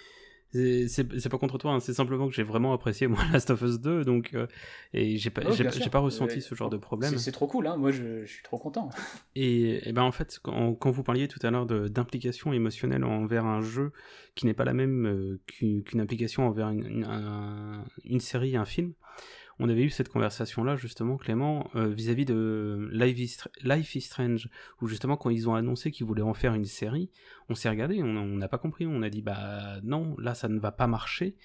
c'est pas contre toi, hein, c'est simplement que j'ai vraiment apprécié moi <laughs> Last of Us 2, donc euh, et j'ai pas, j'ai pas ressenti ce genre de problème. C'est trop cool, hein. moi je, je, suis trop content. <laughs> Et, et ben en fait, quand, quand, vous parliez tout à l'heure d'implication émotionnelle envers un jeu qui n'est pas la même euh, qu'une implication envers une, une, une série, un film, on avait eu cette conversation-là, justement, Clément, euh, vis-à-vis de Life is, Strange, où justement, quand ils ont annoncé qu'ils voulaient en faire une série, on s'est regardé, on n'a pas compris, on a dit, bah non, là, ça ne va pas marcher,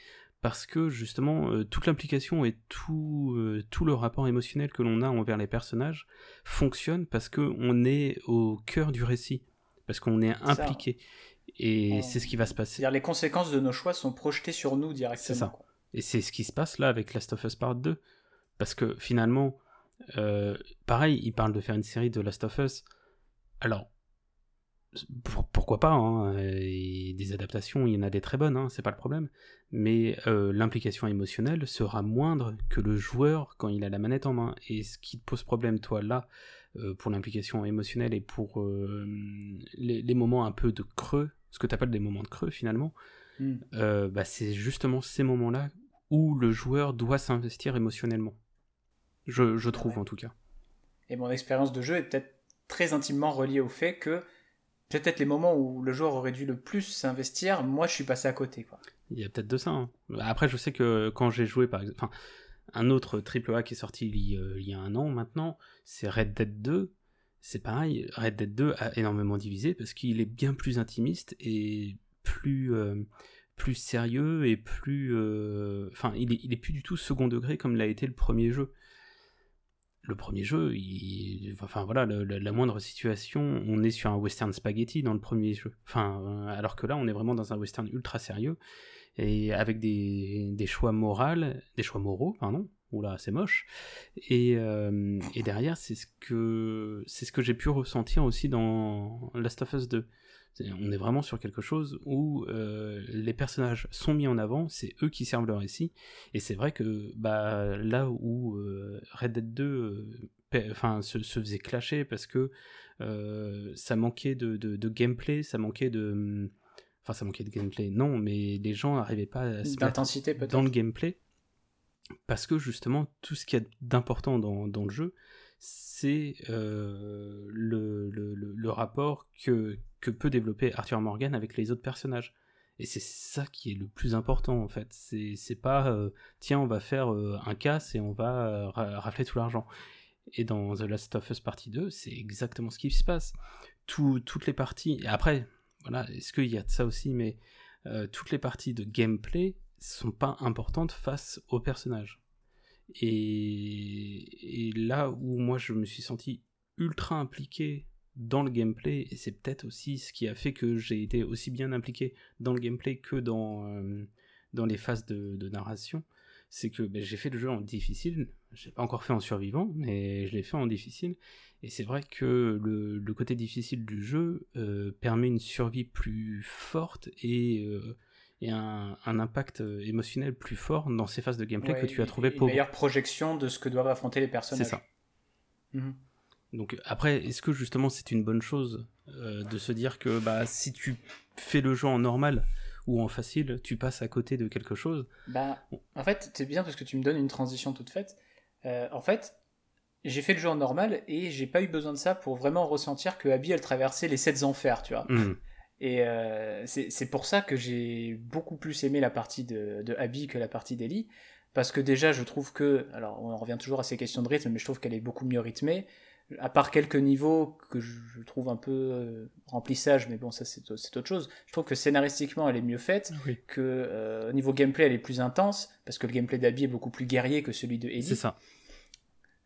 parce que justement, euh, toute l'implication et tout, euh, tout le rapport émotionnel que l'on a envers les personnages fonctionne parce qu'on est au cœur du récit, parce qu'on est impliqué. Et c'est ce qui va se passer. C'est-à-dire les conséquences de nos choix sont projetées sur nous directement. C'est ça. Et c'est ce qui se passe là avec Last of Us Part 2. Parce que finalement, euh, pareil, ils parlent de faire une série de Last of Us. Alors, pourquoi pas hein, Des adaptations, il y en a des très bonnes, hein, c'est pas le problème. Mais euh, l'implication émotionnelle sera moindre que le joueur quand il a la manette en main. Et ce qui te pose problème, toi, là, euh, pour l'implication émotionnelle et pour les, les, moments un peu de creux, ce que tu appelles des moments de creux finalement, hmm. bah, c'est justement ces moments-là où le joueur doit s'investir émotionnellement. Je, trouve en tout cas. Et mon expérience de jeu est peut-être très intimement reliée au fait que peut-être les moments où le joueur aurait dû le plus s'investir, moi je suis passé à côté. Quoi. Il y a peut-être de ça. Hein. Après, je sais que quand j'ai joué, par exemple, un autre triple A qui est sorti il y, a un an maintenant, c'est Red Dead 2. C'est pareil, Red Dead 2 a énormément divisé parce qu'il est bien plus intimiste et plus, euh, plus sérieux et plus. Euh, enfin, il, est, plus du tout second degré comme l'a été le premier jeu le premier jeu, enfin voilà, la moindre situation, on est sur un western spaghetti dans le premier jeu. Enfin, euh, alors que là, on est vraiment dans un western ultra sérieux et avec des, choix moraux, des choix moraux, pardon. Oula, c'est moche. Et, euh, et derrière, c'est ce que c'est ce que j'ai pu ressentir aussi dans Last of Us 2 on est vraiment sur quelque chose où euh, les personnages sont mis en avant, c'est eux qui servent le récit, et c'est vrai que bah, là où euh, Red Dead 2 euh, enfin, se, faisait clasher parce que ça manquait de, gameplay, ça manquait de... Enfin, ça manquait de gameplay, non, mais les gens n'arrivaient pas à se mettre dans le gameplay, parce que justement, tout ce qu'il y a d'important dans, le jeu, c'est le, le, rapport que, que peut développer Arthur Morgan avec les autres personnages. Et c'est ça qui est le plus important en fait. C'est pas euh, tiens, on va faire euh, un casse et on va euh, rafler tout l'argent. Et dans The Last of Us Partie 2, c'est exactement ce qui se passe. toutes les parties. Et après, voilà, est-ce qu'il y a de ça aussi Mais toutes les parties de gameplay sont pas importantes face aux personnages. Et, là où moi je me suis senti ultra impliqué dans le gameplay, et c'est peut-être aussi ce qui a fait que j'ai été aussi bien impliqué dans le gameplay que dans, euh, dans les phases de, narration, c'est que ben, j'ai fait le jeu en difficile, j'ai pas encore fait en survivant, mais je l'ai fait en difficile, et c'est vrai que le, côté difficile du jeu euh, permet une survie plus forte et, euh, et un, impact émotionnel plus fort dans ces phases de gameplay que tu as trouvé pour... Une meilleure projection de ce que doivent affronter les personnages. C'est ça. Mhm. Donc après, est-ce que justement c'est une bonne chose euh, de se dire que bah, si tu fais le jeu en normal ou en facile, tu passes à côté de quelque chose? Bah, en fait, c'est bien parce que tu me donnes une transition toute faite. Euh, en fait, j'ai fait le jeu en normal et j'ai pas eu besoin de ça pour vraiment ressentir que Abby elle traversait les sept enfers, tu vois. Hmm. Et euh, c'est pour ça que j'ai beaucoup plus aimé la partie de, de Abby que la partie d'Ellie. Parce que déjà, je trouve que. Alors, on revient toujours à ces questions de rythme, mais je trouve qu'elle est beaucoup mieux rythmée à part quelques niveaux que je trouve un peu euh, remplissage, mais bon, ça c'est autre chose. Je trouve que scénaristiquement elle est mieux faite, que euh, au niveau gameplay elle est plus intense, parce que le gameplay d'Abby est beaucoup plus guerrier que celui de Ellie. C'est ça.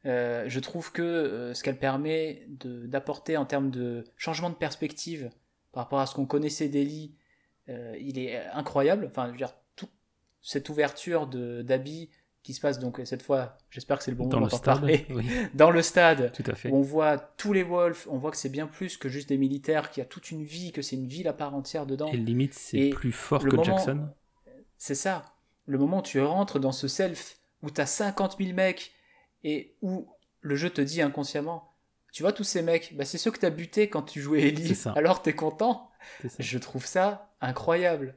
Euh, je trouve que ce qu'elle permet d'apporter en termes de changement de perspective par rapport à ce qu'on connaissait d'Ellie, il est incroyable. Enfin, je veux dire, toute cette ouverture d'Abby qui se passe donc cette fois, j'espère que c'est le bon moment d'en parler, <laughs> dans le stade, Tout à fait. où on voit tous les Wolves, on voit que c'est bien plus que juste des militaires, qu'il y a toute une vie, que c'est une ville à part entière dedans. Et limite, c'est plus fort que Jackson. C'est ça. Le moment où tu rentres dans ce self, où tu as 50 000 mecs, et où le jeu te dit inconsciemment, tu vois tous ces mecs, bah, c'est ceux que tu as butés quand tu jouais Ellie, alors t'es content. Je trouve ça incroyable.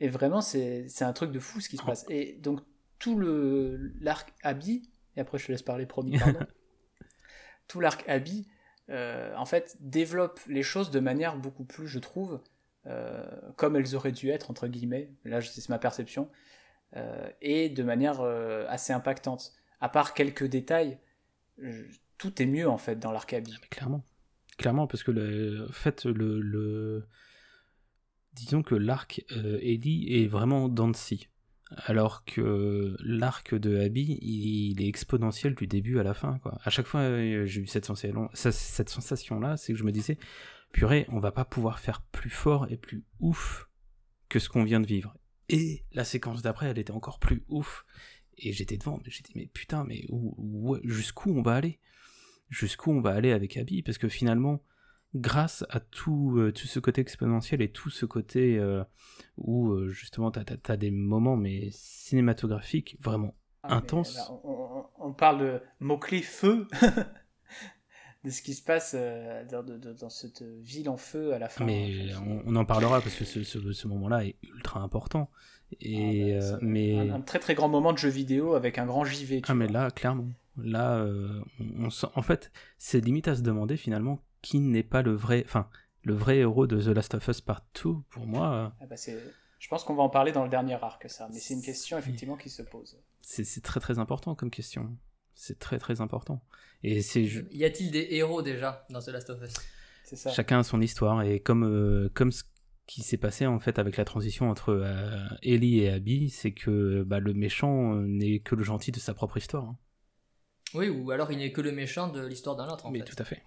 Et vraiment, c'est un truc de fou ce qui se passe. Et donc, tout le l'arc Abby, et après je te laisse parler, promis, pardon. <laughs> tout l'arc Abby, euh, en fait, développe les choses de manière beaucoup plus, je trouve, euh, comme elles auraient dû être, entre guillemets, là c'est ma perception, euh, et de manière assez impactante. À part quelques détails, tout est mieux en fait dans l'arc Abby. clairement. Clairement, parce que le fait, le, disons que l'arc Ellie est vraiment Dancy alors que l'arc de Abby, il, est exponentiel du début à la fin. Quoi. À chaque fois, euh, j'ai eu cette sensation-là, c'est que je me disais, purée, on va pas pouvoir faire plus fort et plus ouf que ce qu'on vient de vivre. Et la séquence d'après, elle était encore plus ouf. Et j'étais devant, j'ai dit, mais putain, mais jusqu'où on va aller? Jusqu'où on va aller avec Abby Parce que finalement, grâce à tout, euh, tout ce côté exponentiel et tout ce côté euh, où euh, justement tu as, des moments mais cinématographiques vraiment ah, intenses. on, parle de mots-clés feu, <laughs> de ce qui se passe dans, dans, cette ville en feu à la fin. Mais on, en parlera parce que ce, ce, moment-là est ultra important. Et, ah, bah, mais... Un, très très grand moment de jeu vidéo avec un grand JV. ah mais là, clairement. Là, on, en fait, c'est limite à se demander finalement qui n'est pas le vrai, enfin, le vrai héros de The Last of Us Part 2 pour moi. Ah bah je pense qu'on va en parler dans le dernier arc, ça, mais c'est une question effectivement qui se pose. C'est très très important comme question. C'est très très important. Et c'est. Y a-t-il des héros déjà dans The Last of Us? Ça. Chacun a son histoire et comme euh, comme ce qui s'est passé en fait avec la transition entre euh, Ellie et Abby, c'est que bah, le méchant n'est que le gentil de sa propre histoire. Hein. Oui, ou alors il n'est que le méchant de l'histoire d'un autre. En mais tout à fait.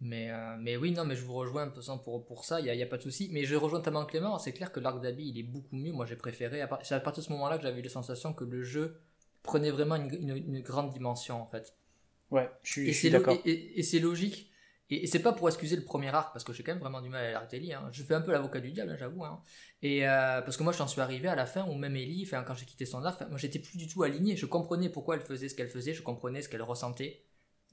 Mais, euh, mais oui, non, mais je vous rejoins un peu pour, pour ça, il n'y a, y a, pas de souci. Mais je rejoins tellement Clément, c'est clair que l'arc d'Abby, il est beaucoup mieux. Moi, j'ai préféré. C'est à partir de ce moment-là que j'avais eu la sensation que le jeu prenait vraiment une, une, grande dimension, en fait. Ouais, je suis, d'accord. Et, et c'est logique. Et, c'est pas pour excuser le premier arc, parce que j'ai quand même vraiment du mal à l'arc d'Ellie. Hein. Je fais un peu l'avocat du diable, hein, j'avoue. Hein. Et euh, parce que moi, j'en suis arrivé à la fin où même Ellie, quand j'ai quitté son arc, moi, j'étais plus du tout aligné. Je comprenais pourquoi elle faisait ce qu'elle faisait, je comprenais ce qu'elle ressentait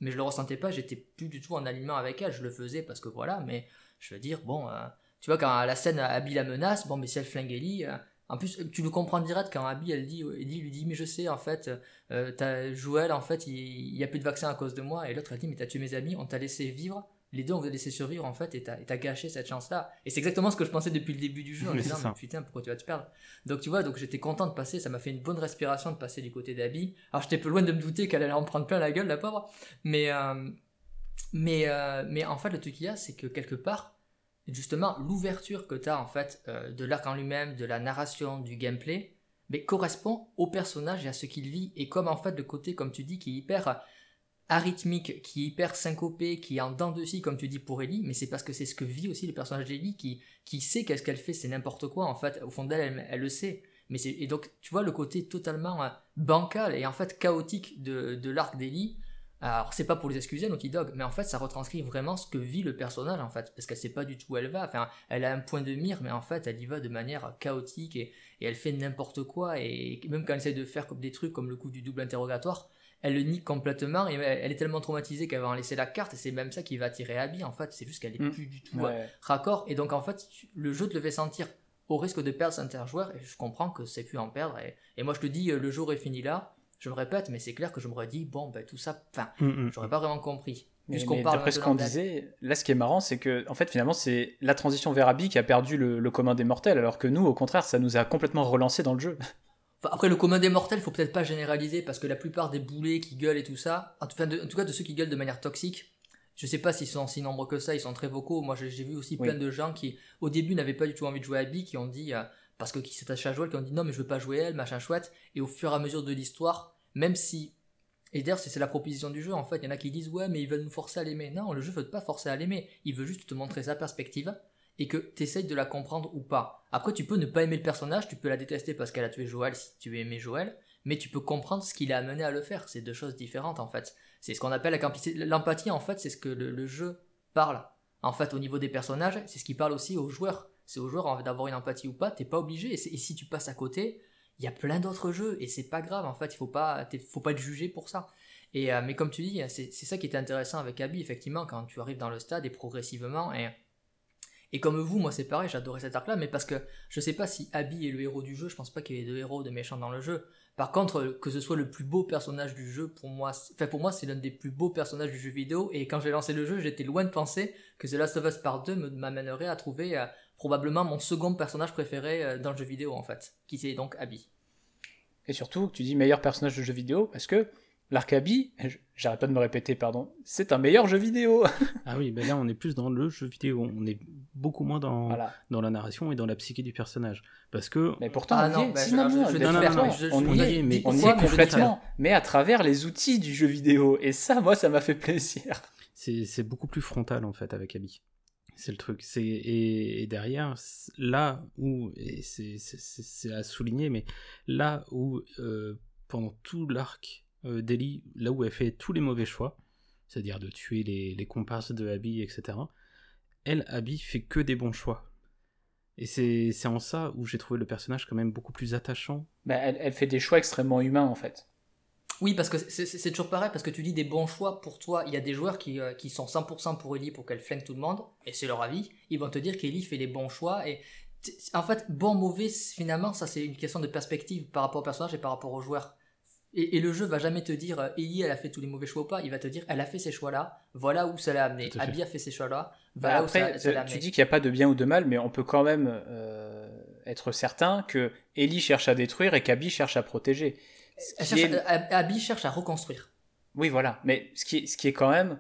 mais je le ressentais pas, j'étais plus du tout en alignement avec elle, je le faisais parce que voilà, mais je veux dire, bon, euh, tu vois, quand la scène Abby la menace, bon, mais si elle flingue Ellie, euh, en plus, tu le comprends direct quand Abby, elle dit, lui dit, mais je sais, en fait, euh, t'as Joël, en fait, il, y a plus de vaccin à cause de moi, et l'autre, elle dit, mais t'as tué mes amis, on t'a laissé vivre, les deux on veut laisser survivre en fait et t'as gâché cette chance là et c'est exactement ce que je pensais depuis le début du jeu en <laughs> me disant mais putain pourquoi tu vas te perdre? Donc tu vois donc j'étais content de passer ça m'a fait une bonne respiration de passer du côté d'Abby. Alors j'étais peu loin de me douter qu'elle allait en prendre plein la gueule la pauvre. Mais euh, mais euh, mais en fait le truc qu'il y a c'est que quelque part justement l'ouverture que t'as en fait euh, de l'arc en lui-même de la narration du gameplay mais correspond au personnage et à ce qu'il vit et comme en fait le côté comme tu dis qui est hyper arythmique, qui est hyper syncopé, qui est en dents de scie, comme tu dis pour Ellie, mais c'est parce que c'est ce que vit aussi le personnage d'Ellie, qui, qui sait qu'est-ce qu'elle fait, c'est n'importe quoi, en fait, au fond d'elle, elle, le sait. Mais et donc, tu vois le côté totalement euh, bancal et en fait chaotique de, de l'arc d'Ellie. Alors, c'est pas pour les excuser, Naughty Dog, mais en fait, ça retranscrit vraiment ce que vit le personnage, en fait, parce qu'elle sait pas du tout où elle va. Enfin, elle a un point de mire, mais en fait, elle y va de manière chaotique et, et elle fait n'importe quoi. Et même quand elle essaie de faire comme des trucs comme le coup du double interrogatoire, elle le nie complètement et elle est tellement traumatisée qu'elle va en laisser la carte et c'est même ça qui va attirer Abby en fait c'est juste qu'elle est mm. plus du tout euh, raccord et donc en fait le jeu te le fait sentir au risque de perdre certains joueurs et je comprends que c'est plus en perdre et, moi je te dis euh, le jour est fini là je me répète mais c'est clair que je me dit bon ben tout ça enfin mm, mm. j'aurais pas vraiment compris mais, d'après ce qu'on disait, là ce qui est marrant, c'est que en fait finalement c'est la transition vers Abby qui a perdu le, le commun des mortels, alors que nous au contraire ça nous a complètement relancé dans le jeu. <laughs> après, le commun des mortels, faut peut-être pas généraliser parce que la plupart des boulets qui gueulent et tout ça, en tout, cas de ceux qui gueulent de manière toxique, je sais pas s'ils sont si nombreux que ça, ils sont très vocaux. Moi, j'ai vu aussi plein de gens qui, au début, n'avaient pas du tout envie de jouer à Abby, qui ont dit, euh, parce que qui s'attachent à Joël, qui ont dit non, mais je veux pas jouer elle, machin chouette. Et au fur et à mesure de l'histoire, même si. Et d'ailleurs, c'est la proposition du jeu, en fait. Il y en a qui disent ouais, mais ils veulent nous forcer à l'aimer. Non, le jeu veut pas forcer à l'aimer. Il veut juste te montrer sa perspective et que tu essayes de la comprendre ou pas. Après, tu peux ne pas aimer le personnage, tu peux la détester parce qu'elle a tué Joël si tu aimais Joël, mais tu peux comprendre ce qui l'a amené à le faire. C'est deux choses différentes en fait. C'est ce qu'on appelle l'empathie en fait, c'est ce que le, jeu parle. En fait, au niveau des personnages, c'est ce qui parle aussi aux joueurs. C'est au joueur d'avoir une empathie ou pas, t'es pas obligé. Et, si tu passes à côté, il y a plein d'autres jeux et c'est pas grave en fait, il faut pas, faut pas être jugé pour ça. Et, euh, mais comme tu dis, c'est ça qui était intéressant avec Abby, effectivement, quand tu arrives dans le stade et progressivement. Et, et comme vous, moi c'est pareil, j'adorais cet arc-là, mais parce que je sais pas si Abby est le héros du jeu, je pense pas qu'il y ait deux héros de méchants dans le jeu. Par contre, que ce soit le plus beau personnage du jeu, pour moi, enfin pour moi c'est l'un des plus beaux personnages du jeu vidéo, et quand j'ai lancé le jeu, j'étais loin de penser que The Last of Us Part 2 m'amènerait à trouver euh, probablement mon second personnage préféré euh, dans le jeu vidéo en fait, qui c'est donc Abby. Et surtout, tu dis meilleur personnage de jeu vidéo, parce que L'Arcabi, j'arrête pas de me répéter, pardon, c'est un meilleur jeu vidéo. <laughs> ah oui, ben là on est plus dans le jeu vidéo, on est beaucoup moins dans, dans la narration et dans la psyché du personnage. Parce que. Mais pourtant, on y est, mais on y est complètement, mais à travers les outils du jeu vidéo. Et ça, moi, ça m'a fait plaisir. C'est beaucoup plus frontal en fait avec Abby. C'est le truc. Et, et, derrière, là où, et c'est à souligner, mais là où euh, pendant tout l'arc euh, Deli, là où elle fait tous les mauvais choix, c'est-à-dire de tuer les, les, comparses de Abby, etc., elle, Abby, fait que des bons choix. Et c'est en ça où j'ai trouvé le personnage quand même beaucoup plus attachant. Bah, elle, elle, fait des choix extrêmement humains, en fait. Oui, parce que c'est toujours pareil, parce que tu dis des bons choix pour toi. Il y a des joueurs qui, euh, qui sont 100% pour Ellie pour qu'elle flingue tout le monde, et c'est leur avis. Ils vont te dire qu'Ellie fait des bons choix. Et en fait, bon, mauvais, finalement, ça c'est une question de perspective par rapport au personnage et par rapport aux joueurs. Et, le jeu va jamais te dire euh, Ellie elle a fait tous les mauvais choix ou pas, il va te dire elle a fait ces choix là, voilà où ça l'a amené. Abby a fait ces choix là, voilà bah, Après, où ça, l'a amené. Tu dis qu'il n'y a pas de bien ou de mal, mais on peut quand même euh, être certain que Ellie cherche à détruire et qu'Abby cherche à protéger. Euh, Abby cherche à reconstruire. Oui, voilà, mais ce qui est, ce qui est quand même.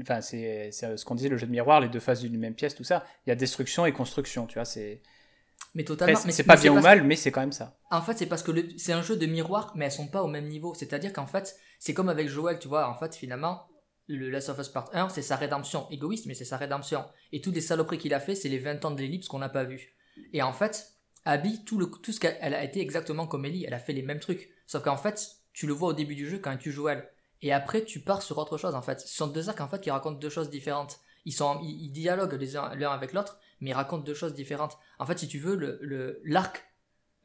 Enfin, c'est ce qu'on disait le jeu de miroir, les deux faces d'une même pièce, tout ça. Il y a destruction et construction, tu vois, c'est. Mais totalement. c'est pas bien ou mal, mais c'est quand même ça. En fait, c'est parce que c'est un jeu de miroir, mais elles sont pas au même niveau. C'est-à-dire qu'en fait, c'est comme avec Joel, tu vois. En fait, finalement, le Last of Us Part 1, c'est sa rédemption. Égoïste, mais c'est sa rédemption. Et toutes les saloperies qu'il a fait, c'est les 20 ans de l'ellipse qu'on n'a pas vu. Et en fait, Abby, tout, le, tout ce qu'elle a été exactement comme Ellie. Elle a fait les mêmes trucs. Sauf qu'en fait, tu le vois au début du jeu quand tu joues elle. Et après, tu pars sur autre chose, en fait. Ce sont deux arcs, en fait, qui racontent deux choses différentes. Ils, sont, ils, dialoguent les uns l'un avec l'autre, mais il raconte deux choses différentes. En fait, si tu veux, le l'arc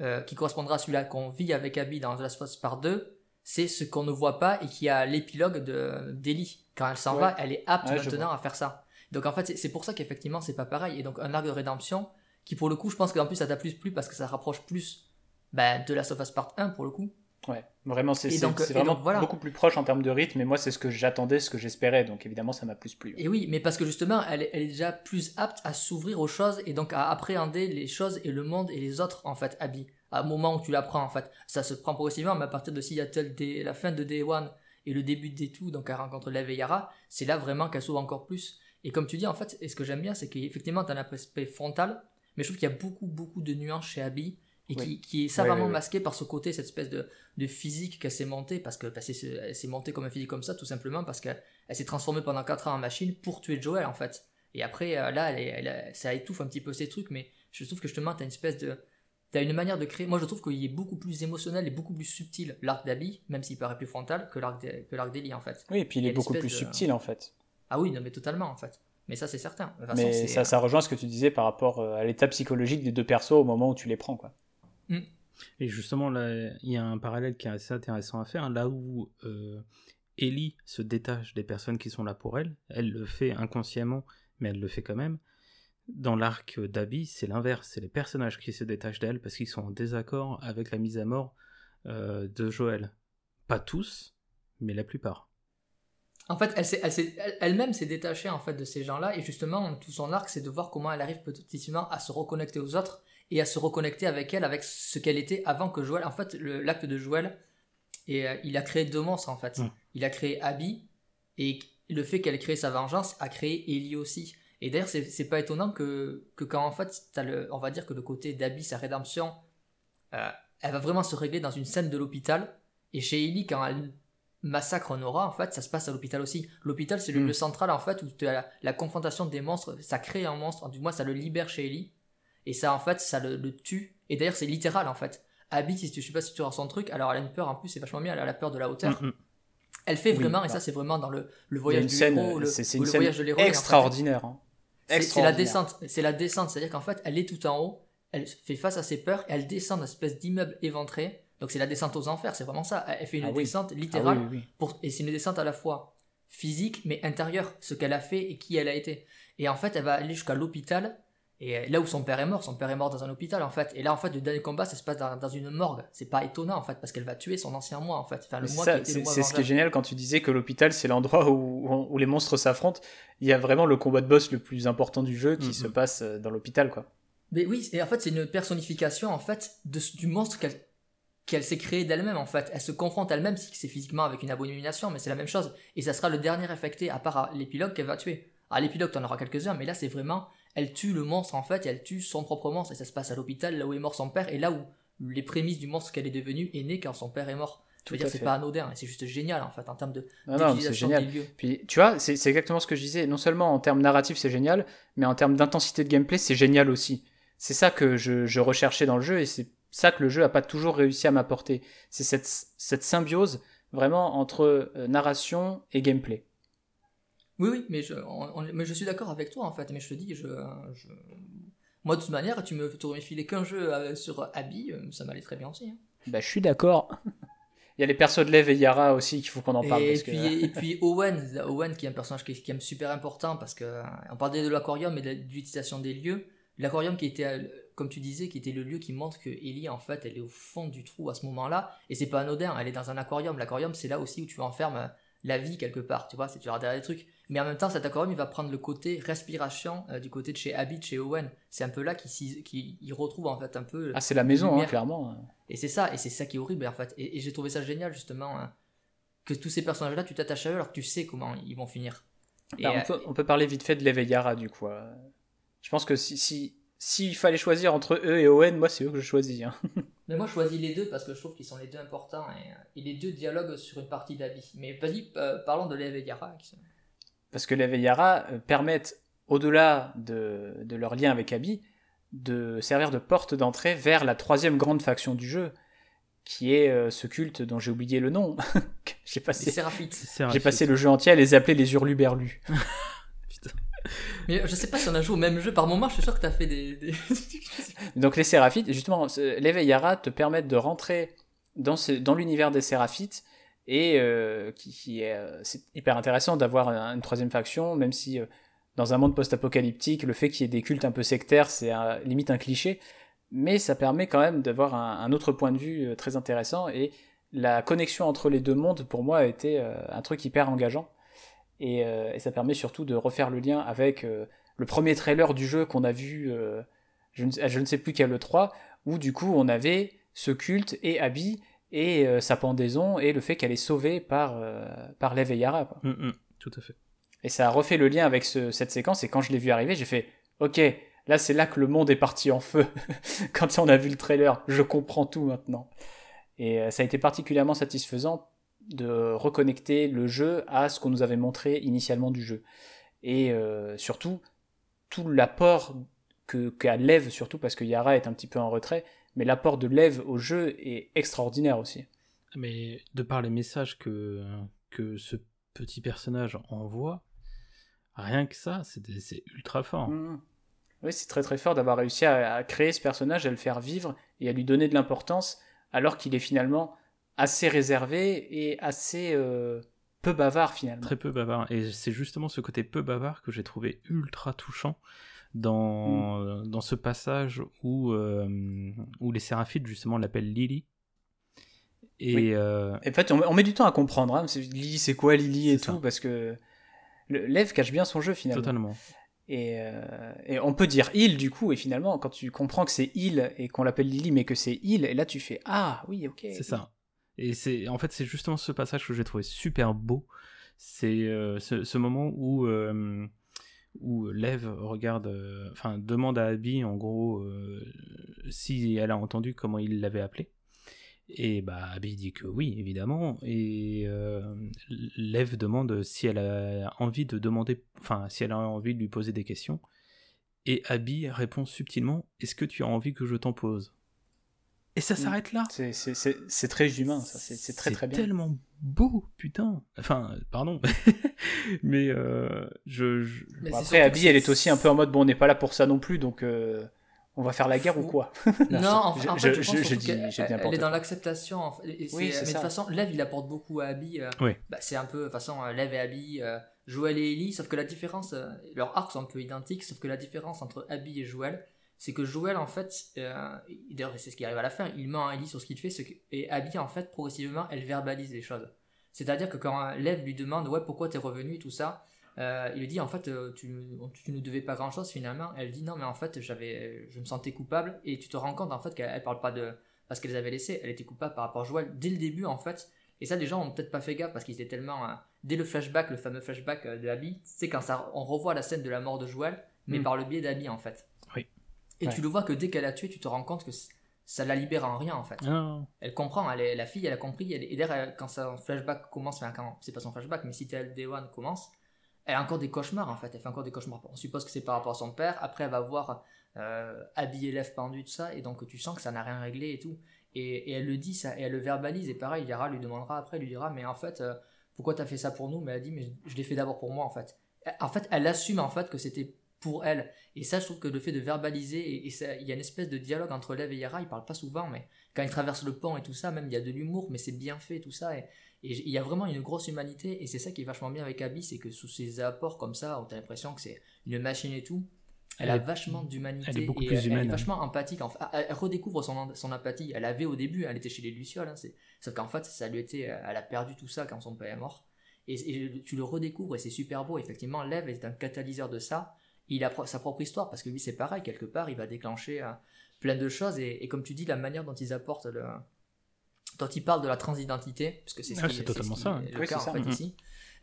euh, qui correspondra à celui-là qu'on vit avec Abby dans The Last of Us Part 2, c'est ce qu'on ne voit pas et qui a l'épilogue de d'Ellie. Quand elle s'en va, elle est apte maintenant à faire ça. Donc en fait, c'est pour ça qu'effectivement, c'est pas pareil. Et donc un arc de rédemption qui, pour le coup, je pense qu'en plus, ça t'a plus plu parce que ça rapproche plus ben, de Last of Us Part 1 pour le coup. Ouais, vraiment, c'est vraiment beaucoup plus proche en termes de rythme, et moi, c'est ce que j'attendais, ce que j'espérais, donc évidemment, ça m'a plus plu. Et oui, mais parce que justement, elle, elle est déjà plus apte à s'ouvrir aux choses et donc à appréhender les choses et le monde et les autres, en fait, Abby. À un moment où tu l'apprends, en fait. Ça se prend progressivement, mais à partir de Seattle, dès la fin de Day One et le début de Day 2, donc elle rencontre Lev et Yara, c'est là vraiment qu'elle s'ouvre encore plus. Et comme tu dis, en fait, et ce que j'aime bien, c'est qu'effectivement, tu as un aspect frontal, mais je trouve qu'il y a beaucoup, beaucoup de nuances chez Abby et qui, qui, est savamment masqué par ce côté, cette espèce de, de physique qu'elle s'est montée, parce que bah, elle s'est montée comme un physique comme ça, tout simplement parce qu'elle s'est transformée pendant 4 ans en machine pour tuer Joel, en fait. Et après, euh, là, elle, ça étouffe un petit peu ces trucs, mais je trouve que justement, t'as une espèce de. T'as une manière de créer. Moi, je trouve qu'il est beaucoup plus émotionnel et beaucoup plus subtil l'arc d'Abby, même s'il paraît plus frontal, que l'arc d'Eli, en fait. Oui, et puis il, est beaucoup plus subtil, en fait. Ah oui, non, mais totalement, en fait. Mais ça, c'est certain. mais ça, ça rejoint ce que tu disais par rapport euh, à l'état psychologique des deux persos au moment où tu les prends, quoi. Mm. Et justement, là, il y a un parallèle qui est assez intéressant à faire. Là où euh, Ellie se détache des personnes qui sont là pour elle, elle le fait inconsciemment, mais elle le fait quand même. Dans l'arc d'Abby, c'est l'inverse. C'est les personnages qui se détachent d'elle parce qu'ils sont en désaccord avec la mise à mort euh, de Joël. Pas tous, mais la plupart. En fait, elle-même s'est détachée en fait de ces gens-là et justement tout son arc, c'est de voir comment elle arrive petit à se reconnecter aux autres et à se reconnecter avec elle, avec ce qu'elle était avant que Joël. En fait, l'acte de Joël, et euh, il a créé deux monstres en fait. Il a créé Abby et le fait qu'elle ait créé sa vengeance a créé Ellie aussi. Et d'ailleurs, c'est pas étonnant que, que quand en fait, as le, on va dire que le côté d'Abby, sa rédemption, euh, elle va vraiment se régler dans une scène de l'hôpital. Et chez Ellie, quand elle massacre Nora, en fait, ça se passe à l'hôpital aussi. L'hôpital, c'est le mm. lieu central, en fait, où la, la, confrontation des monstres, ça crée un monstre, du moins ça le libère chez Ellie. Et ça, en fait, ça le, tue. Et d'ailleurs, c'est littéral, en fait. Abby, si tu, je sais pas si tu ressens le truc, alors elle a une peur, en plus, c'est vachement bien, elle a la peur de la hauteur. Mm, mm. Elle fait vraiment, et ça, c'est vraiment dans le, le voyage du héros, le, c'est une scène extraordinaire. Hein. C'est la descente. C'est la descente. C'est-à-dire qu'en fait, elle est tout en haut, elle fait face à ses peurs elle descend dans une espèce d'immeuble éventré. Donc c'est la descente aux enfers, c'est vraiment ça. Elle fait une Ah descente Ah littérale. oui. pour- et c'est une descente à la fois physique mais intérieure, ce qu'elle a fait et qui elle a été. Et en fait, elle va aller jusqu'à l'hôpital, et euh, là où son père est mort, son père est mort dans un hôpital en fait. Et là, en fait, le dernier combat, ça se passe dans, dans une morgue. C'est pas étonnant en fait, parce qu'elle va tuer son ancien moi en fait. Enfin, le moi C'est qui ça, était le c'est moi c'est ce qui est génial quand tu disais que l'hôpital c'est l'endroit où, où- où les monstres s'affrontent. Il y a vraiment le combat de boss le plus important du jeu qui Mhm. se passe euh, dans l'hôpital quoi. Mais oui, et en fait, c'est une personnification en fait de, du monstre qu'elle qu'elle s'est créée d'elle-même en fait. Elle se confronte elle-même, si c'est physiquement avec une abomination, mais c'est la même chose. Et ça sera le dernier affecté, à part l'épilogue qu'elle va tuer. À l'épilogue, t'en auras quelques-uns, mais là, c'est vraiment, elle tue le monstre en fait, et elle tue son propre monstre, et ça se passe à l'hôpital, là où est mort son père, et là où les prémices du monstre qu'elle est devenue est née quand son père est mort. Tout veux dire, c'est pas anodin, c'est juste génial en fait, en termes de Non, non, c'est génial. des lieux. Puis tu vois, c'est c'est exactement ce que je disais. Non seulement en termes narratifs c'est génial, mais en termes d'intensité de gameplay c'est génial aussi. C'est ça que je, je recherchais dans le jeu et c'est ça que le jeu a pas toujours réussi à m'apporter. C'est cette, cette symbiose vraiment entre euh, narration et gameplay. Oui, oui, mais je, on- mais je suis d'accord avec toi en fait, mais je te dis, je, je... moi de toute manière, tu me t'aurais filé qu'un jeu euh, sur Abby, euh, ça m'allait très bien aussi. hein. Bah je suis d'accord. Il y a les persos de Lev et Yara aussi qu'il faut qu'on en parle. Et, parce puis, que... et puis Owen, Owen qui est un personnage qui est, qui est super important parce que euh, on parlait de l'aquarium et de l'utilisation des lieux. L'aquarium qui était, euh, comme tu disais, qui était le lieu qui montre que Ellie en fait elle est au fond du trou à ce moment-là et c'est pas anodin, elle est dans un aquarium. L'aquarium c'est là aussi où tu enfermes euh, la vie quelque part, tu vois, c'est tu vas derrière des trucs. Mais en même temps cet aquarium il va prendre le côté respiration euh, du côté de chez Abby, de chez Owen. C'est un peu là qu'il il retrouve en fait un peu Ah c'est la maison, hein, clairement. et c'est ça, et c'est ça qui est horrible en fait. Et, et j'ai trouvé ça génial justement hein, que tous ces personnages-là, tu t'attaches à eux alors que tu sais comment ils vont finir. Et, euh, on, peut, on peut parler vite fait de Yara du coup. euh. Je pense que si si s'il fallait choisir entre eux et Owen, moi c'est eux que je choisis. hein. <laughs> mais moi je choisis les deux parce que je trouve qu'ils sont les deux importants et, et les deux dialoguent sur une partie d'Abby. Mais vas-y, parlons de qui sont- Parce que Lev et Yara euh, permettent, au-delà de, de leur lien avec Abby, de servir de porte d'entrée vers la troisième grande faction du jeu, qui est euh, ce culte dont j'ai oublié le nom. <laughs> j'ai Les passé, Séraphites. C'est j'ai passé le jeu entier à les appeler les hurluberlus. <laughs> Putain. Mais je sais pas si on a joué au même jeu. Par moment, je suis sûr que t'as fait des. des- <laughs> Donc les Séraphites, justement, et Yara te permettent de rentrer dans, ce- dans l'univers des Séraphites, et euh, qui, est, euh, c'est hyper intéressant d'avoir un- une troisième faction, même si euh, dans un monde post-apocalyptique, le fait qu'il y ait des cultes un peu sectaires, c'est limite un cliché, mais ça permet quand même d'avoir un, autre point de vue très intéressant, et la connexion entre les deux mondes, pour moi, a été un truc hyper engageant, et, ça permet surtout de refaire le lien avec le premier trailer du jeu qu'on a vu, je, ne, je ne sais plus quel le 3, où du coup on avait ce culte et Abby et euh, sa pendaison et le fait qu'elle est sauvée par, euh, par Lev et Yara. Quoi. Mm, mm, tout à fait. Et ça a refait le lien avec ce- cette séquence et quand je l'ai vu arriver, j'ai fait Ok, là c'est là que le monde est parti en feu. <laughs> quand on a vu le trailer, je comprends tout maintenant. Et euh, ça a été particulièrement satisfaisant de reconnecter le jeu à ce qu'on nous avait montré initialement du jeu. Et euh, surtout, tout l'apport que qu'a Lev, surtout parce que Yara est un petit peu en retrait, mais l'apport de Lev au jeu est extraordinaire aussi. Mais de par les messages que, que ce petit personnage envoie, rien que ça, c'est ultra fort. Mhm. Oui, c'est très très fort d'avoir réussi à, à créer ce personnage, à le faire vivre et à lui donner de l'importance, alors qu'il est finalement assez réservé et assez euh, peu bavard finalement. Très peu bavard. Et c'est justement ce côté peu bavard que j'ai trouvé ultra touchant dans, Mm. dans ce passage où, euh, où les Séraphites, justement, l'appellent Lily. Et Oui. euh, En fait, on, on met du temps à comprendre. Hein. C'est- Lily, c'est quoi Lily et tout ça. Parce que Lev cache bien son jeu finalement. totalement. Et, euh, et on peut dire il du coup, et finalement, quand tu comprends que c'est il et qu'on l'appelle Lily, mais que c'est il, et là tu fais ah oui, ok. C'est ça. Et c'est en fait c'est justement ce passage que j'ai trouvé super beau. C'est euh, ce, ce moment où euh, où Lev regarde, euh, demande à Abby en gros euh, si elle a entendu comment il l'avait appelé. Et bah Abby dit que oui évidemment. Et euh, Lev demande si elle a envie de demander, enfin si elle a envie de lui poser des questions. Et Abby répond subtilement Est-ce que tu as envie que je t'en pose? Et ça s'arrête là. C'est très humain, ça. C'est très très bien. C'est tellement beau, putain. Enfin, pardon. <laughs> mais euh, je. après, Abby, elle est aussi un peu en mode bon, on n'est pas là pour ça non plus, donc. Euh, on va faire la guerre ou quoi? <laughs> Non, en, fait, je, pense qu'elle elle est dans l'acceptation. oui, mais de toute façon, Lev, il apporte beaucoup à Abby. Euh, oui. Bah, c'est un peu, de toute façon, Lev et Abby, Joël et Ellie, sauf que la différence, leurs arcs sont un peu identiques, sauf que la différence entre Abby et Joël, c'est que Joël, en fait, euh, d'ailleurs, c'est ce qui arrive à la fin, il ment à Ellie sur ce qu'il fait, et Abby, en fait, progressivement, elle verbalise les choses. C'est-à-dire que quand Lev lui demande, ouais, pourquoi t'es revenu, tout ça, euh, il lui dit, en fait, euh, tu, tu ne devais pas grand-chose, finalement. Elle dit, non, mais en fait, j'avais, je me sentais coupable, et tu te rends compte, en fait, qu'elle parle pas de parce qu'elle les avait laissés, elle était coupable par rapport à Joël dès le début, en fait. Et ça, les gens ont peut-être pas fait gaffe parce qu'ils étaient tellement. dès le flashback, le fameux flashback de Abby, c'est quand ça, on revoit la scène de la mort de Joël, mais mm. par le biais d'Abby, en fait. Et tu le vois que dès qu'elle a tué, tu te rends compte que ça la libère en rien en fait. Ah. Elle comprend, elle est, la fille, elle a compris. et d'ailleurs, quand son flashback commence, enfin, quand c'est pas son flashback, mais si tel Day One commence, elle a encore des cauchemars en fait. Elle fait encore des cauchemars. On suppose que c'est par rapport à son père. Après, elle va voir euh, habillé lève pendu, tout ça. Et donc, tu sens que ça n'a rien réglé et tout. Et, elle le dit, ça, et elle le verbalise. Et pareil, Yara lui demandera après, lui dira, mais en fait, euh, pourquoi t'as fait ça pour nous? Mais elle dit, mais je, je l'ai fait d'abord pour moi en fait. En fait, elle assume en fait que c'était pour elle. Et ça, je trouve que le fait de verbaliser, et, il y a une espèce de dialogue entre Lev et Yara, ils parlent pas souvent, mais quand ils traversent le pont et tout ça, même il y a de l'humour, mais c'est bien fait, tout ça. Et, il y a vraiment une grosse humanité, et c'est ça qui est vachement bien avec Abby, c'est que sous ses apports comme ça, où t'as l'impression que c'est une machine et tout, elle, a vachement d'humanité. Elle est beaucoup plus humaine. Elle est vachement empathique. Elle, redécouvre son, son empathie. Elle avait au début, elle était chez les Lucioles. Hein, sauf qu'en fait, ça lui était, elle a perdu tout ça quand son père est mort. Et, et tu le redécouvres et c'est super beau. Effectivement, Lev est un catalyseur de ça il a sa propre histoire parce que lui c'est pareil quelque part il va déclencher euh, plein de choses et, comme tu dis la manière dont ils apportent le dont ils parlent de la transidentité parce que c'est ah, totalement ça le cas en fait ici.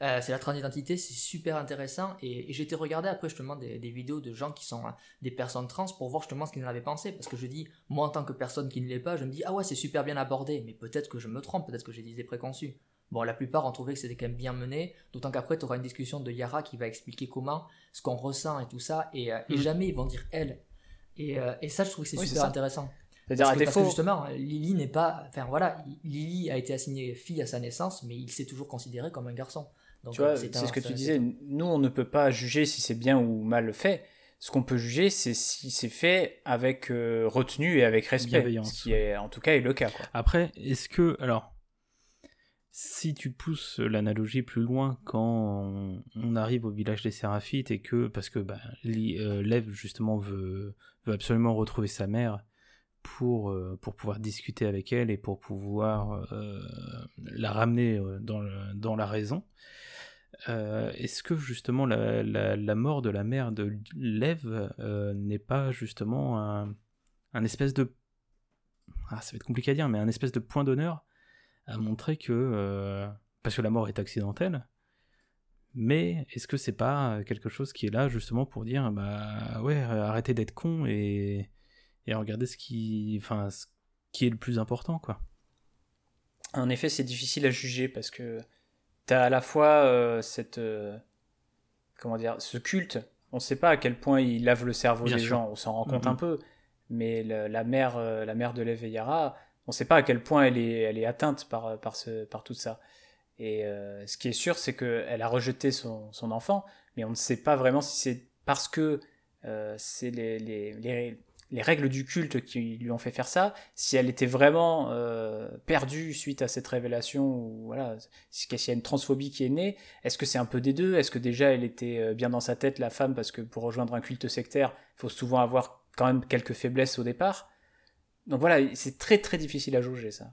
Euh, c'est la transidentité c'est super intéressant et, j'ai été regarder après justement des, des, vidéos de gens qui sont euh, des personnes trans pour voir justement ce qu'ils en avaient pensé parce que je dis moi en tant que personne qui ne l'est pas je me dis ah ouais c'est super bien abordé mais peut-être que je me trompe peut-être que j'ai des idées préconçues Bon, la plupart ont trouvé que c'était quand même bien mené, d'autant qu'après, tu auras une discussion de Yara qui va expliquer comment, ce qu'on ressent et tout ça, et, euh, mm. jamais ils vont dire elle. Et, euh, et ça, je trouve que c'est super intéressant. C'est-à-dire, à défaut... justement, Lily n'est pas. Enfin voilà, Lily a été assignée fille à sa naissance, mais il s'est toujours considéré comme un garçon. Donc, tu vois, c'est ce que tu disais. Nous, on ne peut pas juger si c'est bien ou mal fait. Ce qu'on peut juger, c'est si c'est fait avec euh, retenue et avec respect. Ce qui est, en tout cas, est le cas. Quoi. Après, est-ce que. Alors, si tu pousses l'analogie plus loin quand on, arrive au village des Séraphites et que parce que bah, euh, Lev justement veut, absolument retrouver sa mère pour, euh, pour pouvoir discuter avec elle et pour pouvoir euh, la ramener dans, dans la raison. Est-ce que justement la, la, mort de la mère de Lev n'est pas justement un, un espèce de ah, ça va être compliqué à dire mais un espèce de point d'honneur à montrer que euh, parce que la mort est accidentelle mais est-ce que c'est pas quelque chose qui est là justement pour dire bah ouais arrêtez d'être con et et regardez ce qui enfin ce qui est le plus important quoi. En effet c'est difficile à juger parce que t'as à la fois euh, cette euh, comment dire ce culte. On sait pas à quel point il lave le cerveau des gens on s'en rend compte un peu mais la mère la mère de Lev on ne sait pas à quel point elle est, elle est atteinte par, par, ce, par tout ça. Et euh, ce qui est sûr, c'est qu'elle a rejeté son, son, enfant, mais on ne sait pas vraiment si c'est parce que euh, c'est les, les, les, règles du culte qui lui ont fait faire ça, si elle était vraiment euh, perdue suite à cette révélation, ou voilà, s'il y a une transphobie qui est née, est-ce que c'est un peu des deux? Est-ce que déjà elle était bien dans sa tête, la femme, parce que pour rejoindre un culte sectaire, il faut souvent avoir quand même quelques faiblesses au départ? Donc voilà, c'est très très difficile à juger ça.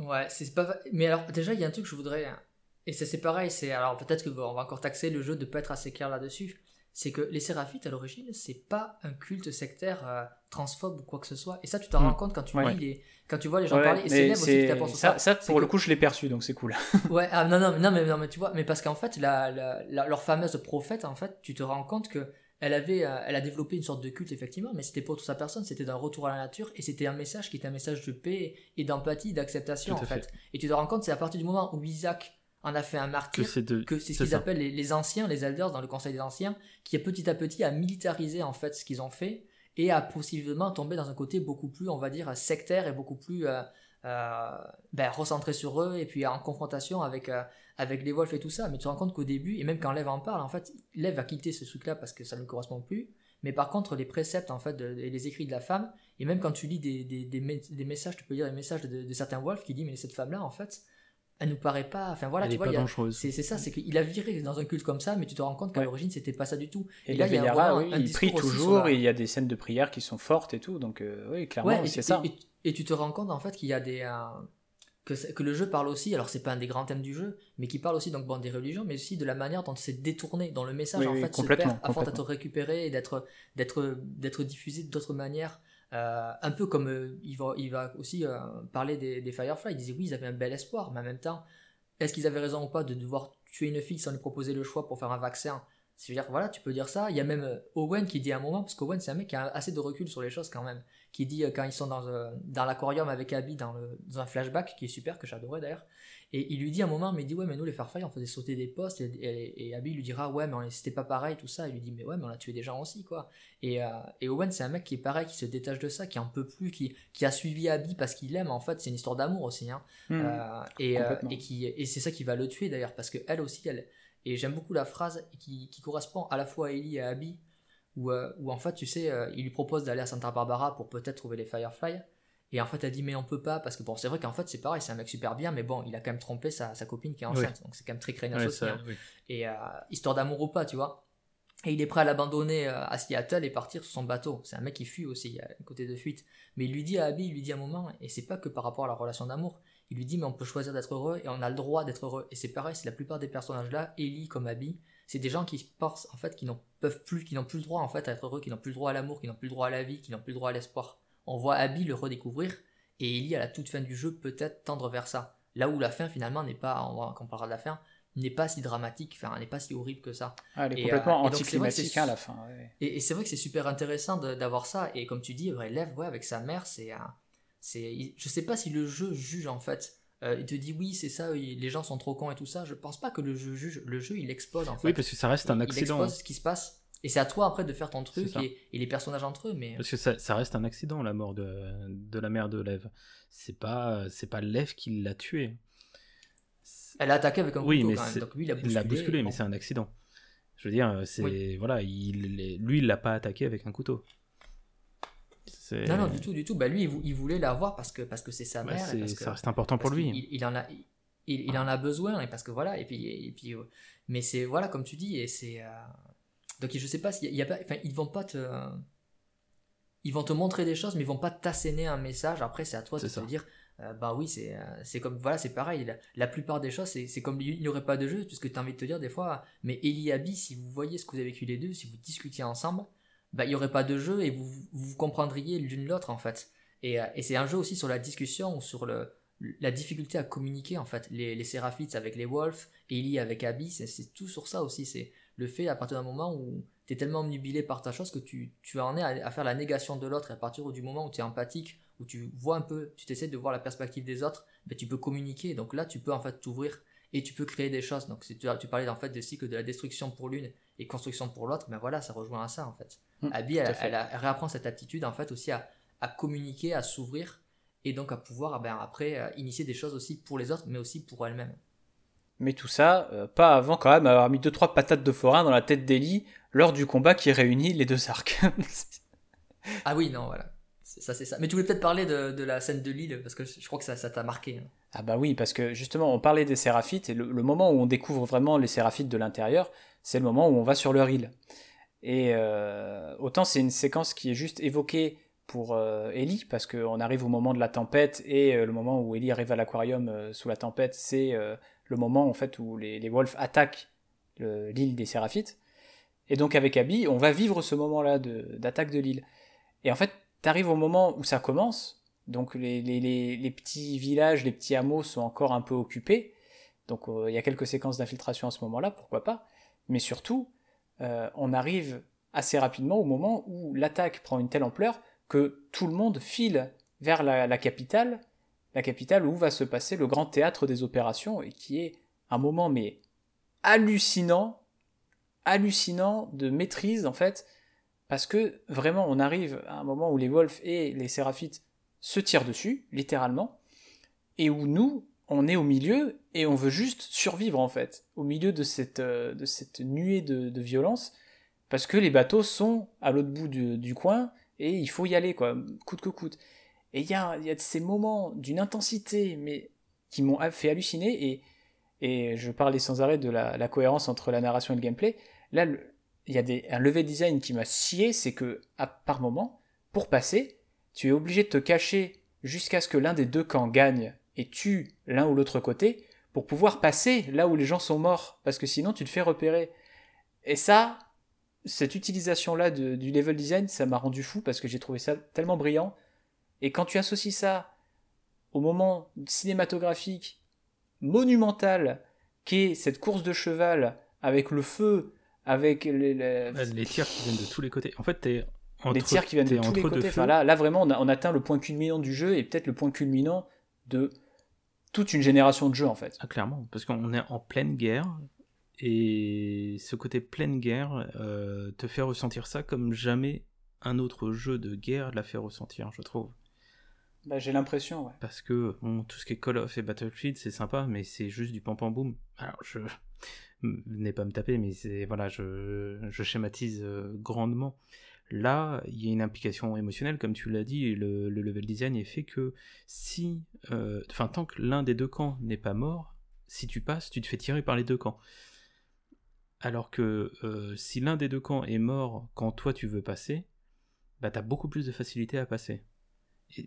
Ouais, c'est pas. Mais alors déjà, il y a un truc que je voudrais. Hein, et ça c'est pareil, c'est alors peut-être que on va encore taxer le jeu de pas être assez clair là-dessus. C'est que les séraphites à l'origine, c'est pas un culte sectaire euh, transphobe ou quoi que ce soit. Et ça, tu t'en rends hmm. compte quand tu lis les, quand tu vois les gens parler. Et c'est aussi qui t'apporte ça. Ça, pour le coup, je l'ai perçu, donc c'est cool. <laughs> ouais, ah, non, non, non, mais, non, mais tu vois, mais parce qu'en fait, la, leur fameuse prophète, en fait, tu te rends compte que elle avait, euh, elle a développé une sorte de culte effectivement, mais c'était pour toute sa personne, c'était d'un retour à la nature et c'était un message qui était un message de paix et d'empathie, d'acceptation en fait. Et tu te rends compte, c'est à partir du moment où Isaac en a fait un martyr que c'est ce qu'ils appellent les, anciens, les elders dans le Conseil des anciens, qui a petit à petit à militariser en fait ce qu'ils ont fait et à possiblement tomber dans un côté beaucoup plus, on va dire, sectaire et beaucoup plus euh, euh, ben, recentré sur eux et puis en confrontation avec, euh, avec les Wolves et tout ça. Mais tu te rends compte qu'au début, et même quand Lev en parle, en fait, Lev a quitté ce truc-là parce que ça ne correspond plus. Mais par contre, les préceptes en fait et les écrits de la femme, et même quand tu lis des, des, des, messages, tu peux lire des messages de, de certains Wolves qui disent mais cette femme-là en fait, elle nous paraît pas enfin voilà tu vois c'est ça c'est qu'il a viré dans un culte comme ça mais tu te rends compte qu'à l'origine c'était pas ça du tout et, là il y a oui, il prie toujours et il y a des scènes de prière qui sont fortes et tout donc euh, oui clairement c'est ça et, tu te rends compte en fait qu'il y a des euh, que, que, le jeu parle aussi alors c'est pas un des grands thèmes du jeu mais qui parle aussi donc bon des religions mais aussi de la manière dont c'est détourné dans le message en fait se perd afin d'être récupéré et d'être d'être d'être diffusé d'autres manières euh, un peu comme euh, il, va, il va aussi euh, parler des, des, Firefly, il disait oui, ils avaient un bel espoir, mais en même temps, est-ce qu'ils avaient raison ou pas de devoir tuer une fille sans lui proposer le choix pour faire un vaccin? C'est-à-dire, voilà, tu peux dire ça. Il y a même Owen qui dit à un moment, parce qu'Owen c'est un mec qui a assez de recul sur les choses quand même, qui dit quand ils sont dans, dans l'aquarium avec Abby dans, le, dans un flashback, qui est super, que j'adorais d'ailleurs, et il lui dit à un moment, mais il dit, ouais, mais nous, les Firefly, on faisait sauter des postes. Et, et, Abby lui dira, ouais, mais c'était pas pareil, tout ça. Il lui dit, mais ouais, mais on a tué des gens aussi, quoi. Et, euh, et Owen, c'est un mec qui est pareil, qui se détache de ça, qui en peut plus, qui, qui a suivi Abby parce qu'il l'aime, en fait. C'est une histoire d'amour aussi, hein. Mmh. Euh, et, euh, et, qui, et c'est ça qui va le tuer, d'ailleurs, parce que elle aussi, elle. Et j'aime beaucoup la phrase qui, qui, correspond à la fois à Ellie et à Abby, où, où en fait, tu sais, il lui propose d'aller à Santa Barbara pour peut-être trouver les Firefly. Et en fait, elle dit, mais on peut pas, parce que bon, c'est vrai qu'en fait, c'est pareil, c'est un mec super bien, mais bon, il a quand même trompé sa, sa copine qui est enceinte, donc c'est quand même très craignant aussi. Hein. Et euh, histoire d'amour ou pas, tu vois. Et il est prêt à l'abandonner euh, à Seattle et partir sur son bateau. C'est un mec qui fuit aussi, il y a un côté de fuite. Mais il lui dit à Abby, il lui dit à un moment, et c'est pas que par rapport à la relation d'amour, il lui dit, mais on peut choisir d'être heureux et on a le droit d'être heureux. Et c'est pareil, c'est la plupart des personnages là, Ellie comme Abby, c'est des gens qui pensent, en fait, qui n'ont peuvent plus, qui n'ont plus le droit, en fait, à être heureux, qui n'ont plus le droit à l'amour, qui n'ont plus le droit à la vie, qui n'ont plus le droit à l'espoir. On voit Abby le redécouvrir et Ellie à la toute fin du jeu peut-être tendre vers ça. Là où la fin finalement n'est pas, on parlera de la fin, n'est pas si dramatique, enfin n'est pas si horrible que ça. Ah, elle est complètement euh, anticlimatique à hein, la fin. Et, c'est vrai que c'est super intéressant d'avoir ça. Et comme tu dis, Lève, ouais, avec sa mère, c'est, c'est, je sais pas si le jeu juge en fait. Euh, il te dit oui, c'est ça, les gens sont trop cons et tout ça. Je pense pas que le jeu juge. Le jeu, il expose en fait. Oui, parce que ça reste un accident. Il expose ce qui se passe. Et c'est à toi après de faire ton truc et, les personnages entre eux. Mais... Parce que ça, reste un accident, la mort de, de la mère de Lev. C'est pas, c'est pas Lev qui l'a tué. Elle a attaqué avec un oui, couteau mais quand même. Donc lui, il a bousculé. Il l'a bousculé, mais c'est un accident. Je veux dire, c'est voilà, il, lui, il l'a pas attaqué avec un couteau. Non, non, du tout, du tout. Bah, lui, il, voulait la voir parce que parce que c'est sa bah, mère. parce ça reste important pour lui. Il, en a, il, en a besoin et parce que voilà. Et puis, et puis, euh, mais c'est voilà, comme tu dis, et c'est. Euh, donc je sais pas s'il y, a pas, enfin ils vont pas te, ils vont te montrer des choses, mais ils vont pas t'asséner un message. Après c'est à toi de te dire, euh, bah oui c'est, c'est comme voilà c'est pareil. La, plupart des choses c'est, c'est comme il n'y aurait pas de jeu, tout ce que tu as envie de te dire des fois. Mais Eli Abby, si vous voyez ce que vous avez vécu les deux, si vous discutiez ensemble, bah il y aurait pas de jeu et vous vous comprendriez l'une l'autre en fait. Et, euh, et c'est un jeu aussi sur la discussion ou sur le la difficulté à communiquer en fait les, les Séraphites avec les Wolves, Ellie avec Abby, c'est, tout sur ça aussi. C'est le fait à partir d'un moment où tu es tellement omnubilé par ta chose que tu, tu en es à, faire la négation de l'autre et à partir du moment où tu es empathique, où tu vois un peu, tu t'essaies de voir la perspective des autres, ben, tu peux communiquer. Donc là, tu peux en fait t'ouvrir et tu peux créer des choses. Donc tu, tu parlais en fait de cycle de la destruction pour l'une et construction pour l'autre, mais ben voilà, ça rejoint à ça en fait. Mmh, Abby, elle, elle, réapprend cette attitude en fait aussi à, à communiquer, à s'ouvrir et donc à pouvoir ben, après euh, initier des choses aussi pour les autres, mais aussi pour elle-même. Mais tout ça, euh, pas avant quand même avoir mis 2-3 patates de forain dans la tête d'Eli lors du combat qui réunit les deux arcs. <laughs> ah oui, non, voilà. Ça, c'est ça. Mais tu voulais peut-être parler de, la scène de l'île, parce que je crois que ça, t'a marqué. Hein. Ah bah oui, parce que justement, on parlait des séraphites, et le, moment où on découvre vraiment les séraphites de l'intérieur, c'est le moment où on va sur leur île. Et euh, autant c'est une séquence qui est juste évoquée pour euh, Ellie, parce qu'on arrive au moment de la tempête, et le moment où Ellie arrive à l'aquarium sous la tempête, c'est le moment en fait où les, les Wolves attaquent l'île des Séraphites. Et donc avec Abby, on va vivre ce moment-là d'attaque de, l'île. Et en fait, tu arrives au moment où ça commence, donc les, les, petits villages, les petits hameaux sont encore un peu occupés, donc euh, il y a quelques séquences d'infiltration à ce moment-là, pourquoi pas, mais surtout, euh, on arrive assez rapidement au moment où l'attaque prend une telle ampleur que tout le monde file vers la capitale la capitale où va se passer le grand théâtre des opérations et qui est un moment mais hallucinant, hallucinant de maîtrise en fait parce que vraiment on arrive à un moment où les Wolves et les Séraphites se tirent dessus, littéralement, et où nous, on est au milieu et on veut juste survivre en fait, au milieu de cette, euh, de cette nuée de, violence, parce que les bateaux sont à l'autre bout du, coin et il faut y aller, quoi, coûte que coûte. Et il y a, y a ces moments d'une intensité, mais qui m'ont fait halluciner, et, et je parlais sans arrêt de la, cohérence entre la narration et le gameplay. Là, il y a des, un level design qui m'a scié, c'est que, à, par moment, pour passer, tu es obligé de te cacher jusqu'à ce que l'un des deux camps gagne et tue l'un ou l'autre côté pour pouvoir passer là où les gens sont morts, parce que sinon tu te fais repérer. Et ça, cette utilisation-là du level design, ça m'a rendu fou parce que j'ai trouvé ça tellement brillant. Et quand tu associes ça au moment cinématographique monumental qu'est cette course de cheval avec le feu, avec les, les... tirs qui viennent de tous les côtés. En fait, t'es entre, les tirs qui viennent de tous les côtés. Enfin, là, là, vraiment, on, on, atteint le point culminant du jeu et peut-être le point culminant de toute une génération de jeux en fait. Ah, clairement, parce qu'on est en pleine guerre et ce côté pleine guerre euh, te fait ressentir ça comme jamais un autre jeu de guerre l'a fait ressentir, je trouve. Bah, j'ai l'impression, ouais. Parce que bon, tout ce qui est Call of et Battlefield, c'est sympa, mais c'est juste du pam pam boom. Alors, je <laughs> n'ai pas me taper, mais c'est voilà, je, je schématise euh, grandement. Là, il y a une implication émotionnelle, comme tu l'as dit, le, le, level design est fait que si, euh, enfin, tant que l'un des deux camps n'est pas mort, si tu passes, tu te fais tirer par les deux camps. Alors que euh, si l'un des deux camps est mort quand toi tu veux passer, bah t'as beaucoup plus de facilité à passer.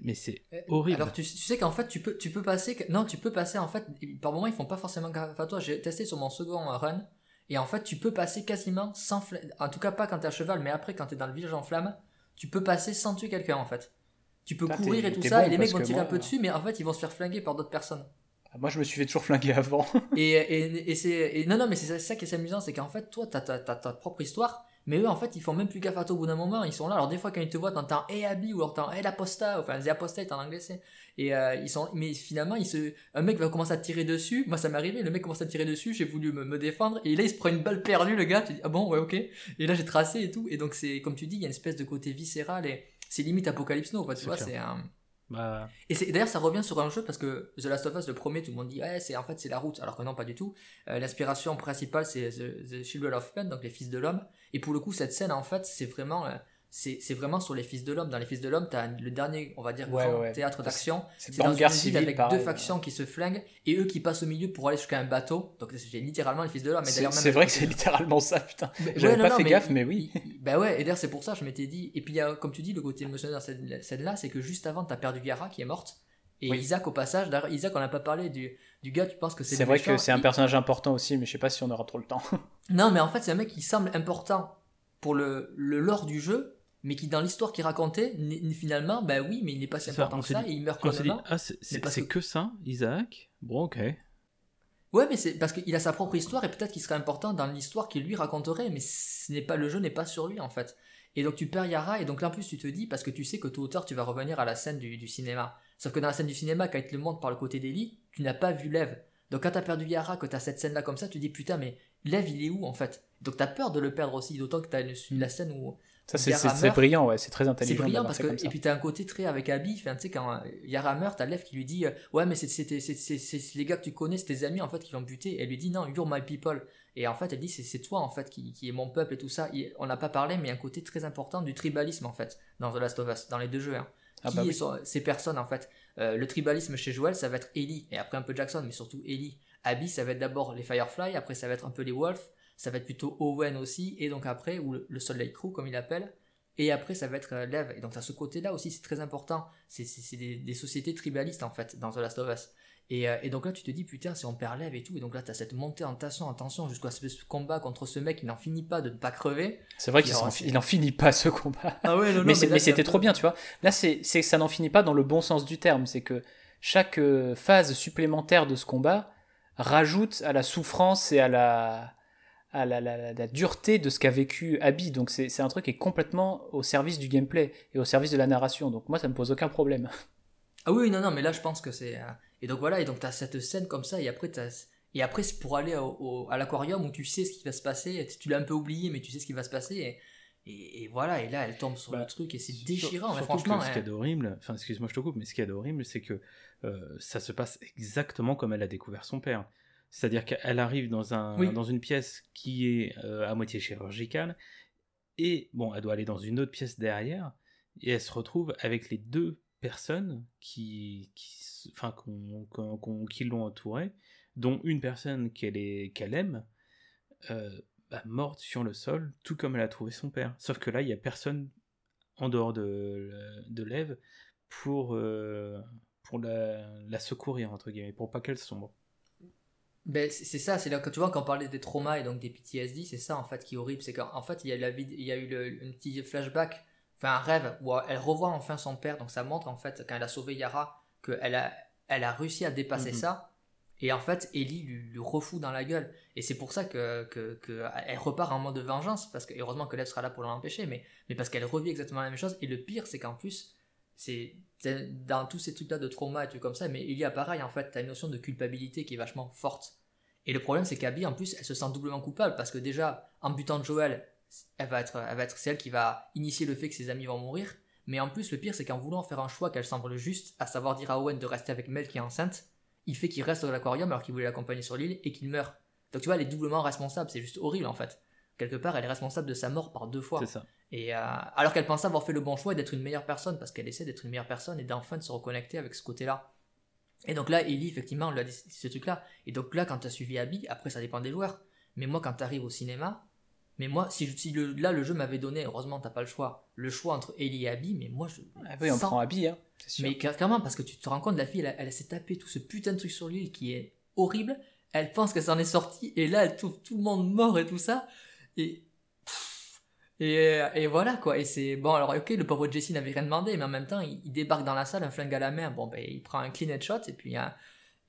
mais c'est euh, horrible. Alors tu, sais qu'en fait tu peux, tu peux passer, non tu peux passer en fait, par moment ils font pas forcément gaffe à toi. J'ai testé sur mon second run, et en fait, tu peux passer quasiment sans En tout cas, pas quand t'es à cheval, mais après, quand t'es dans le village en flammes, tu peux passer sans tuer quelqu'un en fait. Tu peux courir et tout ça, et les mecs vont tirer un peu dessus, mais en fait, ils vont se faire flinguer par d'autres personnes. Ah, moi, je me suis fait toujours flinguer avant. et, et, et c'est. Non, non, mais c'est ça qui est amusant, c'est qu'en fait, toi, t'as ta propre histoire, mais eux, en fait, ils font même plus gaffe à toi au bout d'un moment. Ils sont là. Alors, des fois, quand ils te voient, t'entends Hey Abby ou alors t'entends Hey l'aposta, enfin, The Apostate en anglais, c'est. Et euh, ils sont. Mais finalement, ils se... un mec va commencer à tirer dessus. Moi, ça m'est arrivé. Le mec commence à tirer dessus. J'ai voulu me, défendre. Et là, il se prend une balle perdue, le gars. Tu dis Ah bon, ouais, ok. Et là, j'ai tracé et tout. Et donc, c'est comme tu dis, il y a une espèce de côté viscéral et c'est limite Apocalypse Now, tu vois. C'est un. Bah... Et d'ailleurs, ça revient sur un jeu parce que The Last of Us, le premier, tout le monde dit ouais, c'est en fait c'est la route, alors que non, pas du tout. Euh, l'inspiration principale, c'est The, Children of Men, donc les fils de l'homme. Et pour le coup, cette scène, en fait, c'est vraiment euh, c'est vraiment sur les Fils de l'Homme. Dans les Fils de l'Homme, tu as le dernier, on va dire, grand théâtre d'action. C'est dans une ville avec deux factions qui se flinguent et eux qui passent au milieu pour aller jusqu'à un bateau. Donc c'est littéralement les Fils de l'Homme. C'est vrai que c'est littéralement ça, putain. J'avais pas fait gaffe, mais oui. Bah ouais, et d'ailleurs c'est pour ça je m'étais dit. Et puis y a, comme tu dis, le côté émotionnel dans cette scène-là, c'est que juste avant, tu as perdu Yara qui est morte. Et Isaac au passage, d'ailleurs Isaac on n'a pas parlé du, du gars, tu penses que c'est C'est vrai que c'est un personnage important aussi, mais je sais pas si on aura trop le temps. non, mais en fait c'est un mec qui semble important pour le, le lore du jeu, mais qui dans l'histoire qu'il racontait, finalement, ben oui, mais il n'est pas si important que ça, et il meurt quand même. Ah, c'est que ça, Isaac? Bon, ok. Ouais, mais c'est parce qu'il a sa propre histoire et peut-être qu'il serait important dans l'histoire qu'il lui raconterait, mais ce n'est pas le jeu n'est pas sur lui en fait. Et donc tu perds Yara et donc là en plus tu te dis parce que tu sais que tôt ou tard tu vas revenir à la scène du, cinéma. Sauf que dans la scène du cinéma quand il te le montre par le côté d'Eli, tu n'as pas vu Lev. Donc quand t'as perdu Yara, que t'as cette scène là comme ça, tu te dis putain mais Lev il est où en fait? Donc t'as peur de le perdre aussi, d'autant que t'as la scène où ça, c'est brillant, ouais, c'est très intelligent. C'est brillant parce que, et puis t'as un côté très avec Abby, tu sais, quand euh, Yara meurt, t'as Lev qui lui dit, euh, ouais, mais c'est les gars que tu connais, c'est tes amis, en fait, qui l'ont buté. Elle lui dit, non, you're my people. Et en fait, elle dit, c'est toi, en fait, qui, qui, est mon peuple et tout ça. on n'a pas parlé, mais un côté très important du tribalisme, en fait, dans The Last of Us, dans les deux jeux. Hein. Ah bah qui sont ces personnes, en fait euh, Le tribalisme chez Joel, ça va être Ellie, et après un peu Jackson, mais surtout Ellie. Abby, ça va être d'abord les Firefly, après ça va être un peu les Wolves, ça va être plutôt Owen aussi, et donc après, ou le, le Soleil Crew, comme il appelle et après ça va être euh, Lev. Et donc à ce côté-là aussi, c'est très important. C'est des, sociétés tribalistes en fait dans The Last of Us. Euh, et, donc là, tu te dis, putain, si on perd Lev et tout, et donc là, tu as cette montée en tension, en tension, jusqu'à ce combat contre ce mec, il n'en finit pas de ne pas crever. C'est vrai qu'il n'en finit pas ce combat. Ah ouais, non, <laughs> mais, c'était trop bien, tu vois. Là, c'est ça n'en finit pas dans le bon sens du terme. C'est que chaque euh, phase supplémentaire de ce combat rajoute à la souffrance et à la, à la, dureté de ce qu'a vécu Abby. Donc c'est un truc qui est complètement au service du gameplay et au service de la narration. Donc moi, ça me pose aucun problème. <laughs> Ah oui, non, non, mais là, je pense que c'est... Euh, et donc voilà, et donc tu as cette scène comme ça, et après, et après c'est pour aller au, à l'aquarium où tu sais ce qui va se passer, tu l'as un peu oublié, mais tu sais ce qui va se passer, et, Et, voilà, et là, elle tombe sur Bah, le truc et c'est Sur- déchirant. mais franchement, que ce a hein. d'horrible, enfin excuse-moi je te coupe, mais ce qu'il y a d'horrible, c'est que euh, ça se passe exactement comme elle a découvert son père. C'est-à-dire qu'elle arrive dans, un, Oui. dans une pièce qui est euh, à moitié chirurgicale, et bon, elle doit aller dans une autre pièce derrière, et elle se retrouve avec les deux personnes qui, qui, enfin, qu'on- qui l'ont entourée, dont une personne qu'elle est- qu'elle aime, euh, bah, morte sur le sol, tout comme elle a trouvé son père. Sauf que là, il n'y a personne en dehors de, de l'Ève pour, euh, pour la, la secourir, entre guillemets, pour pas qu'elle sombre. Ben, c'est ça, c'est là que tu vois, quand on parlait des traumas et donc des PTSD, c'est ça en fait qui est horrible. C'est qu'en en fait, il y a, la vid- il y a eu le, un petit flashback, enfin un rêve, où elle revoit enfin son père. Donc ça montre en fait, quand elle a sauvé Yara, qu'elle a, elle a réussi à dépasser Mhm. ça. Et en fait, Ellie lui, lui refout dans la gueule. Et c'est pour ça que, que, que elle repart en mode de vengeance, parce que heureusement que Lev sera là pour l'empêcher, mais, mais parce qu'elle revit exactement la même chose. Et le pire, c'est qu'en plus, c'est dans tous ces trucs-là de trauma et trucs comme ça, mais il y a pareil, en fait, t'as une notion de culpabilité qui est vachement forte. Et le problème, c'est qu'Abby, en plus, elle se sent doublement coupable, parce que déjà, en butant Joel, elle va être, elle va être celle qui va initier le fait que ses amis vont mourir, mais en plus, le pire, c'est qu'en voulant faire un choix qu'elle semble juste, à savoir dire à Owen de rester avec Mel qui est enceinte, il fait qu'il reste dans l'aquarium alors qu'il voulait l'accompagner sur l'île et qu'il meurt. Donc tu vois, elle est doublement responsable, c'est juste horrible en fait. Quelque part, elle est responsable de sa mort par deux fois. C'est ça. Et euh, alors qu'elle pensait avoir fait le bon choix et d'être une meilleure personne, parce qu'elle essaie d'être une meilleure personne et d'enfin de se reconnecter avec ce côté-là. Et donc là, Ellie, effectivement, on lui a dit ce truc-là. Et donc là, quand tu as suivi Abby, après ça dépend des joueurs. Mais moi, quand tu arrives au cinéma, mais moi, si, si le- là le jeu m'avait donné, heureusement, t'as pas le choix, le choix entre Ellie et Abby, mais moi, je. Ah oui, on sans- prend Abby, hein, sûr. mais clairement, parce que tu te rends compte, la fille, elle, elle s'est tapé tout ce putain de truc sur l'île qui est horrible. Elle pense qu'elle s'en est sortie, et là, elle trouve tout le monde mort et tout ça. Et. Et, et voilà quoi. Et c'est. Bon, alors, ok, le pauvre Jesse n'avait rien demandé, mais en même temps, il, il débarque dans la salle, un flingue à la main. Bon, ben, il prend un clean headshot, et puis. hein,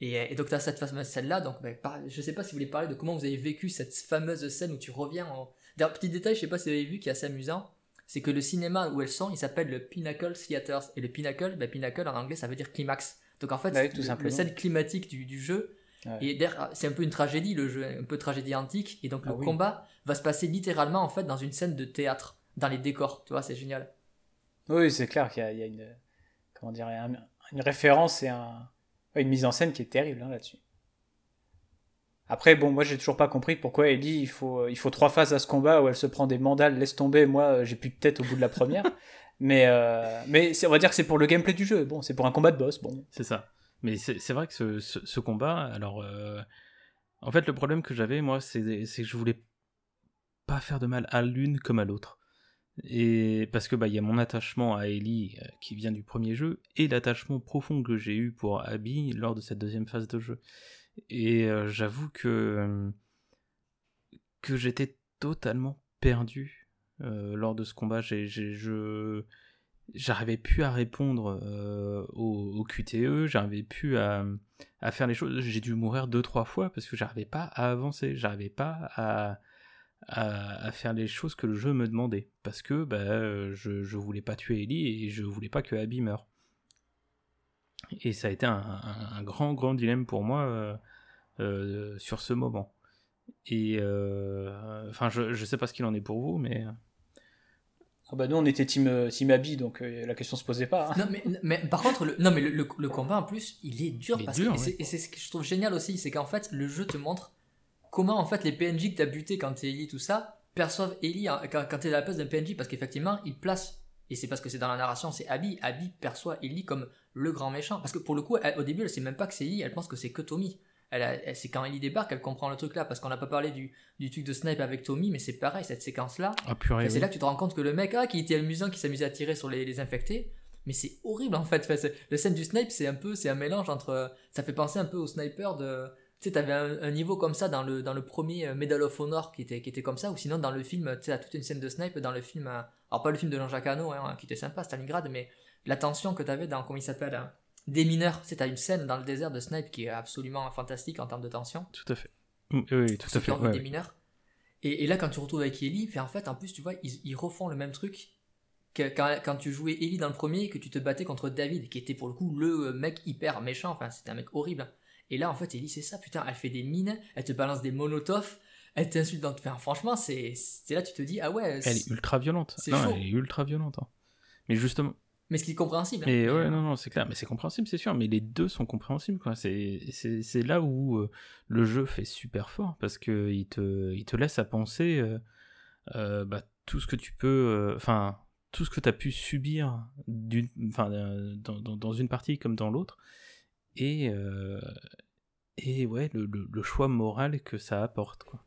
et, et donc, tu as cette fameuse scène-là. Donc, ben, par- je sais pas si vous voulez parler de comment vous avez vécu cette fameuse scène où tu reviens. En... D'ailleurs, petit détail, je sais pas si vous avez vu, qui est assez amusant c'est que le cinéma où elles sont, il s'appelle le Pinnacle Theaters. Et le Pinnacle, ben Pinnacle en anglais, ça veut dire climax. Donc en fait, Bah oui, tout le- simplement. le scène climatique du, du jeu, Ouais. et d'ailleurs, c'est un peu une tragédie, le jeu, un peu tragédie antique. Et donc Ah le oui. combat va se passer littéralement en fait dans une scène de théâtre, dans les décors. Tu vois, c'est génial. Oui, c'est clair qu'il y a, il y a une, comment dire, un- une référence et un, une mise en scène qui est terrible hein, là-dessus. Après, bon, moi j'ai toujours pas compris pourquoi Ellie, il faut, il faut trois phases à ce combat où elle se prend des mandales, laisse tomber, moi euh, j'ai plus de tête au bout de la première. <laughs> mais euh, mais c'est- on va dire que c'est pour le gameplay du jeu. Bon, c'est pour un combat de boss. Bon, C'est ça. Mais c'est vrai que ce, combat, alors, euh, en fait, le problème que j'avais, moi, c'est que je voulais pas faire de mal à l'une comme à l'autre. Et parce que bah il y a mon attachement à Ellie euh, qui vient du premier jeu et l'attachement profond que j'ai eu pour Abby lors de cette deuxième phase de jeu. Et euh, j'avoue que que j'étais totalement perdu lors de ce combat. J'ai- je j'arrivais plus à répondre euh, au, QTE, j'arrivais plus à, faire les choses. J'ai dû mourir deux trois fois parce que j'arrivais pas à avancer, j'arrivais pas à, faire les choses que le jeu me demandait parce que bah, euh, je, voulais pas tuer Ellie et je voulais pas que Abby meure. Et ça a été un, grand grand dilemme pour moi euh, sur ce moment. Et enfin, je, je sais pas ce qu'il en est pour vous, mais Ah bah nous on était team, euh, team Abby, donc euh, la question se posait pas. hein. Non, mais, mais par contre, le, non, mais le, le- le combat en plus, il est dur. Il est parce dur, que, et c'est- ouais. et c'est ce que je trouve génial aussi, c'est qu'en fait, le jeu te montre comment en fait les PNJ que t'as buté quand t'es Ellie, tout ça, perçoivent Ellie en- quand, quand t'es à la place d'un PNJ, parce qu'effectivement, ils placent, et c'est parce que c'est dans la narration, c'est Abby, Abby perçoit Ellie comme le grand méchant. Parce que pour le coup, elle- au début, elle sait même pas que c'est Ellie, elle pense que c'est que Tommy. Elle, c'est quand Ellie débarque, elle comprend le truc là, parce qu'on n'a pas parlé du, du truc de snipe avec Tommy, mais c'est pareil, cette séquence-là, ah purée. et c'est là que tu te rends compte que le mec, ah, qui était amusant, qui s'amusait à tirer sur les, les infectés, mais c'est horrible en fait. Enfin, le scène du snipe, c'est un peu, c'est un mélange entre, ça fait penser un peu au sniper de, tu sais, t'avais un, un niveau comme ça dans le, dans le premier euh, Medal of Honor qui était, qui était comme ça, ou sinon dans le film, tu sais, toute une scène de snipe dans le film, euh, alors pas le film de Jean-Jacques Hano, hein, qui était sympa, Stalingrad, mais la tension que t'avais dans, comment il s'appelle, hein, des mineurs, sais, t'as une scène dans le désert de snipe qui est absolument fantastique en termes de tension Tout à fait. Mm, Oui, tout à fait. ouais, des ouais. mineurs. Et, et là, quand tu retrouves avec Ellie, fait, en fait, en plus, tu vois, ils, ils refont le même truc que quand, quand tu jouais Ellie dans le premier et que tu te battais contre David, qui était pour le coup le euh, mec hyper méchant, enfin, c'était un mec horrible. Et là, en fait, Ellie, c'est ça, putain, elle fait des mines, elle te balance des monotophs, elle t'insulte dans. Enfin, franchement, c'est c'est là tu te dis ah ouais. Elle est ultra violente. C'est Non, chaud. elle est ultra violente. hein. Mais justement. Mais ce qui est compréhensible. hein. Mais Mais, ouais, euh, non, non, c'est clair. Mais c'est compréhensible, c'est sûr. Mais les deux sont compréhensibles, quoi. C'est, c'est, c'est là où euh, le jeu fait super fort parce que il te, il te laisse à penser euh, bah, tout ce que tu peux, euh, enfin, tout ce que tu as pu subir d'une, dans, dans, dans une partie comme dans l'autre, et et ouais, le, le, le choix moral que ça apporte, quoi.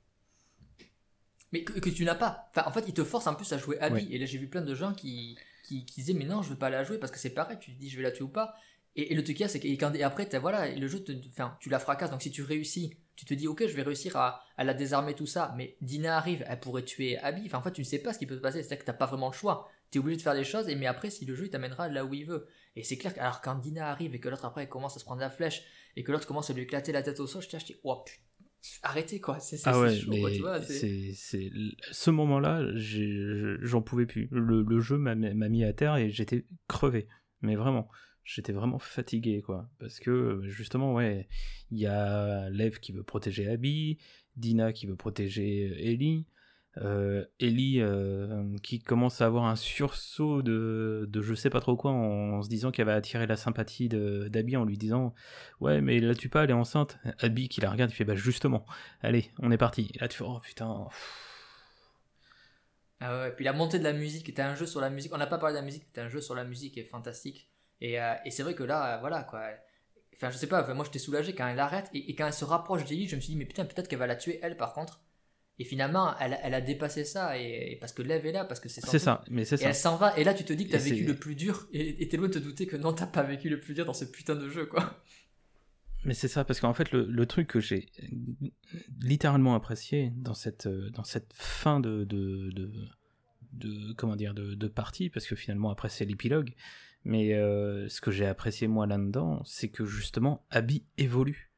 Mais que, que tu n'as pas. Enfin, en fait, il te force en plus à jouer Abby. Ouais. Et là, j'ai vu plein de gens qui, qui, qui disaient, mais non, je veux pas la jouer parce que c'est pareil. Tu te dis, je vais la tuer ou pas. Et, le truc, c'est que et après, t'as- voilà, le jeu, enfin, tu la fracasses. Donc, si tu réussis, tu te dis, ok, je vais réussir à, à la désarmer, tout ça. Mais Dina arrive, elle pourrait tuer Abby. Enfin, en fait, tu ne sais pas ce qui peut se passer. C'est-à-dire que t'as pas vraiment le choix. Tu es obligé de faire des choses. Et mais après, si le jeu, il t'amènera là où il veut. Et c'est clair alors, quand Dina arrive et que l'autre, après, elle commence à se prendre la flèche et que l'autre commence à lui éclater la tête au sol, je t'ai acheté, oh putain. Arrêtez quoi, c'est Ah ouais, chaud quoi, tu vois. c'est- ce moment-là, j'ai- j'en pouvais plus. Le, le jeu m'a, m'a mis à terre et j'étais crevé. Mais vraiment, j'étais vraiment fatigué, quoi. Parce que, justement, ouais, il y a Lev qui veut protéger Abby, Dina qui veut protéger Ellie, euh, Ellie euh, qui commence à avoir un sursaut de, je sais pas trop quoi en, se disant qu'elle va attirer la sympathie d'Abby en lui disant Ouais, mais la tue pas, elle est enceinte. Abby qui la regarde, il fait Bah, justement. Allez, on est parti. Et là, tu fais, oh putain. Ah puis la montée de la musique, t'as un jeu sur la musique, on n'a pas parlé de la musique, t'as un jeu sur la musique est fantastique. Et, euh, et c'est vrai que là, voilà quoi. Enfin, je sais pas, enfin, moi j'étais soulagé quand elle arrête et, et quand elle se rapproche d'Ellie, je me suis dit, mais putain, peut-être qu'elle va la tuer elle par contre. Et finalement, elle, elle a dépassé ça et, et parce que Lev est là, parce que c'est C'est ça, mais c'est Et ça. elle s'en va, et là tu te dis que t'as vécu le plus dur, et t'es loin de te douter que non, t'as pas vécu le plus dur dans ce putain de jeu quoi. Mais c'est ça, parce qu'en fait, le, le truc que j'ai littéralement apprécié dans cette, euh, dans cette fin de, de, de, de- comment dire, de, de partie, parce que finalement, après, c'est l'épilogue, mais euh, ce que j'ai apprécié, moi, là-dedans, c'est que justement, Abby évolue.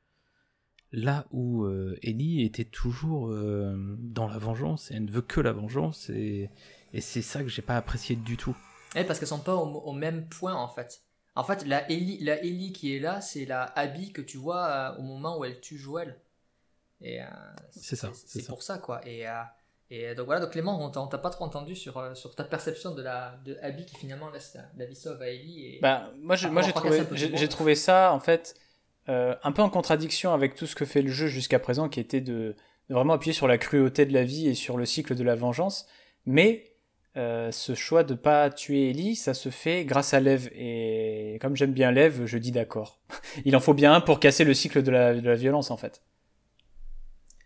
Là où euh, Ellie était toujours euh, dans la vengeance, et elle ne veut que la vengeance, et, et c'est ça que j'ai pas apprécié du tout. Eh, parce qu'elles sont pas au, au même point en fait. En fait, la Ellie, la Ellie qui est là, c'est la Abby que tu vois euh, au moment où elle tue Joël. Et euh, C'est ça, c'est pour ça quoi. Et, euh, et donc voilà, donc Clément, on t'a pas trop entendu sur, euh, sur ta perception de la de Abby qui finalement laisse la, la vie sauve à Ellie. Et... Bah, moi, j'ai, Après moi, avoir j'ai trouvé ça, en fait, euh, un peu en contradiction avec tout ce que fait le jeu jusqu'à présent, qui était de, vraiment appuyer sur la cruauté de la vie et sur le cycle de la vengeance. Mais euh, ce choix de pas tuer Ellie, ça se fait grâce à Lev. Et comme j'aime bien Lev, je dis d'accord. <laughs> Il en faut bien un pour casser le cycle de la violence, en fait.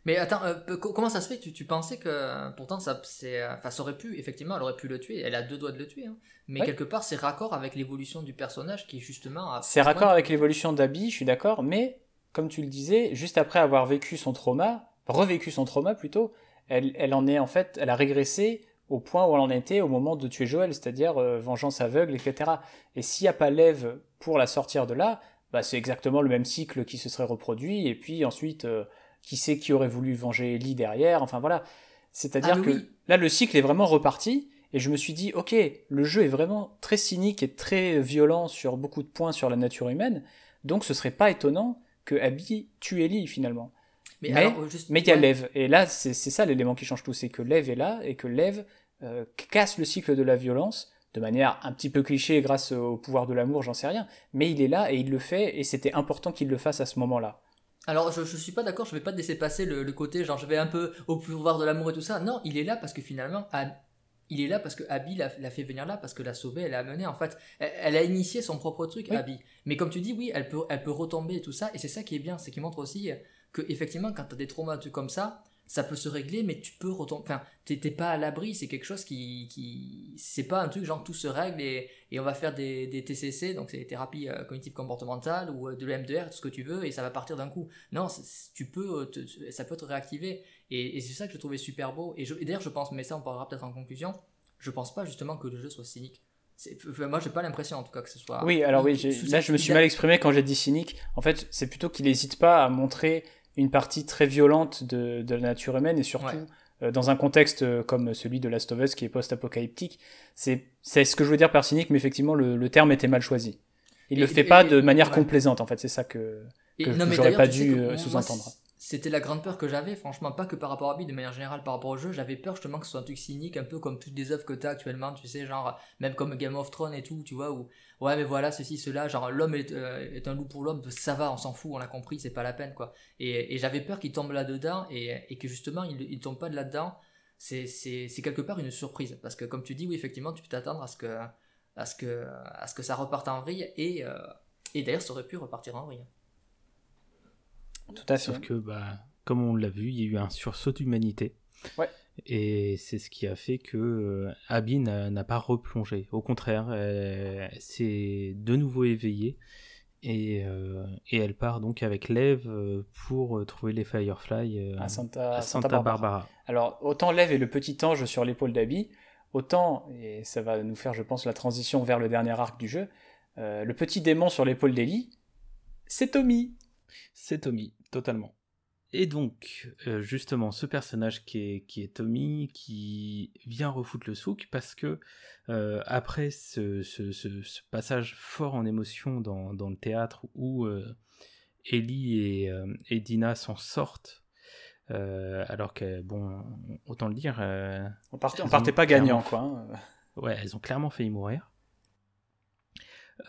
Mais attends, euh, comment ça se fait? Tu, tu pensais que pourtant ça, euh, enfin, ça aurait pu, effectivement, elle aurait pu le tuer, elle a deux doigts de le tuer, hein. mais Ouais. quelque part c'est raccord avec l'évolution du personnage qui justement C'est raccord avec l'évolution d'Abby, je suis d'accord, mais comme tu le disais, juste après avoir vécu son trauma, revécu son trauma plutôt, elle, elle en est en fait, elle a régressé au point où elle en était au moment de tuer Joël, c'est-à-dire euh, vengeance aveugle, etc. Et s'il n'y a pas Lev pour la sortir de là, bah, c'est exactement le même cycle qui se serait reproduit, et puis ensuite, euh, qui sait qui aurait voulu venger Ellie derrière, enfin voilà. C'est-à-dire Ah, que oui. là, le cycle est vraiment reparti, et je me suis dit, ok, le jeu est vraiment très cynique et très violent sur beaucoup de points sur la nature humaine, donc ce serait pas étonnant que Abby tue Ellie finalement. Mais, Mais- alors, juste- Mais il y a ouais. Lev, et là c'est c'est ça l'élément qui change tout, c'est que Lev est là, et que Lev euh, casse le cycle de la violence, de manière un petit peu cliché grâce au pouvoir de l'amour, j'en sais rien, mais il est là et il le fait, et c'était important qu'il le fasse à ce moment-là. Alors, je, je suis pas d'accord, je vais pas te laisser passer le, le côté, genre, je vais un peu au pouvoir de l'amour et tout ça. Non, il est là parce que finalement, il est là parce que Abby l'a l'a fait venir là, parce que l'a sauvé, elle l'a amené. En fait, elle, elle a initié son propre truc, Oui. Abby. Mais comme tu dis, oui, elle peut, elle peut retomber et tout ça, et c'est ça qui est bien, c'est qu'il montre aussi que, effectivement, quand t'as des traumas, comme ça, ça peut se régler, mais tu peux retomber. Enfin, t'es pas à l'abri, c'est quelque chose qui. qui c'est pas un truc genre tout se règle et, et on va faire des, des TCC, donc c'est des thérapies euh, cognitives comportementales ou euh, de l'EMDR, tout ce que tu veux, et ça va partir d'un coup. Non, tu peux, euh, te- ça peut te réactiver. Et, et c'est ça que je trouvais super beau. Et, d'ailleurs, je pense, mais ça on parlera peut-être en conclusion, je pense pas justement que le jeu soit cynique. Enfin, moi, j'ai pas l'impression en tout cas que ce soit. Oui, alors oui, là je me suis mal exprimé quand j'ai dit cynique. En fait, c'est plutôt qu'il n'hésite pas à montrer une partie très violente de, de la nature humaine et surtout Ouais. euh, dans un contexte euh, comme celui de Last of Us qui est post-apocalyptique. C'est ce que je veux dire par cynique, mais effectivement le, le terme était mal choisi. Il Et- le fait et- pas et- de manière ouais. complaisante en fait, c'est ça que. Que j'aurais pas dû, euh, sous-entendre. C'était la grande peur que j'avais, franchement, pas que par rapport à Abby, de manière générale, par rapport au jeu, j'avais peur justement que ce soit un truc cynique, un peu comme toutes les œuvres que tu as actuellement, tu sais, genre, même comme Game of Thrones et tout, tu vois, où, ouais, mais voilà, ceci, cela, genre, l'homme est, euh, est, un loup pour l'homme, ça va, on s'en fout, on l'a compris, c'est pas la peine, quoi. Et, et j'avais peur qu'il tombe là-dedans, et, et, que justement, il, il tombe pas de là-dedans, c'est quelque part une surprise, parce que comme tu dis, oui, effectivement, tu peux t'attendre à ce que, à ce que, à ce que ça reparte en vrille, et, euh, et d'ailleurs, ça aurait pu repartir en vrille. Tout à fait. Sauf que, bah, comme on l'a vu, il y a eu un sursaut d'humanité. Ouais. Et c'est ce qui a fait que euh, Abby n'a pas replongé. Au contraire, elle s'est de nouveau éveillée et, euh, et, elle part donc avec Lev euh, pour trouver les Firefly à Santa, Barbara. Alors, autant Lev est le petit ange sur l'épaule d'Abby, autant, et ça va nous faire, je pense, la transition vers le dernier arc du jeu, le petit démon sur l'épaule d'Ellie, c'est Tommy. C'est Tommy, totalement. Et donc, euh, justement, ce personnage qui est, qui est Tommy, qui vient refoutre le souk, parce que euh, après ce, passage fort en émotion dans, le théâtre où euh, Ellie et, et Dina s'en sortent, alors que, bon, autant le dire... on partait, on partait pas gagnant, quoi. Hein. Ouais, elles ont clairement failli mourir.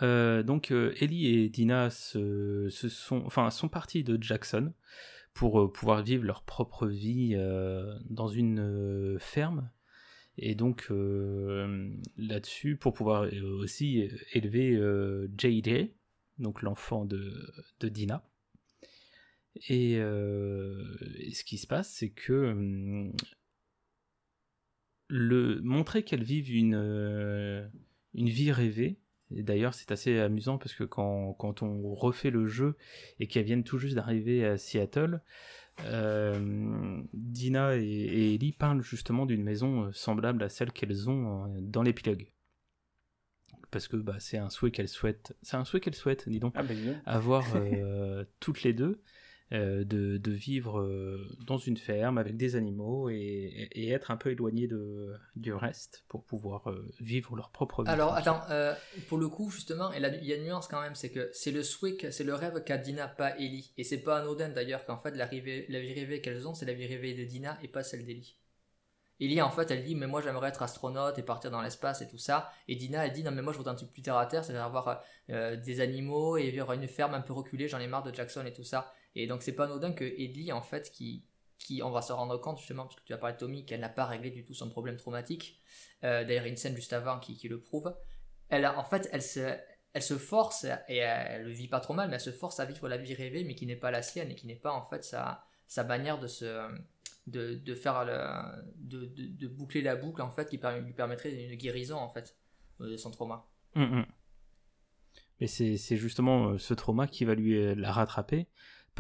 Donc Ellie et Dina se, sont, enfin, sont partis de Jackson pour euh, pouvoir vivre leur propre vie euh, dans une euh, ferme. Et donc là-dessus, pour pouvoir aussi élever JJ, donc l'enfant de, de, Dina. Et, ce qui se passe, c'est que le, montrer qu'elles vivent une, une vie rêvée, et d'ailleurs, c'est assez amusant parce que quand, quand, on refait le jeu et qu'elles viennent tout juste d'arriver à Seattle, euh, Dina et, Ellie parlent justement d'une maison euh, semblable à celle qu'elles ont euh, dans l'épilogue. Parce que bah, c'est un souhait qu'elles souhaitent, c'est un souhait qu'elles souhaitent, dis donc, ah, bah, avoir <laughs> toutes les deux. Euh, de, vivre euh, dans une ferme avec des animaux et, être un peu éloigné du reste pour pouvoir euh, vivre leur propre vie. Alors attends, pour le coup justement, il y a une nuance quand même, c'est que c'est le souhait, c'est le rêve qu'a Dina, pas Ellie. Et c'est pas anodin d'ailleurs qu'en fait la, vie rêvée qu'elles ont, c'est la vie rêvée de Dina et pas celle d'Ellie. Ellie en fait elle dit mais moi j'aimerais être astronaute et partir dans l'espace et tout ça et Dina elle dit non mais moi je voudrais un truc plus terre à terre c'est-à-dire avoir des animaux et vivre une ferme un peu reculée j'en ai marre de Jackson et tout ça et donc c'est pas anodin que Ellie, en fait, qui, qui, on va se rendre compte justement, parce que tu as parlé de Tommy, qu'elle n'a pas réglé du tout son problème traumatique. Euh, D'ailleurs, une scène juste avant qui, qui, le prouve. Elle, en fait, elle se, elle se force, et elle, le vit pas trop mal, mais elle se force à vivre la vie rêvée, mais qui n'est pas la sienne, et qui n'est pas en fait sa, sa manière de se, de, de faire le, de, de, boucler la boucle en fait, qui lui permettrait une guérison en fait de son trauma. Hum, hum. Mais c'est justement euh, ce trauma qui va lui euh, la rattraper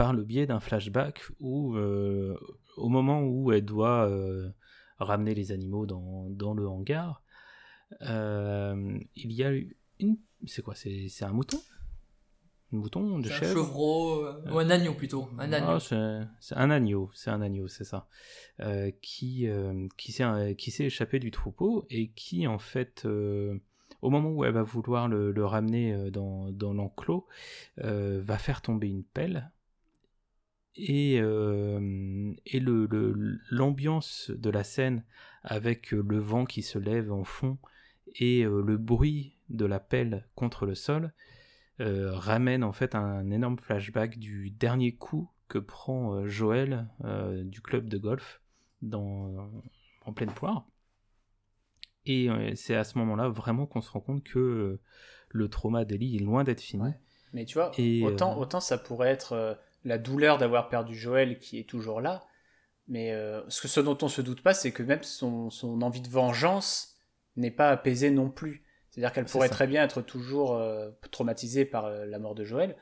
par le biais d'un flashback où, euh, au moment où elle doit euh, ramener les animaux dans, dans le hangar, euh, il y a une. C'est quoi C'est un mouton? Un mouton de chèvre Un chevreau, ou un agneau plutôt. Un agneau. Ah, c'est un agneau, c'est un agneau, c'est ça. qui qui s'est échappé du troupeau et qui, en fait, au moment où elle va vouloir le, le ramener dans, dans l'enclos, va faire tomber une pelle et, euh, et l'ambiance le, de la scène avec euh, le vent qui se lève en fond et euh, le bruit de la pelle contre le sol ramène en fait un énorme flashback du dernier coup que prend Joël du club de golf dans, en pleine poire. Et c'est à ce moment-là vraiment qu'on se rend compte que le trauma d'Ellie est loin d'être fini. Mais tu vois, autant, autant ça pourrait être la douleur d'avoir perdu Joël qui est toujours là. Mais euh, ce, que, ce dont on se doute pas, c'est que même son, envie de vengeance n'est pas apaisée non plus. C'est-à-dire qu'elle pourrait très bien être toujours euh, traumatisée par euh, la mort de Joël.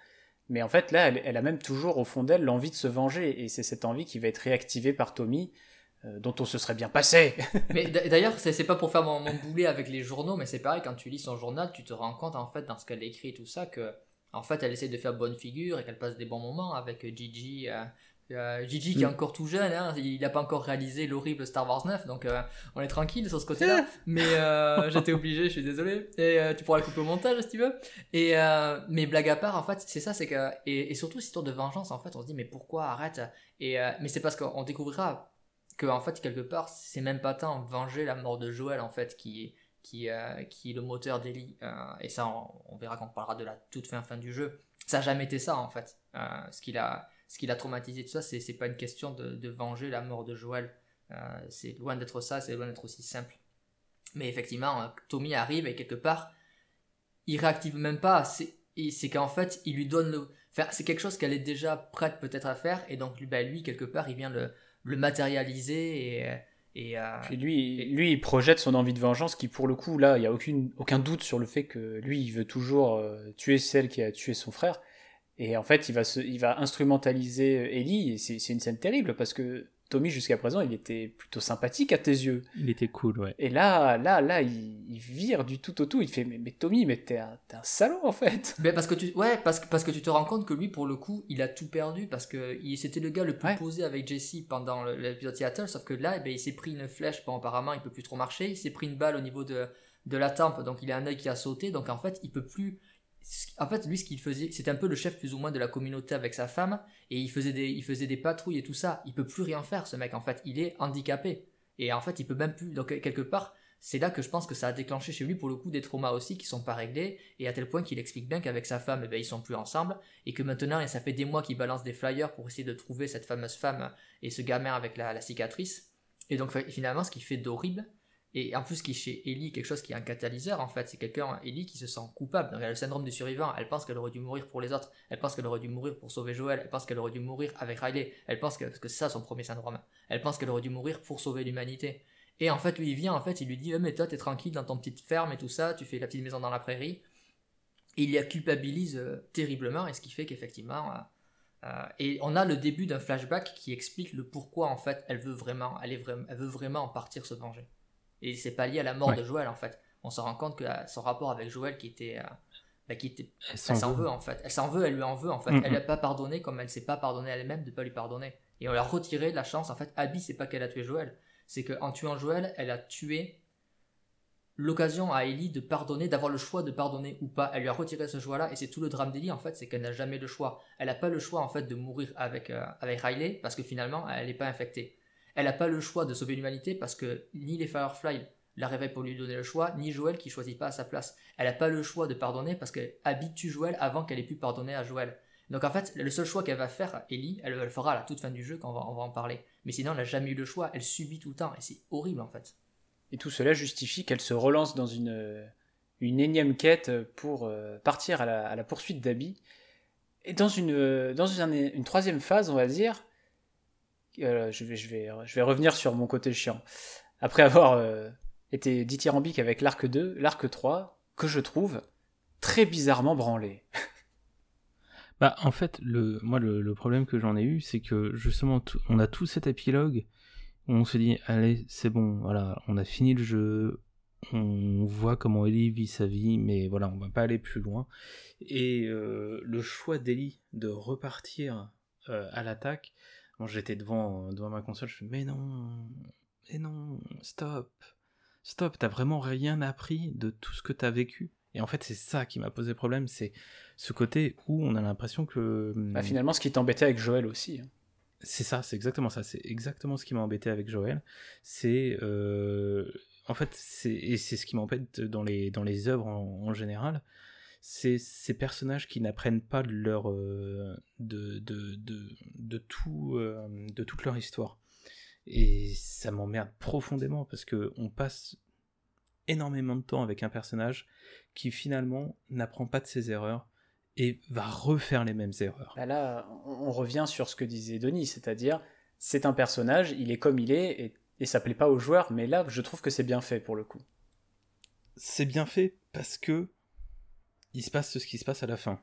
Mais en fait, là, elle, a même toujours au fond d'elle l'envie de se venger. Et c'est cette envie qui va être réactivée par Tommy, dont on se serait bien passé. <laughs> mais d'ailleurs, c'est pas pour faire mon, mon, boulet avec les journaux, mais c'est pareil, quand tu lis son journal, tu te rends compte, en fait, dans ce qu'elle écrit et tout ça, que en fait, elle essaie de faire bonne figure et qu'elle passe des bons moments avec Gigi, euh, Euh, Gigi qui est Mm. encore tout jeune, hein, il n'a pas encore réalisé l'horrible Star Wars 9, donc euh, on est tranquille sur ce côté-là. <laughs> mais euh, j'étais obligé, je suis désolé. Et euh, tu pourras le couper au montage si tu veux. Et euh, mais blague à part, en fait, c'est ça, c'est que et, et surtout cette histoire de vengeance, en fait, on se dit mais pourquoi arrête? Et euh, mais c'est parce qu'on découvrira que en fait quelque part, c'est même pas tant venger la mort de Joël en fait qui qui euh, qui est le moteur d'Ellie. Euh, et ça, on, verra quand on parlera de la toute fin fin du jeu. Ça a jamais été ça en fait. Euh, ce qu'il a l'a traumatisé, tout ça, c'est, pas une question de, venger la mort de Joël. C'est loin d'être ça, c'est loin d'être aussi simple. Mais effectivement, Tommy arrive et quelque part, il réactive même pas. C'est, qu'en fait, il lui donne le. Enfin, c'est quelque chose qu'elle est déjà prête peut-être à faire, et donc lui, ben, lui quelque part, il vient le, le matérialiser et. Et euh, Puis lui, lui, il projette son envie de vengeance qui, pour le coup, là, il n'y a aucune, aucun doute sur le fait que lui, il veut toujours euh, tuer celle qui a tué son frère. Et en fait, il va, se, il va instrumentaliser Ellie, et c'est une scène terrible parce que Tommy, jusqu'à présent, il était plutôt sympathique à tes yeux. Il était cool, ouais. Et là, là, là, il, il vire du tout au tout. Il fait Mais, mais Tommy, mais t'es un, t'es un salaud en fait. <laughs> Ben parce que tu ouais parce que parce que tu te rends compte que lui pour le coup il a tout perdu parce que il c'était le gars le plus Ouais. posé avec Jesse pendant l'épisode Seattle sauf que là eh ben, il s'est pris une flèche bon apparemment il peut plus trop marcher il s'est pris une balle au niveau de de la tempe donc il a un œil qui a sauté donc en fait il peut plus en fait lui ce qu'il faisait c'était un peu le chef plus ou moins de la communauté avec sa femme et il faisait des il faisait des patrouilles et tout ça. Il peut plus rien faire ce mec en fait. Il est handicapé. Et en fait il peut même plus donc quelque part c'est là que je pense que ça a déclenché chez lui pour le coup des traumas aussi qui sont pas réglés et à tel point qu'il explique bien qu'avec sa femme eh ben, ils sont plus ensemble et que maintenant ça fait des mois qu'il balance des flyers pour essayer de trouver cette fameuse femme et ce gamin avec la, la cicatrice. Et donc finalement ce qui fait d'horrible et en plus qui chez Ellie quelque chose qui est un catalyseur en fait c'est quelqu'un Ellie qui se sent coupable. Donc elle a le syndrome du survivant. Elle pense qu'elle aurait dû mourir pour les autres. Elle pense qu'elle aurait dû mourir pour sauver Joel elle pense qu'elle aurait dû mourir avec Riley. Elle pense que parce que c'est ça son premier syndrome. Elle pense qu'elle aurait dû mourir pour sauver l'humanité. Et en fait, lui, il vient, en fait, il lui dit, Eh, mais toi, t'es tranquille dans ton petite ferme et tout ça, tu fais la petite maison dans la prairie. Il la culpabilise euh, terriblement, et ce qui fait qu'effectivement, euh, euh, et on a le début d'un flashback qui explique le pourquoi, en fait, elle veut vraiment, elle, elle veut vraiment en partir se venger. Et c'est pas lié à la mort Ouais. de Joël, en fait. On se rend compte que euh, son rapport avec Joël, qui était, euh, bah, qui était Elle s'en veut en fait. Elle s'en veut, elle lui en veut en fait. Elle n'a pas pardonné comme elle s'est pas pardonné elle-même de pas lui pardonner. Et on lui a retiré la chance. En fait, Abby, c'est pas qu'elle a tué Joël. C'est qu'en tuant Joël, elle a tué l'occasion à Ellie de pardonner, d'avoir le choix de pardonner ou pas. Elle lui a retiré ce choix-là. Et c'est tout le drame d'Ellie en fait, c'est qu'elle n'a jamais le choix. Elle n'a pas le choix en fait de mourir avec, euh, avec Riley parce que finalement, elle n'est pas infectée. Elle n'a pas le choix de sauver l'humanité parce que ni les Firefly la réveillent pour lui donner le choix, ni Joël qui choisit pas à sa place. Elle n'a pas le choix de pardonner parce qu'elle habitue Joël avant qu'elle ait pu pardonner à Joël. Donc en fait, le seul choix qu'elle va faire, Ellie, elle, le fera à la toute fin du jeu quand on va, en parler. Mais sinon, elle n'a jamais eu le choix, elle subit tout le temps et c'est horrible en fait. Et tout cela justifie qu'elle se relance dans une, euh, une énième quête pour euh, partir à la, poursuite d'Abby. Et dans, une, euh, dans une troisième phase, on va dire, euh, je, vais, revenir sur mon côté chiant. Après avoir euh, été dithyrambique avec l'arc 2, l'arc 3, que je trouve très bizarrement branlé. <laughs> Bah, en fait, le, moi, le, problème que j'en ai eu, c'est que justement, on a tout cet épilogue où on se dit, allez, c'est bon, voilà, on a fini le jeu, on voit comment Ellie vit sa vie, mais voilà, on va pas aller plus loin. Et euh, le choix d'Ellie de repartir à l'attaque, bon, j'étais devant, devant ma console, je fais, mais non, mais non, stop, stop, t'as vraiment rien appris de tout ce que t'as vécu. Et en fait, c'est ça qui m'a posé problème, c'est ce côté où on a l'impression que. Bah, finalement, ce qui t'embêtait avec Joël aussi. hein. C'est ça, c'est exactement ça. C'est exactement ce qui m'a embêté avec Joël. C'est. euh, En fait, c'est et c'est ce qui m'embête dans les, dans les œuvres en, en général. C'est ces personnages qui n'apprennent pas de leur. euh, de, de, de, de, tout, euh, de toute leur histoire. Et ça m'emmerde profondément parce que on passe énormément de temps avec un personnage qui finalement n'apprend pas de ses erreurs et va refaire les mêmes erreurs. Bah là, on revient sur ce que disait Denis, c'est-à-dire, c'est un personnage, il est comme il est, et, et ça plaît pas aux joueurs, mais là, je trouve que c'est bien fait pour le coup. c'est bien fait parce que il se passe ce qui se passe à la fin.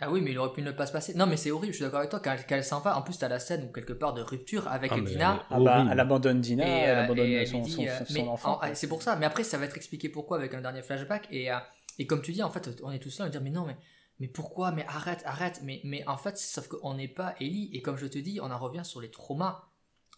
Ah oui, mais il aurait pu ne pas se passer. Non, mais c'est horrible, je suis d'accord avec toi. Quand elle, quand elle s'en va, en plus, t'as la scène où quelque part de rupture avec Ah, Dina. Ah bah, elle abandonne Dina, Et, elle euh, abandonne et son, lui dit, son- euh, son mais enfant. en- c'est pour ça. Mais après, ça va être expliqué pourquoi avec un dernier flashback. Et, euh, et comme tu dis, en fait, on est tous là à dire, mais non, mais mais pourquoi Mais arrête, arrête. Mais, mais en fait, sauf qu'on n'est pas Ellie. Et comme je te dis, on en revient sur les traumas.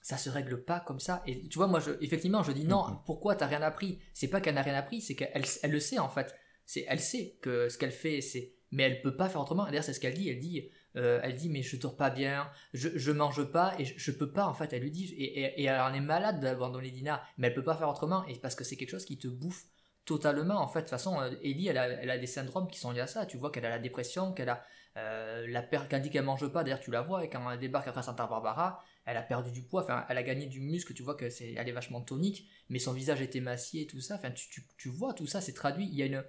Ça se règle pas comme ça. Et tu vois, moi, je, effectivement, je dis non. Mhm. Pourquoi t'as rien appris? C'est pas qu'elle n'a rien appris, c'est qu'elle elle le sait en fait. C'est, elle sait que ce qu'elle fait, c'est. Mais elle peut pas faire autrement. D'ailleurs, c'est ce qu'elle dit. Elle dit, euh, elle dit, mais je dors pas bien, je, je mange pas et je, je peux pas en fait. Elle lui dit, et, et, elle en est malade d'abandonner Dina, mais elle peut pas faire autrement. Et parce que c'est quelque chose qui te bouffe totalement en fait. De toute façon, euh, Ellie, elle a, elle a des syndromes qui sont liés à ça. Tu vois qu'elle a la dépression, qu'elle a euh, la perte, qu'elle dit qu'elle mange pas. D'ailleurs, tu la vois, et quand elle débarque après Santa Barbara, elle a perdu du poids. Enfin, elle a gagné du muscle. Tu vois que c'est, elle est vachement tonique, mais son visage est émacié tout ça. Enfin, tu, tu, tu vois tout ça, c'est traduit. Il y a une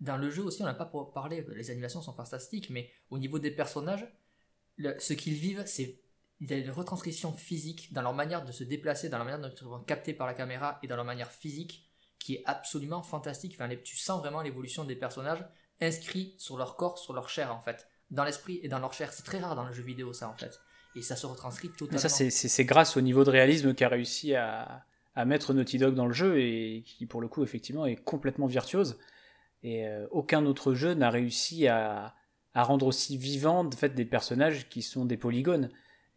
dans le jeu aussi, on n'a pas parlé. Les animations sont fantastiques, mais au niveau des personnages, le, ce qu'ils vivent, c'est il y a une retranscription physique dans leur manière de se déplacer, dans leur manière de se capter par la caméra et dans leur manière physique qui est absolument fantastique. Enfin, les, tu sens vraiment l'évolution des personnages inscrits sur leur corps, sur leur chair en fait, dans l'esprit et dans leur chair. C'est très rare dans le jeu vidéo ça en fait, et ça se retranscrit totalement. Mais ça c'est grâce au niveau de réalisme qu'a réussi à, à, mettre Naughty Dog dans le jeu et qui pour le coup effectivement est complètement virtuose. Et euh, aucun autre jeu n'a réussi à, à, rendre aussi vivant en fait, des personnages qui sont des polygones.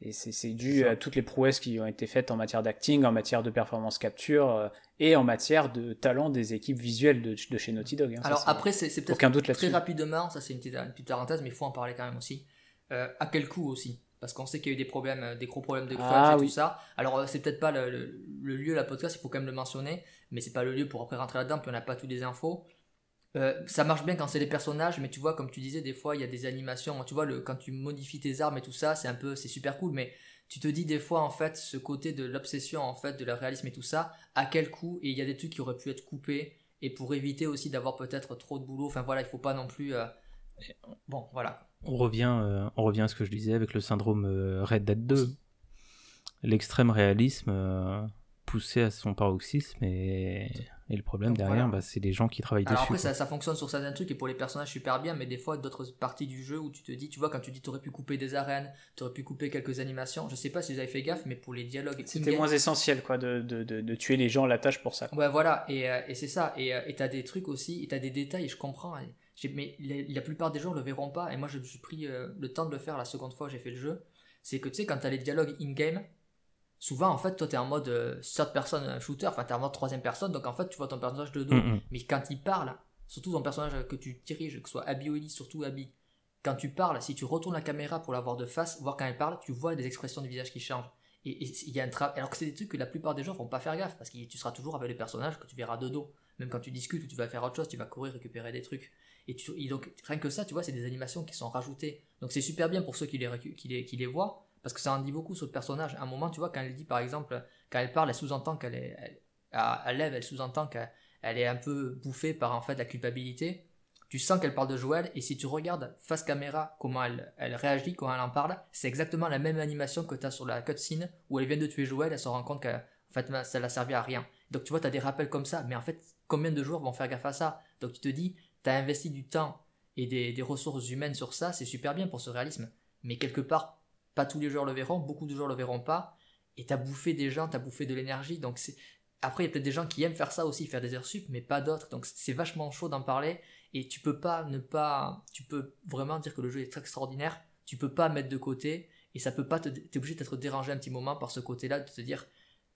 Et c'est dû à toutes les prouesses qui ont été faites en matière d'acting, en matière de performance capture euh, et en matière de talent des équipes visuelles de, de chez Naughty Dog. Hein. Alors ça, après, c'est peut-être très rapidement, ça c'est une, une, petite parenthèse, mais il faut en parler quand même aussi. Euh, à quel coût aussi? Parce qu'on sait qu'il y a eu des problèmes, des gros problèmes de crunch ah, et oui. tout ça. Alors c'est peut-être pas le, le, le, lieu, la podcast, il faut quand même le mentionner, mais c'est pas le lieu pour après rentrer là-dedans, puis on n'a pas toutes les infos. Euh, ça marche bien quand c'est les personnages, mais tu vois, comme tu disais, des fois il y a des animations. Tu vois, le, quand tu modifies tes armes et tout ça, c'est un peu, c'est super cool, mais tu te dis des fois en fait ce côté de l'obsession en fait de le réalisme et tout ça, à quel coût? Et il y a des trucs qui auraient pu être coupés et pour éviter aussi d'avoir peut-être trop de boulot. Enfin voilà, il faut pas non plus. Euh... Bon, voilà. On revient, euh, on revient à ce que je disais avec le syndrome Red Dead 2. L'extrême réalisme poussé à son paroxysme et et le problème Donc, derrière, voilà. bah, c'est les gens qui travaillent Alors dessus. Après, ça, ça, fonctionne sur certains trucs et pour les personnages super bien, mais des fois, d'autres parties du jeu où tu te dis, tu vois, quand tu dis, t'aurais pu couper des arènes, t'aurais pu couper quelques animations. Je sais pas si vous avez fait gaffe, mais pour les dialogues. C'était moins essentiel, quoi, de, de, de, de, tuer les gens à la tâche pour ça. Quoi. Ouais, voilà, et, euh, et c'est ça. Et euh, t'as des trucs aussi, et t'as des détails, je comprends. Hein. Mais la, la, plupart des gens le verront pas, et moi, je me suis pris euh, le temps de le faire la seconde fois où j'ai fait le jeu. C'est que tu sais, quand t'as les dialogues in-game, souvent en fait toi t'es en mode euh, third person shooter enfin t'es en mode troisième personne donc en fait tu vois ton personnage de dos. Mm -hmm. mais quand il parle surtout ton personnage que tu diriges que ce soit Abby ou Ellie surtout Abby quand tu parles si tu retournes la caméra pour la voir de face voir quand elle parle tu vois des expressions du visage qui changent. Et il y a un travail alors que c'est des trucs que la plupart des gens vont pas faire gaffe parce que tu seras toujours avec les personnages que tu verras de dos. Même quand tu discutes ou tu vas faire autre chose tu vas courir récupérer des trucs. Et, tu, et donc rien que ça tu vois c'est des animations qui sont rajoutées. Donc c'est super bien pour ceux qui les, qui les, qui les voient parce que ça en dit beaucoup sur le personnage. À un moment, tu vois, quand elle dit par exemple, quand elle parle, elle sous-entend qu'elle est, elle, à lève, elle sous-entend qu'elle est un peu bouffée par en fait la culpabilité. Tu sens qu'elle parle de Joël, et si tu regardes face caméra comment elle, elle réagit, quand elle en parle, c'est exactement la même animation que tu as sur la cutscene où elle vient de tuer Joël, elle se rend compte que en fait, ça l'a servi à rien. Donc tu vois, tu as des rappels comme ça, mais en fait, combien de joueurs vont faire gaffe à ça? Donc tu te dis, tu as investi du temps et des, des ressources humaines sur ça, c'est super bien pour ce réalisme. Mais quelque part, pas tous les joueurs le verront, beaucoup de joueurs le verront pas, et t'as bouffé des gens, t'as bouffé de l'énergie, donc c'est... Après, il y a peut-être des gens qui aiment faire ça aussi, faire des heures sup, mais pas d'autres, donc c'est vachement chaud d'en parler, et tu peux pas ne pas... Tu peux vraiment dire que le jeu est extraordinaire, tu peux pas mettre de côté, et ça peut pas te... T'es obligé d'être dérangé un petit moment par ce côté-là, de te dire,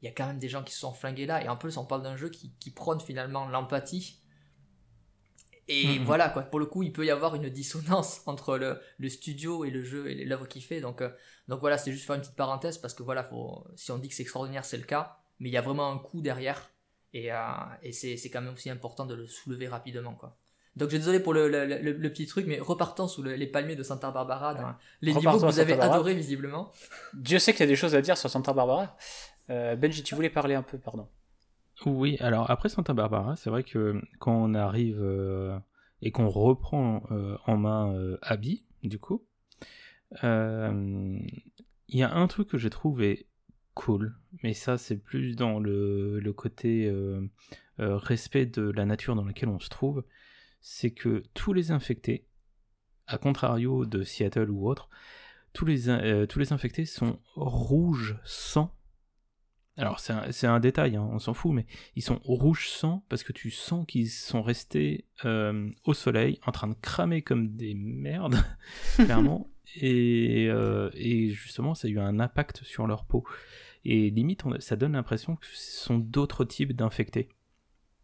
il y a quand même des gens qui se sont flingués là, et en plus on parle d'un jeu qui prône finalement l'empathie, et mmh. voilà, quoi. Pour le coup, il peut y avoir une dissonance <laughs> entre le, le studio et le jeu et l'œuvre qu'il fait. Donc, euh, donc voilà, c'est juste faire une petite parenthèse parce que voilà, faut, si on dit que c'est extraordinaire, c'est le cas. Mais il y a vraiment un coup derrière. Et, euh, et c'est, quand même aussi important de le soulever rapidement, quoi. Donc, j'ai désolé pour le, le, petit truc, mais repartons sous les palmiers de Santa Barbara, dans les niveaux que vous avez adorés, visiblement. Dieu sait qu'il y a des choses à dire sur Santa Barbara. Euh, Benji, tu voulais parler un peu, pardon. Oui, alors après Santa Barbara, c'est vrai que quand on arrive euh, et qu'on reprend euh, en main euh, Abby, du coup, il y a un truc que j'ai trouvé cool, mais ça c'est plus dans le, côté respect de la nature dans laquelle on se trouve, c'est que tous les infectés, à contrario de Seattle ou autre, tous les, tous les infectés sont rouges sang alors c'est un, un, détail, hein, on s'en fout, mais ils sont rouge sang parce que tu sens qu'ils sont restés euh, au soleil en train de cramer comme des merdes, <laughs> clairement, et, euh, et, justement ça a eu un impact sur leur peau. Et limite, ça donne l'impression que ce sont d'autres types d'infectés.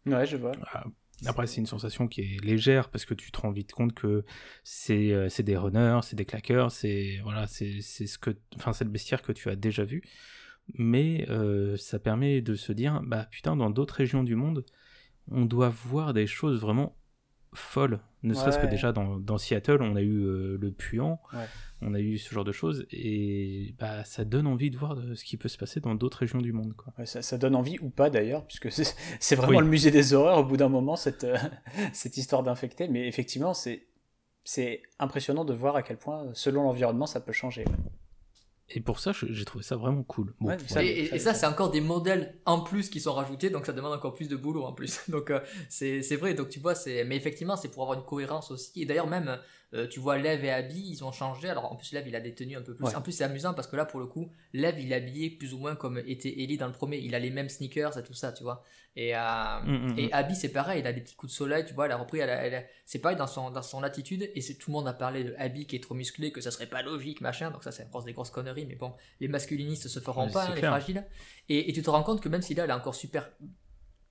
Ouais, je vois. Ah, après, c'est une sensation qui est légère parce que tu te rends vite compte que c'est euh, des runners, c'est des claqueurs, c'est voilà, c'est ce que, enfin, c'est le bestiaire que tu as déjà vu. Mais euh, ça permet de se dire, bah putain, dans d'autres régions du monde, on doit voir des choses vraiment folles. Ne serait-ce que déjà dans, dans, Seattle, on a eu euh, le puant, on a eu ce genre de choses, et bah, ça donne envie de voir ce qui peut se passer dans d'autres régions du monde. Quoi. ça, ça, donne envie ou pas d'ailleurs, puisque c'est <laughs> vraiment le musée des horreurs au bout d'un moment, cette, euh, <laughs> cette histoire d'infecté, mais effectivement, c'est impressionnant de voir à quel point, selon l'environnement, ça peut changer. Et pour ça, j'ai trouvé ça vraiment cool. et, ça, c'est encore des modèles en plus qui sont rajoutés, donc ça demande encore plus de boulot en plus. <laughs> Donc euh, c'est vrai, donc tu vois, mais effectivement, c'est pour avoir une cohérence aussi. Et d'ailleurs, même euh, tu vois, Lev et Abby, ils ont changé. Alors en plus, Lev, il a des tenues un peu plus. En plus, c'est amusant parce que là, pour le coup, Lev, il est habillé plus ou moins comme était Ellie dans le premier. Il a les mêmes sneakers et tout ça, tu vois. Et, euh, mm, mm, et mm. Abby, c'est pareil, il a des petits coups de soleil, tu vois. Elle a repris, elle, c'est pareil dans son, dans son attitude. Et c'est tout le monde a parlé de Abby qui est trop musclé, que ça serait pas logique, machin. Donc ça, c'est des grosses conneries. Mais bon, les masculinistes se feront pas, hein, les fragiles. Et, et, tu te rends compte que même si là, elle est encore super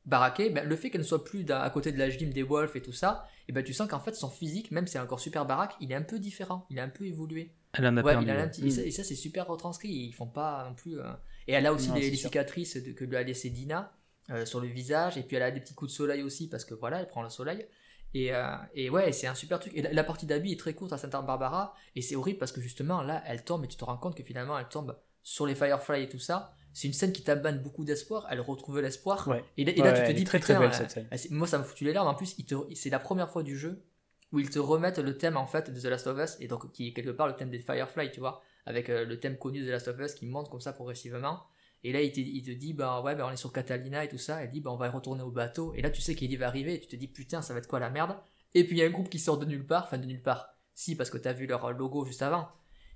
baraquée, ben, le fait qu'elle ne soit plus à côté de la gym des Wolves et tout ça, et ben tu sens qu'en fait son physique, même si c'est encore super baraque, il est un peu différent, il est un peu évolué. Elle en a perdu, et, ça, c'est super retranscrit, ils font pas non plus. Euh, et elle a aussi des, les, cicatrices que lui a laissé Dina euh, sur le visage, et puis elle a des petits coups de soleil aussi parce que voilà, elle prend le soleil. Et, euh, et ouais, c'est un super truc. Et la, partie d'habit est très courte à Santa Barbara, et c'est horrible parce que justement là, elle tombe et tu te rends compte que finalement elle tombe sur les Firefly et tout ça c'est une scène qui t'abonne beaucoup d'espoir. Elle retrouve l'espoir. Et, là, tu te dis, très très belle cette scène. Moi, ça me foutu les larmes. En plus, c'est la première fois du jeu où ils te remettent le thème en fait de The Last of Us et donc qui est quelque part le thème des Firefly, tu vois, avec euh, le thème connu de The Last of Us qui monte comme ça progressivement. Et là, il te, il te dit, bah ouais, bah, on est sur Catalina et tout ça. Elle dit, bah on va retourner au bateau. Et là, tu sais qu'il va arriver et tu te dis, putain, ça va être quoi la merde? Et puis il y a un groupe qui sort de nulle part, enfin de nulle part. Si, parce que t'as vu leur logo juste avant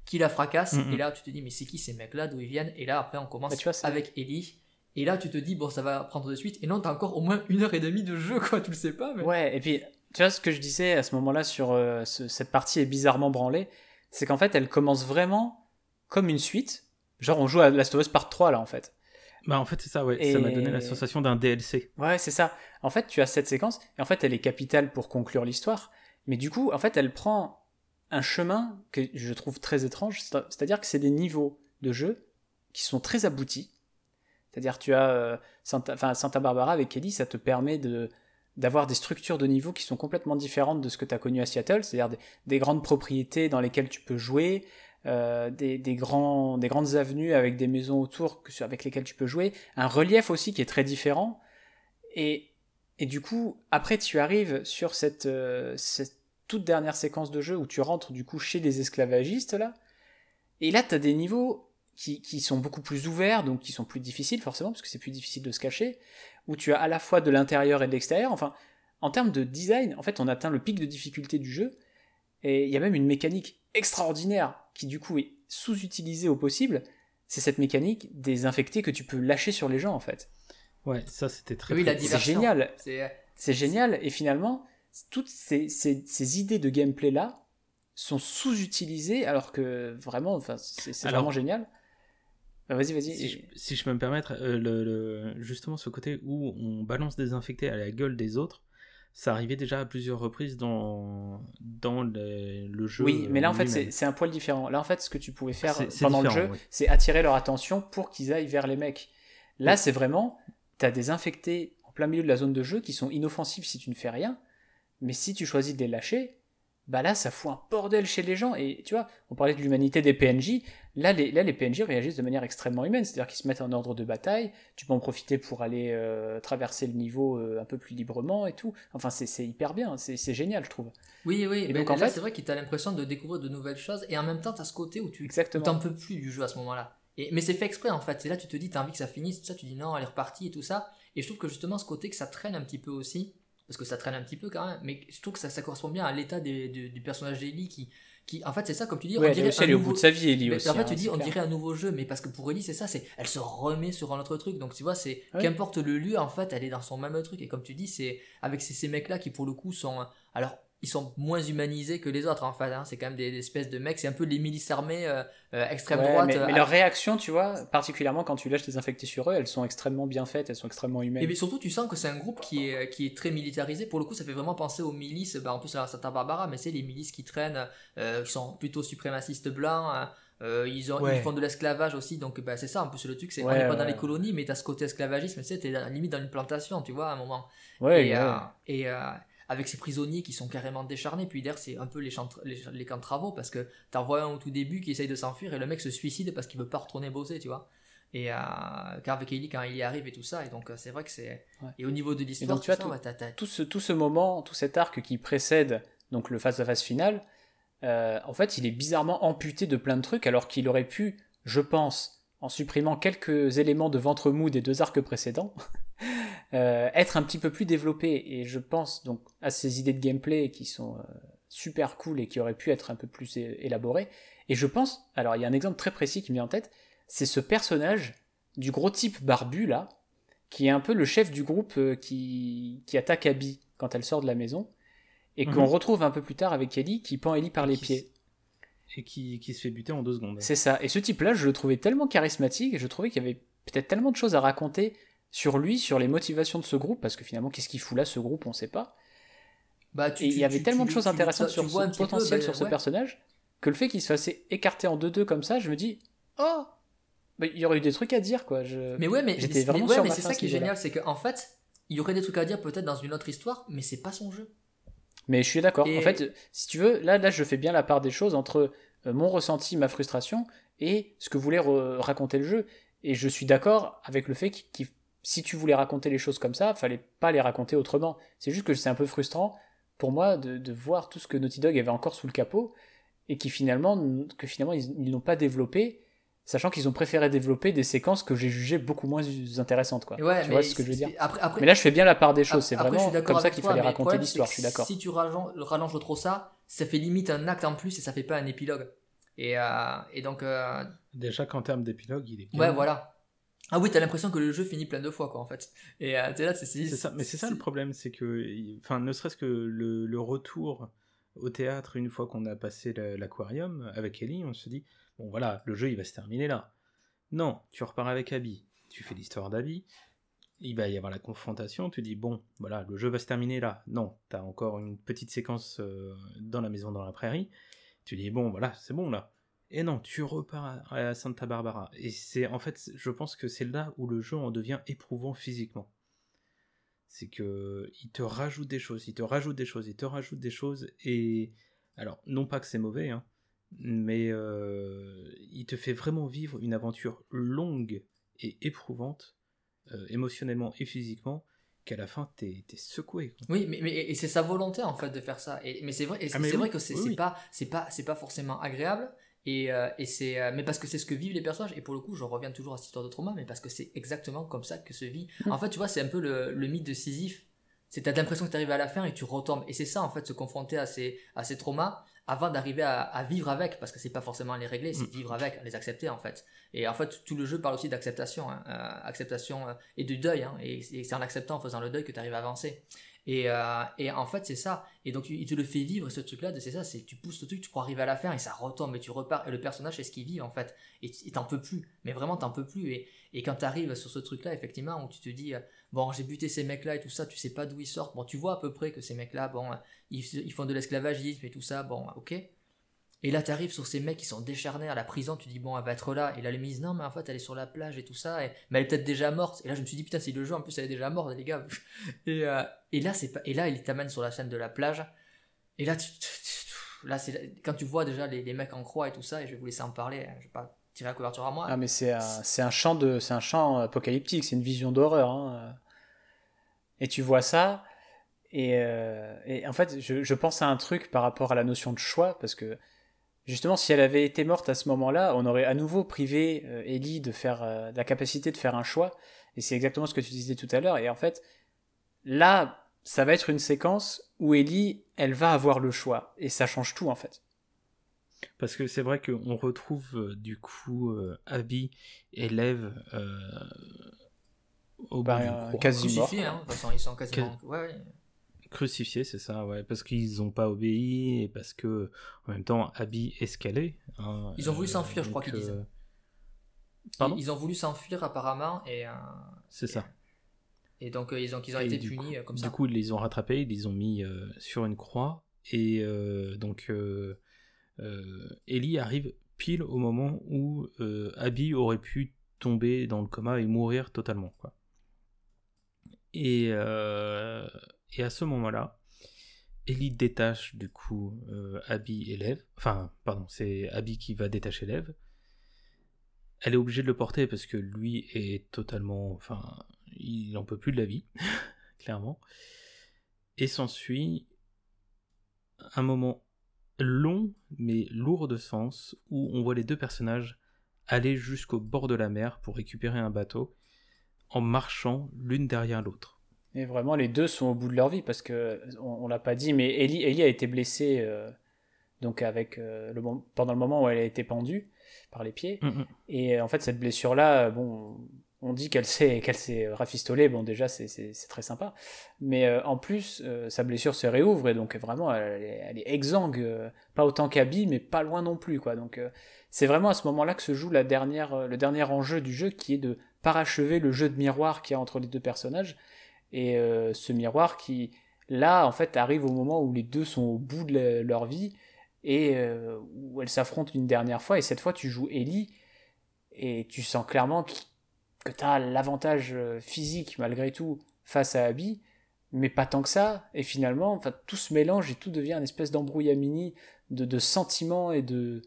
qui la fracasse. Mm. Et là, tu te dis, mais c'est qui ces mecs-là, d'où ils viennent? Et là, après, on commence avec Ellie. Et là, tu te dis, bon, ça va prendre de suite. Et non, t'as encore au moins une heure et demie de jeu, quoi, tu le sais pas. Mais... Ouais, et puis, tu vois, ce que je disais à ce moment-là sur euh, cette partie est bizarrement branlée, c'est qu'en fait, elle commence vraiment comme une suite. Genre, on joue à Last of Us Part 3, là, en fait. Bah, en fait, c'est ça, ouais. Ça m'a donné la sensation d'un DLC. Ouais, c'est ça. En fait, tu as cette séquence, et en fait, elle est capitale pour conclure l'histoire. Mais du coup, en fait, elle prend un chemin que je trouve très étrange, c'est-à-dire que c'est des niveaux de jeu qui sont très aboutis. C'est-à-dire tu as euh, Santa, enfin, Santa Barbara avec Ellie, ça te permet de d'avoir des structures de niveaux qui sont complètement différentes de ce que tu as connu à Seattle, c'est-à-dire des, grandes propriétés dans lesquelles tu peux jouer, euh, des, grands, des grandes avenues avec des maisons autour avec lesquelles tu peux jouer, un relief aussi qui est très différent. Et, et du coup, après tu arrives sur cette, euh, cette toute dernière séquence de jeu où tu rentres du coup chez les esclavagistes là. Et là, tu as des niveaux qui, qui, sont beaucoup plus ouverts, donc qui sont plus difficiles forcément, parce que c'est plus difficile de se cacher, où tu as à la fois de l'intérieur et de l'extérieur. Enfin, en termes de design, en fait, on atteint le pic de difficulté du jeu, et il y a même une mécanique extraordinaire qui du coup est sous-utilisée au possible. C'est cette mécanique des infectés que tu peux lâcher sur les gens en fait. Ouais, ça c'était très. Oui, la C'est génial. C'est génial, et finalement, toutes ces, idées de gameplay là sont sous-utilisées alors que vraiment, enfin, c'est vraiment génial. Bah, vas-y, vas-y. Si, je peux me permettre, euh, le, justement ce côté où on balance des infectés à la gueule des autres, ça arrivait déjà à plusieurs reprises dans, dans le, jeu. Oui, mais là en fait c'est un poil différent. Là en fait ce que tu pouvais faire pendant le jeu, c'est attirer leur attention pour qu'ils aillent vers les mecs. Là c'est vraiment, tu as des infectés en plein milieu de la zone de jeu qui sont inoffensifs si tu ne fais rien, mais si tu choisis de les lâcher, bah là, ça fout un bordel chez les gens. Et tu vois, on parlait de l'humanité des PNJ. Là les, là, les PNJ réagissent de manière extrêmement humaine. C'est-à-dire qu'ils se mettent en ordre de bataille. Tu peux en profiter pour aller euh, traverser le niveau euh, un peu plus librement et tout. Enfin, c'est hyper bien. C'est génial, je trouve. Oui, oui. Et donc, en fait, c'est vrai qu'il t'a l'impression de découvrir de nouvelles choses. Et en même temps, tu as ce côté où tu t'en peux plus du jeu à ce moment-là. Et, mais c'est fait exprès, en fait. C'est là, tu te dis, tu as envie que ça finisse. Tout ça, tu dis non, elle est repartie et tout ça. Et je trouve que justement, ce côté que ça traîne un petit peu aussi parce que ça traîne un petit peu quand même, mais je trouve que ça, ça correspond bien à l'état du personnage d'Ellie qui, qui, en fait, c'est ça, comme tu dis, Ouais, on dirait est au bout de sa vie, Ellie mais aussi. en fait, hein, tu dis, on clair. dirait un nouveau jeu, mais parce que pour Ellie, c'est ça, c'est, elle se remet sur un autre truc. Donc, tu vois, c'est, Ouais. qu'importe le lieu, en fait, elle est dans son même truc. Et comme tu dis, c'est, avec ces, ces mecs-là qui, pour le coup, sont, alors, ils sont moins humanisés que les autres, en fait, hein. C'est quand même des, des espèces de mecs, c'est un peu les milices armées, euh, euh, extrême Ouais, droite. mais, euh, mais leurs réactions, tu vois, particulièrement quand tu lâches des infectés sur eux, elles sont extrêmement bien faites, elles sont extrêmement humaines. Et mais surtout, tu sens que c'est un groupe qui est, qui est très militarisé. Pour le coup, ça fait vraiment penser aux milices, bah, en plus à Santa Barbara, mais c'est les milices qui traînent, euh, qui sont plutôt suprémacistes blancs. hein. Euh, ils, ont, Ouais. ils font de l'esclavage aussi, donc bah, c'est ça, en plus le truc, c'est on Ouais, n'est pas dans les colonies, mais t'as ce côté esclavagisme, tu sais, t'es limite dans une plantation, tu vois, à un moment. ouais, et ouais. euh, et euh, avec ces prisonniers qui sont carrément décharnés, puis d'ailleurs, c'est un peu les, camps de travaux, parce que t'en vois un au tout début qui essaye de s'enfuir, et le mec se suicide parce qu'il veut pas retourner bosser, tu vois. Et euh, car avec Ellie, quand il y arrive et tout ça, et donc euh, c'est vrai que c'est. Ouais. Et au niveau de l'histoire, tu vois, tout ça, ouais, tout ce, tout ce moment, tout cet arc qui précède donc le face-à-face final, euh, en fait, il est bizarrement amputé de plein de trucs, alors qu'il aurait pu, je pense, en supprimant quelques éléments de ventre mou des deux arcs précédents, <laughs> <laughs> euh, être un petit peu plus développé. Et je pense donc à ces idées de gameplay qui sont euh, super cool et qui auraient pu être un peu plus élaborées. Et je pense, alors il y a un exemple très précis qui me vient en tête, c'est ce personnage du gros type barbu là, qui est un peu le chef du groupe euh, qui, qui attaque Abby quand elle sort de la maison, et qu'on Mhm. retrouve un peu plus tard avec Ellie qui pend Ellie par les pieds. Et qui, qui se fait buter en deux secondes. C'est ça. Et ce type-là, je le trouvais tellement charismatique, et je trouvais qu'il y avait peut-être tellement de choses à raconter sur lui, sur les motivations de ce groupe, parce que finalement, qu'est-ce qu'il fout là, ce groupe, on sait pas. Bah, tu- Et il y avait tu- tellement de choses intéressantes tu sur ce peu, potentiel bah, sur ce ouais. personnage, que le fait qu'il se fasse écarter en 2-2 comme ça, je me dis, oh, bah, il y aurait eu des trucs à dire, quoi. Je... Mais ouais, mais, J'étais mais- vraiment ouais, sur mais ma c'est ça qui est génial, c'est qu'en fait, il y aurait des trucs à dire peut-être dans une autre histoire, mais c'est pas son jeu. Mais je suis d'accord. Et- En fait, si tu veux, là, là, je fais bien la part des choses entre euh, mon ressenti, ma frustration, et ce que voulait raconter le jeu. Et je suis d'accord avec le fait que si tu voulais raconter les choses comme ça, fallait pas les raconter autrement. C'est juste que c'est un peu frustrant pour moi de, de voir tout ce que Naughty Dog avait encore sous le capot et qui finalement, que finalement ils, ils n'ont pas développé, sachant qu'ils ont préféré développer des séquences que j'ai jugées beaucoup moins intéressantes. Quoi. Ouais, tu mais vois ce que je veux dire? Après, après, Mais là, je fais bien la part des choses. C'est vraiment comme ça qu'il fallait raconter l'histoire. Je suis d'accord. Si tu rallonges, rallonges trop ça, ça fait limite un acte en plus et ça fait pas un épilogue. Et, euh, et donc, euh, Déjà qu'en termes d'épilogue, il est bien. ouais, voilà. Ah oui, t'as l'impression que le jeu finit plein de fois, quoi, en fait. Et euh, t'es là, c'est ça, mais c'est ça le problème, c'est que, enfin, ne serait-ce que le, le retour au théâtre une fois qu'on a passé la- l'aquarium avec Ellie, on se dit, bon voilà, le jeu il va se terminer là. Non, tu repars avec Abby, tu fais l'histoire d'Abby, il va y avoir la confrontation, tu dis, bon, voilà, le jeu va se terminer là. Non, t'as encore une petite séquence euh, dans la maison dans la prairie, tu dis, bon, voilà, c'est bon là. Et non, tu repars à, Santa Barbara. Et c'est, en fait, je pense que c'est là où le jeu en devient éprouvant physiquement c'est que il te rajoute des choses, il te rajoute des choses, il te rajoute des choses, et alors non pas que c'est mauvais, hein, mais euh, il te fait vraiment vivre une aventure longue et éprouvante, euh, émotionnellement et physiquement, qu'à la fin t'es es secoué. quoi. Oui, mais, mais et c'est sa volonté en fait de faire ça. Et, mais c'est vrai, et Ah, c'est oui, vrai que c'est oui, pas, c'est pas, c'est pas forcément agréable. Et, euh, et c'est, euh, mais parce que c'est ce que vivent les personnages. Et pour le coup, je reviens toujours à cette histoire de trauma, mais parce que c'est exactement comme ça que se vit. Mm. En fait, tu vois, c'est un peu le, le mythe de Sisyphe. C'est t'as l'impression que tu arrives à la fin et tu retombes. Et c'est ça en fait, se confronter à ces, à ces traumas avant d'arriver à, à vivre avec, parce que c'est pas forcément les régler, c'est Mm. vivre avec, les accepter en fait. Et en fait, tout le jeu parle aussi d'acceptation, hein, euh, acceptation et de deuil. Hein, et et c'est en acceptant, en faisant le deuil que tu arrives à avancer. Et, euh, et en fait, c'est ça. Et donc, il te le fait vivre, ce truc-là, c'est ça, c'est tu pousses le truc, tu crois arriver à la fin et ça retombe et tu repars. Et le personnage, c'est ce qu'il vit, en fait. Et et t'en peux plus. Mais vraiment, t'en peux plus. Et, et quand t'arrives sur ce truc-là, effectivement, où tu te dis, euh, bon, j'ai buté ces mecs-là et tout ça, tu sais pas d'où ils sortent. Bon, tu vois à peu près que ces mecs-là, bon, euh, ils, ils font de l'esclavagisme et tout ça, bon, ok. Et là, tu arrives sur ces mecs qui sont décharnés à la prison, tu dis, bon, elle va être là. Et là, les mise, non, mais en fait, elle est sur la plage et tout ça. Mais elle est peut-être déjà morte. Et là, je me suis dit, putain, c'est le jeu, en plus, elle est déjà morte, les gars. <laughs> Et, euh, et là, c'est et là, il t'amène sur la scène de la plage. Et là, là, c'est quand tu vois déjà les, les mecs en croix et tout ça, et je vais vous laisser en parler. hein, Je vais pas tirer la couverture à moi. Ah mais c'est un, c'est un champ de c'est un champ apocalyptique, c'est une vision d'horreur. hein. Et tu vois ça et, euh, et en fait je, je pense à un truc par rapport à la notion de choix parce que justement si elle avait été morte à ce moment-là, on aurait à nouveau privé euh, Ellie de faire euh, de la capacité de faire un choix et c'est exactement ce que tu disais tout à l'heure et en fait là ça va être une séquence où Ellie elle va avoir le choix et ça change tout en fait. Parce que c'est vrai qu'on retrouve euh, du coup euh, Abby et Lev euh, au Bah, bout euh, quasi- mort, hein. Ils sont quasiment. Ouais, ouais. Crucifiés, c'est ça, ouais. Parce qu'ils n'ont pas obéi et parce que en même temps Abby escalait. hein, Ils ont voulu euh, s'enfuir, je crois qu'ils disent. euh, Pardon? Ils ont voulu s'enfuir apparemment et, euh, C'est ça. et donc ils ont, ils ont Et été du punis coup- comme du ça. coup, ils les ont rattrapés, ils les ont mis sur une croix. Et donc, Ellie arrive pile au moment où Abby aurait pu tomber dans le coma et mourir totalement. Quoi. Et, euh, et à ce moment-là, Ellie détache du coup euh, Abby et Lev. Enfin, pardon, c'est Abby qui va détacher Lev. Elle est obligée de le porter parce que lui est totalement. Enfin, il n'en peut plus de la vie, <laughs> clairement. Et s'ensuit un moment long mais lourd de sens où on voit les deux personnages aller jusqu'au bord de la mer pour récupérer un bateau en marchant l'une derrière l'autre. Et vraiment, les deux sont au bout de leur vie parce que on, on l'a pas dit, mais Ellie, Ellie a été blessée euh, donc avec euh, le pendant le moment où elle a été pendue par les pieds. Mhm. Et euh, en fait, cette blessure-là, bon, on dit qu'elle s'est <laughs> qu'elle s'est rafistolée. Bon, déjà, c'est- très sympa. Mais euh, en plus, sa blessure se réouvre et donc vraiment, elle, est, elle est exsangue, pas autant qu'Abby, mais pas loin non plus, quoi. Donc, c'est vraiment à ce moment-là que se joue la dernière, le dernier enjeu du jeu, qui est de parachever le jeu de miroir qu'il y a entre les deux personnages. Et euh, ce miroir qui, là, en fait, arrive au moment où les deux sont au bout de leur vie et euh, où elles s'affrontent une dernière fois. Et cette fois, tu joues Ellie et tu sens clairement qu- que tu as l'avantage euh, physique, malgré tout, face à Abby, mais pas tant que ça. Et finalement, enfin, tout se mélange et tout devient une espèce d'embrouillamini de, sentiments et de,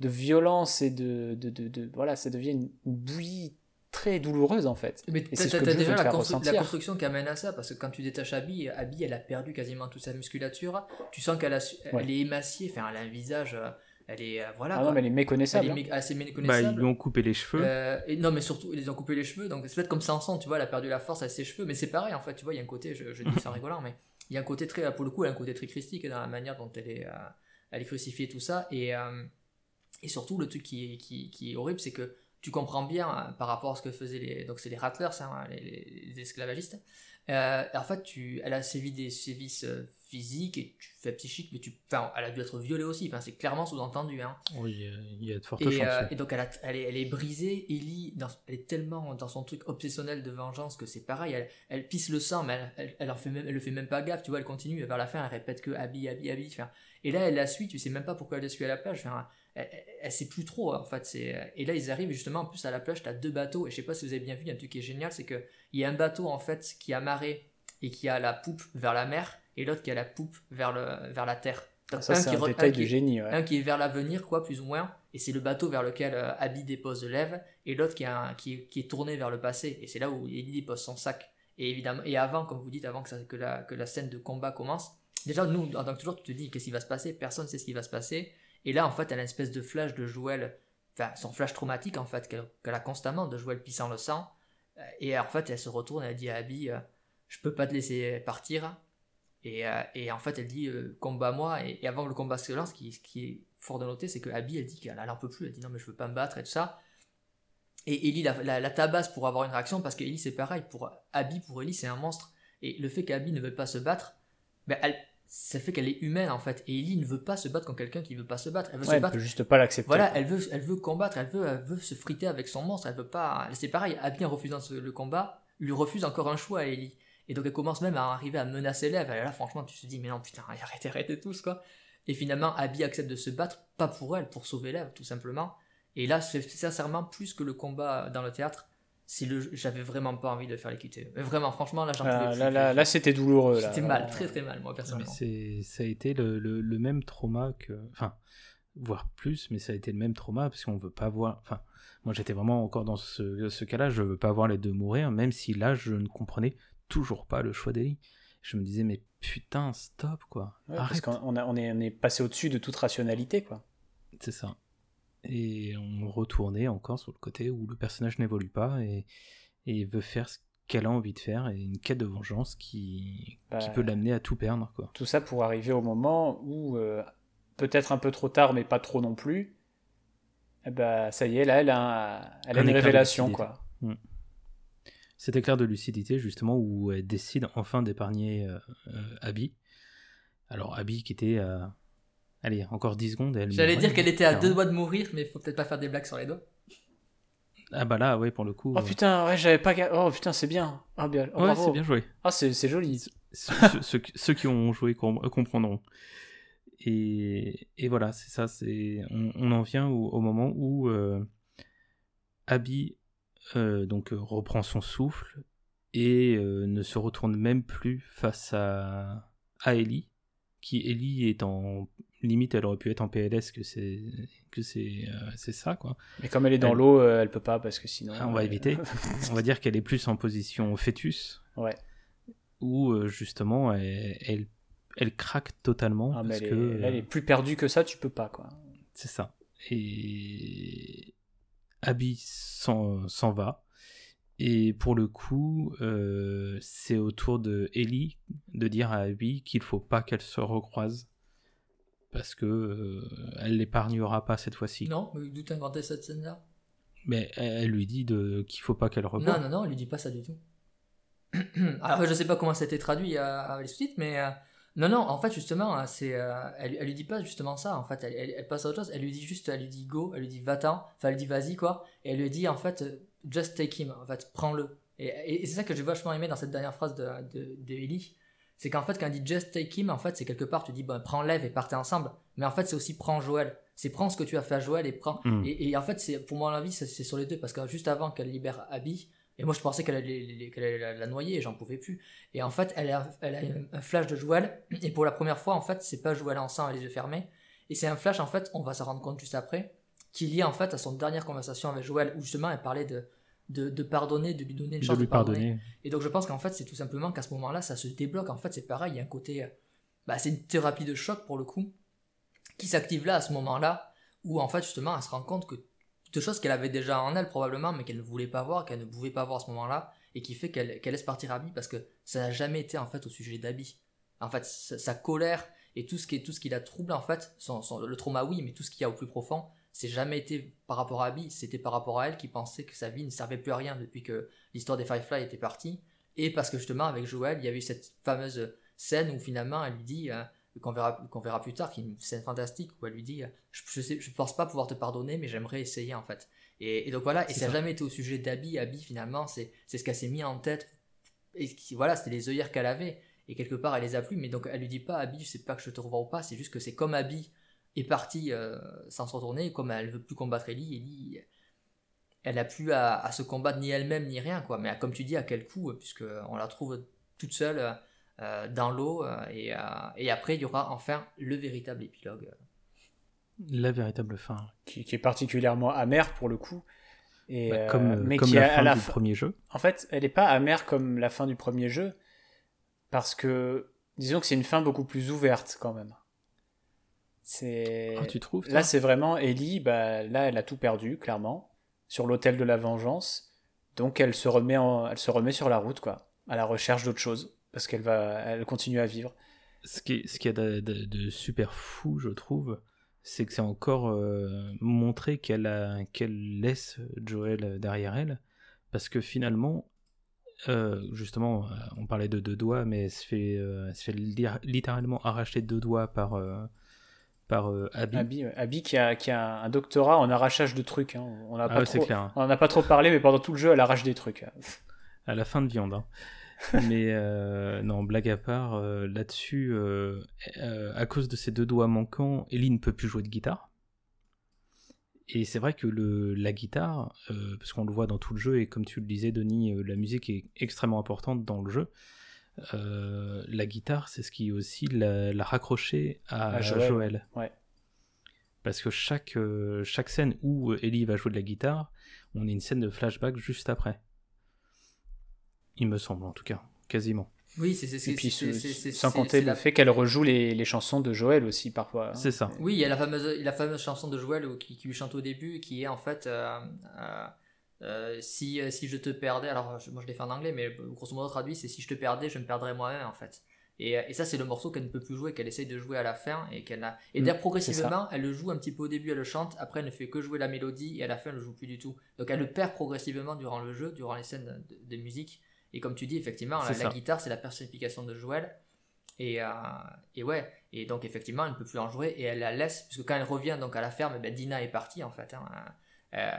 de violence et de, de, Voilà, ça devient une bouillie très douloureuse, en fait. Mais t'as ce déjà la, faire constru- la construction qui amène à ça, parce que quand tu détaches Abby, Abby, elle a perdu quasiment toute sa musculature. Tu sens qu'elle Ouais. elle est émaciée, enfin, elle a un visage, euh, elle est, euh, voilà. Ah non, mais elle est Elle méconnaissable. est hein. mé- assez Bah, méconnaissable. ils lui ont coupé les cheveux. Euh, et non, mais surtout, ils les ont coupé les cheveux, donc c'est peut-être comme Samson, tu vois, elle a perdu la force avec ses cheveux, mais c'est pareil en fait, tu vois, il y a un côté, je, je dis ça en rigolant, mais il y a un côté très, pour le coup, il y a un côté très christique dans la manière dont elle est, euh, elle est crucifiée, tout ça, et, euh, et surtout, le truc qui est, qui, qui est horrible, c'est que tu comprends bien euh, par rapport à ce que faisaient les, donc c'est les rattlers, hein, les, esclavagistes, euh, en fait, tu, elle a sévi des sévices euh, physiques et tu fais psychiques, mais tu, enfin, elle a dû être violée aussi, enfin, c'est clairement sous-entendu, hein. Oui, euh, il y a de fortes Et, chances. euh, et donc elle, a- elle, est, elle est brisée. Ellie, dans- elle est tellement dans son truc obsessionnel de vengeance que c'est pareil. Elle, elle pisse le sang, mais elle, elle, elle en fait même, elle le fait même pas gaffe. Tu vois, elle continue. Vers la fin, elle répète que Abby, Abby, Abby. Enfin, et là, elle la suit. Tu sais même pas pourquoi elle la suit à la plage. Enfin, elle, elle, sait plus trop en fait. C'est et là ils arrivent justement en plus à la plage. T'as deux bateaux. Et je sais pas si vous avez bien vu. Il y a un truc qui est génial, c'est que il y a un bateau en fait qui est amarré et qui a la poupe vers la mer, et l'autre qui a la poupe vers le vers la terre. Donc, Ça, un c'est qui un re- détail un de qui- génie. ouais. un qui est vers l'avenir, quoi, plus ou moins, et c'est le bateau vers lequel euh, Abby dépose l'Ève, et l'autre qui, a un- qui, est- qui est tourné vers le passé, et c'est là où Ellie dépose son sac. Et évidemment, et avant, comme vous dites, avant que, ça- que, la, que la scène de combat commence, déjà, nous, en tant que toujours, tu te dis qu'est-ce qui va se passer, personne ne sait ce qui va se passer, et là, en fait, elle a une espèce de flash de Joël, enfin, son flash traumatique, en fait, qu'elle a constamment, de Joël pissant le sang, Euh, et en fait, elle se retourne, elle dit à Abby, euh, je peux pas te laisser partir, et, euh, et en fait, elle dit euh, combat-moi. Et, avant le combat se ce qui, est fort de noter, c'est que Abby, elle dit qu'elle elle en peut plus. Elle dit non, mais je veux pas me battre et tout ça. Et Ellie la, la, la tabasse pour avoir une réaction parce que Ellie, c'est pareil. Pour Abby, pour Ellie, c'est un monstre. Et le fait qu'Abby ne veut pas se battre, ben, elle, ça fait qu'elle est humaine en fait. Et Ellie ne veut pas se battre contre quelqu'un qui veut pas se battre. Elle veut Ouais, se elle battre peut juste pas l'accepter. voilà, elle veut, elle veut combattre, elle veut, elle veut se friter avec son monstre, elle veut pas. C'est pareil, Abby en refusant le combat, lui refuse encore un choix à Ellie. Et donc elle commence même à arriver à menacer l'Ève. Et là, franchement, tu te dis, mais non, putain, arrêtez, arrêtez tous, quoi. Et finalement, Abby accepte de se battre, pas pour elle, pour sauver l'Ève, tout simplement. Et là, c'est sincèrement, plus que le combat dans le théâtre, c'est le, j'avais vraiment pas envie de faire l'équité. Mais vraiment, franchement, là, j'en Ah, pouvais plus. là, là, là, c'était douloureux. C'était mal, très très mal, moi, Mais personnellement. c'est, ça a été le, le- le même trauma que. Enfin, voire plus, mais ça a été le même trauma parce qu'on veut pas voir. Enfin, moi j'étais vraiment encore dans ce, ce cas-là, je veux pas voir les deux mourir, même si là je ne comprenais toujours pas le choix d'Ellie. Je me disais, mais putain, stop quoi. Ouais, parce Arrête. qu'on a- on est, on est passé au-dessus de toute rationalité, quoi. C'est ça. Et on retournait encore sur le côté où le personnage n'évolue pas et, et veut faire ce qu'elle a envie de faire et une quête de vengeance qui, qui Bah, peut l'amener à tout perdre quoi. Tout ça pour arriver au moment où, euh, peut-être un peu trop tard, mais pas trop non plus. Eh ben, ça y est, là, elle a, elle a Un une révélation, quoi. Cet éclair de lucidité, justement, où elle décide enfin d'épargner euh, euh, Abby. Alors, Abby qui était à. Allez, encore 10 secondes. Elle J'allais dire qu'elle était à deux doigts de mourir, mais faut peut-être pas faire des blagues sur les doigts. Ah bah là, ouais, pour le coup. Oh euh, putain, ouais, j'avais pas. Oh putain, c'est bien. Ah, bien. oh, ouais, c'est bien joué. Ah, c'est c'est joli. ceux, ceux- ceux qui- ont joué com- comprendront. Et, et voilà, c'est ça. C'est on, on en vient au, au moment où euh, Abby euh, donc euh, reprend son souffle et euh, ne se retourne même plus face à à Ellie, qui Ellie est en limite, elle aurait pu être en PLS que c'est que c'est euh, c'est ça quoi. Mais comme elle est dans Elle- l'eau, euh, elle peut pas parce que sinon. Ah, on va euh, éviter. <laughs> On va dire qu'elle est plus en position fœtus. Ouais. Où euh, justement elle, elle, elle craque totalement. Ah, mais parce elle, que, est, elle est plus perdue que ça, tu peux pas, quoi. C'est ça. Et Abby s'en s'en va. Et pour le coup, euh, c'est au tour de Ellie de dire à Abby qu'il faut pas qu'elle se recroise. Parce que euh, elle l'épargnera pas cette fois-ci. Non, mais d'où t'as inventé cette scène-là? Mais elle, elle lui dit de, qu'il faut pas qu'elle revoie. Non, non, non, elle lui dit pas ça du tout. <clears throat> Alors, je sais pas comment ça a été traduit à, à les sous-titres, mais euh, non, non, en fait, justement, euh, c'est, euh, elle, elle lui dit pas justement ça. En fait, elle, elle- elle passe à autre chose. Elle lui dit juste, elle lui dit go, elle lui dit va-t'en, enfin, elle lui dit vas-y, quoi. Et elle lui dit, en fait, euh, just take him, en fait, prends-le. Et, et- et c'est ça que j'ai vachement aimé dans cette dernière phrase de, de, de Ellie. C'est qu'en fait, quand elle dit just take him, en fait, c'est quelque part, tu dis, bon, prends-le et partez ensemble. Mais en fait, c'est aussi prends Joël. C'est prends ce que tu as fait à Joël et prends. Mm. Et, et en fait, c'est pour moi, l'avis, c'est c'est sur les deux. Parce que juste avant qu'elle libère Abby, et moi, je pensais qu'elle allait, la, la noyer et j'en pouvais plus. Et en fait, elle a, elle a un flash de Joël. Et pour la première fois, en fait, c'est pas Joël en sang et les yeux fermés. Et c'est un flash, en fait, on va s'en rendre compte juste après, qui est lié en fait à son dernière conversation avec Joël, où justement elle parlait de, de, de pardonner, de lui donner une chance de, lui pardonner. et donc je pense qu'en fait c'est tout simplement qu'à ce moment-là ça se débloque. En fait c'est pareil, il y a un côté, euh, bah, c'est une thérapie de choc pour le coup qui s'active là à ce moment-là où en fait justement elle se rend compte que de choses qu'elle avait déjà en elle probablement mais qu'elle ne voulait pas voir, qu'elle ne pouvait pas voir à ce moment-là et qui fait qu'elle laisse partir Abby parce que ça n'a jamais été en fait au sujet d'Abby. En fait sa, colère et tout ce qui tout ce qui la trouble en fait, son, son- le trauma oui mais tout ce qu'il y a au plus profond c'est jamais été par rapport à Abby, c'était par rapport à elle qui pensait que sa vie ne servait plus à rien depuis que l'histoire des Firefly était partie. Et parce que justement, avec Joël, il y avait eu cette fameuse scène où finalement elle lui dit, euh, qu'on verra, qu'on verra plus tard, qui est une scène fantastique, où elle lui dit euh, je, je, sais, je pense pas pouvoir te pardonner, mais j'aimerais essayer en fait. Et, et donc voilà, et ça n'a jamais été au sujet d'Abby. Abby, finalement, c'est ce qu'elle s'est mis en tête. Et qui, voilà, c'était les œillères qu'elle avait. Et quelque part, elle les a plus, mais donc elle lui dit pas Abby, je sais pas que je te revois ou pas, c'est juste que c'est comme Abby est partie euh, sans se retourner, et comme elle veut plus combattre Ellie, Ellie elle a plus à, à se combattre ni elle-même ni rien quoi mais comme tu dis à quel coup puisque on la trouve toute seule euh, dans l'eau euh, et, euh, et après il y aura enfin le véritable épilogue La véritable fin. Qui, qui est particulièrement amère pour le coup. Et, Bah, comme euh, mais comme qui la à fin la du fin- premier jeu. En fait, elle n'est pas amère comme la fin du premier jeu, parce que disons que c'est une fin beaucoup plus ouverte quand même. C'est Ah, tu trouves là, c'est vraiment Ellie. Bah, là, elle a tout perdu clairement sur l'autel de la vengeance, donc elle se remet en... elle se remet sur la route quoi, à la recherche d'autre chose, parce qu'elle va, elle continue à vivre. ce qui est, ce qui est de, de- de super fou, je trouve, c'est que c'est encore euh, montré qu'elle a- qu'elle laisse Joël derrière elle, parce que finalement, euh, justement, euh, on parlait de deux doigts, mais elle se fait, euh, elle se fait li- littéralement arracher deux doigts par, par euh, Abby. Abby, ouais. Abby qui a, qui a un doctorat en arrachage de trucs. hein. On n'a Ah pas ouais, trop, clair. hein. on n'a pas trop parlé, mais pendant tout le jeu, elle arrache des trucs. à la fin de viande. Mais euh, non, blague à part, euh, là-dessus, euh, à cause de ces deux doigts manquants, Ellie ne peut plus jouer de guitare. Et c'est vrai que le, la guitare, parce qu'on le voit dans tout le jeu, et comme tu le disais, Denis, la musique est extrêmement importante dans le jeu. La guitare, c'est ce qui aussi l'a, l'a raccroché à, À Joël. Joël. Ouais. Parce que chaque, chaque scène où Ellie va jouer de la guitare, on a une scène de flashback juste après. Il me semble en tout cas, quasiment. oui c'est c'est Et puis, sans compter le la- fait qu'elle rejoue les, les chansons de Joël aussi parfois. hein. C'est ça. Oui, il y a la fameuse, la fameuse chanson de Joël où- qui, qui lui chante au début, qui est en fait euh, euh, euh, si, euh, si je te perdais, alors je- moi je l'ai fait en anglais, mais grosso modo traduit, c'est si je te perdais, je me perdrais moi-même en fait. Et, et ça, c'est le morceau qu'elle ne peut plus jouer, qu'elle essaye de jouer à la fin. Et qu'elle a... Et Mm, d'ailleurs, progressivement, elle le joue un petit peu au début, elle le chante. Après, elle ne fait que jouer la mélodie. Et à la fin, elle le joue plus du tout. Donc, elle le perd progressivement durant le jeu, durant les scènes de, de musique. Et comme tu dis, effectivement, la, guitare, c'est la personnification de Joël. Et, euh, et ouais, et donc effectivement, elle ne peut plus en jouer et elle la laisse, puisque quand elle revient donc à la ferme, eh ben, Dina est partie en fait. hein. Euh,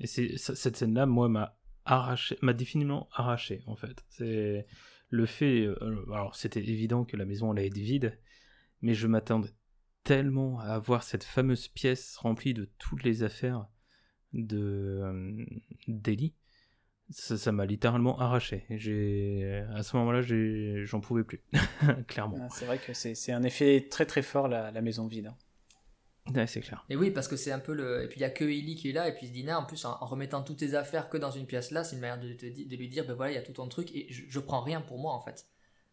Et c'est cette scène-là, moi, m'a arraché, m'a définitivement arraché, en fait. C'est le fait. euh, alors, c'était évident que la maison allait être vide, mais je m'attendais tellement à avoir cette fameuse pièce remplie de toutes les affaires de euh, d'Ellie. Ça ça m'a littéralement arraché. J'ai à ce moment-là, j'en pouvais plus, <laughs> clairement. Ah, C'est vrai que c'est un effet très très fort la, la maison vide. hein. Ouais, c'est clair. Et oui, parce que c'est un peu le. Et puis il y a que Ellie qui est là, et puis Dina, en plus, en, en remettant toutes tes affaires que dans une pièce là, c'est une manière de, te di- de lui dire, ben voilà, il y a tout ton truc, et je, je prends rien pour moi en fait.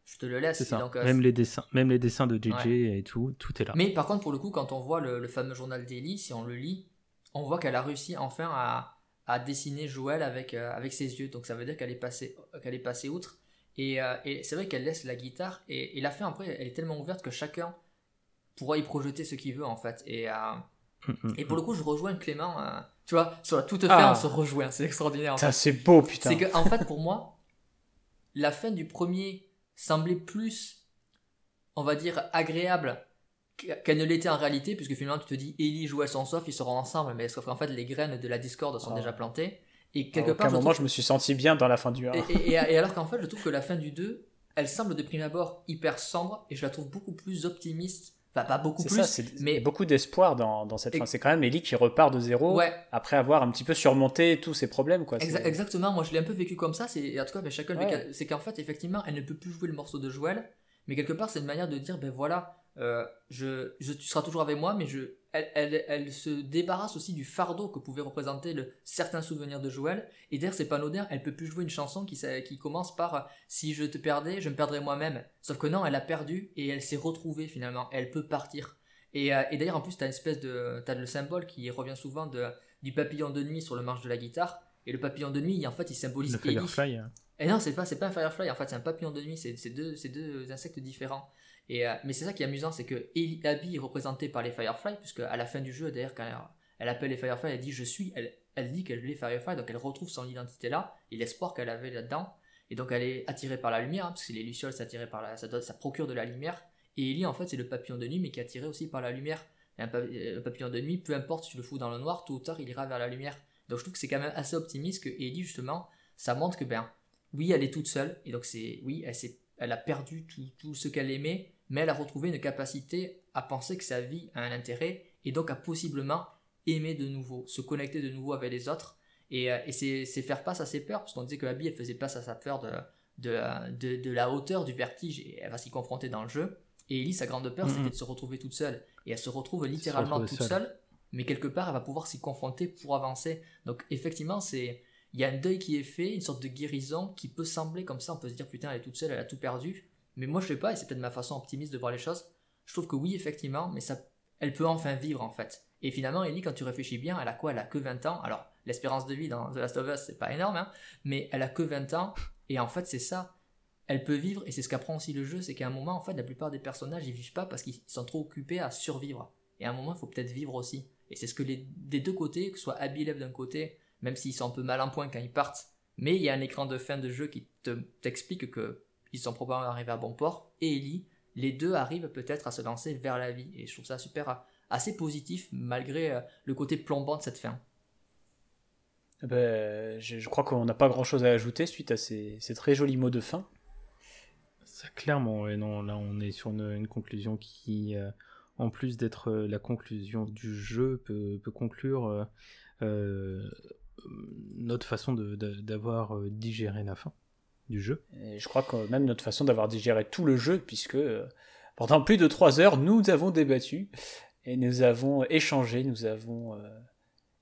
Je te le laisse. Ça. donc, euh, même les dessins, même les dessins de JJ Ouais. et tout, tout est là. Mais par contre, pour le coup, quand on voit le, le fameux journal d'Ellie, si on le lit, on voit qu'elle a réussi enfin à, à dessiner Joël avec, euh, avec ses yeux. Donc ça veut dire qu'elle est passée, qu'elle est passée outre. Et, euh, et c'est vrai qu'elle laisse la guitare. Et, et la fin, après, elle est tellement ouverte que chacun pourra y projeter ce qu'il veut, en fait. Et, euh, et pour le coup, je rejoins Clément. tu vois, sur la toute fin, Ah. on se rejoint. C'est extraordinaire. en Putain, fait. c'est beau, putain. C'est que, en fait, pour moi, la fin du premier semblait plus, on va dire, agréable qu'elle ne l'était en réalité, puisque finalement, tu te dis, Ellie, Joël sont sauf, ils seront ensemble, mais sauf qu'en fait, les graines de la discorde sont Oh. déjà plantées. Et À quelque part, je moment, trouve- je me suis senti bien dans la fin du 1. et, et- et- <laughs> et alors qu'en fait, je trouve que la fin du 2, elle semble de prime abord hyper sombre, et je la trouve beaucoup plus optimiste. Enfin, pas beaucoup plus, ça, mais- beaucoup d'espoir dans, dans cette Et- fin. C'est quand même Ellie qui repart de zéro ouais, après avoir un petit peu surmonté tous ses problèmes. Quoi. Exa- exactement, moi je l'ai un peu vécu comme ça, c'est en tout cas mais chacun Ouais. c'est qu'en fait effectivement elle ne peut plus jouer le morceau de Joël, mais quelque part c'est une manière de dire ben voilà, euh, je, je- tu seras toujours avec moi, mais je, elle, elle, elle se débarrasse aussi du fardeau que pouvait représenter le, certains souvenirs de Joël, et d'ailleurs c'est pas anodin, elle peut plus jouer une chanson qui, commence par si je te perdais, je me perdrais moi-même, sauf que non, elle a perdu et elle s'est retrouvée finalement, elle peut partir. Et, euh, et d'ailleurs en plus t'as une espèce de, t'as le symbole qui revient souvent de, du papillon de nuit sur le manche de la guitare, et le papillon de nuit, en fait, il symbolise Le. Firefly. hein. Et non, c'est pas, c'est pas un firefly, en fait, c'est un papillon de nuit, c'est deux, c'est deux insectes différents. Euh, mais c'est ça qui est amusant, c'est que Abby est représentée par les fireflies, puisque à la fin du jeu, d'ailleurs, quand elle, elle appelle les fireflies, elle dit je suis, elle, elle dit qu'elle est les fireflies, donc elle retrouve son identité là, et l'espoir qu'elle avait là-dedans. Et donc elle est attirée par la lumière, hein, parce que les lucioles s'attirent par ça, procure de la lumière. Et Ellie, en fait, c'est le papillon de nuit, mais qui est attiré aussi par la lumière. Et un euh, le papillon de nuit, peu importe si tu le fous dans le noir, tôt ou tard, il ira vers la lumière. Donc je trouve que c'est quand même assez optimiste que Ellie, justement, ça montre que, ben, oui, elle est toute seule, et donc c'est, oui, elle, elle a perdu tout, tout ce qu'elle aimait, mais elle a retrouvé une capacité à penser que sa vie a un intérêt, et donc à possiblement aimer de nouveau, se connecter de nouveau avec les autres, et, euh, et c'est, faire face à ses peurs, parce qu'on disait que Abby, elle faisait face à sa peur de, de, de, de la hauteur, du vertige, et elle va s'y confronter dans le jeu, et Ellie, sa grande peur, c'était de se retrouver toute seule, et elle se retrouve littéralement toute seule. seule, mais quelque part, elle va pouvoir s'y confronter pour avancer. Donc effectivement, c'est il y a un deuil qui est fait, une sorte de guérison qui peut sembler comme ça, on peut se dire putain elle est toute seule, elle a tout perdu. Mais moi je sais pas, et c'est peut-être ma façon optimiste de voir les choses, je trouve que oui effectivement, mais ça, elle peut enfin vivre en fait. Et finalement Ellie quand tu réfléchis bien, elle a quoi? Elle a que 20 ans. Alors l'espérance de vie dans The Last of Us c'est pas énorme, hein, mais elle a que 20 ans, et en fait c'est ça. Elle peut vivre, et c'est ce qu'apprend aussi le jeu, c'est qu'à un moment en fait la plupart des personnages ils vivent pas parce qu'ils sont trop occupés à survivre. Et à un moment il faut peut-être vivre aussi. Et c'est ce que les, des deux côtés, que ce soit Abby d'un côté, même s'ils sont un peu mal en point quand ils partent, mais il y a un écran de fin de jeu qui te- t'explique que ils sont probablement arrivés à bon port, et Ellie, les deux arrivent peut-être à se lancer vers la vie, et je trouve ça super, euh, assez positif, malgré euh, le côté plombant de cette fin. Eh ben, je, je crois qu'on n'a pas grand-chose à ajouter suite à ces, ces très jolis mots de fin. Ça, clairement, ouais, non, là on est sur une, une conclusion qui, euh, en plus d'être euh, la conclusion du jeu, peut, peut conclure euh, euh, notre façon de- de- d'avoir digéré la fin du jeu. Et je crois que même notre façon d'avoir digéré tout le jeu, puisque euh, pendant plus de trois heures, nous avons débattu et nous avons échangé, nous avons euh,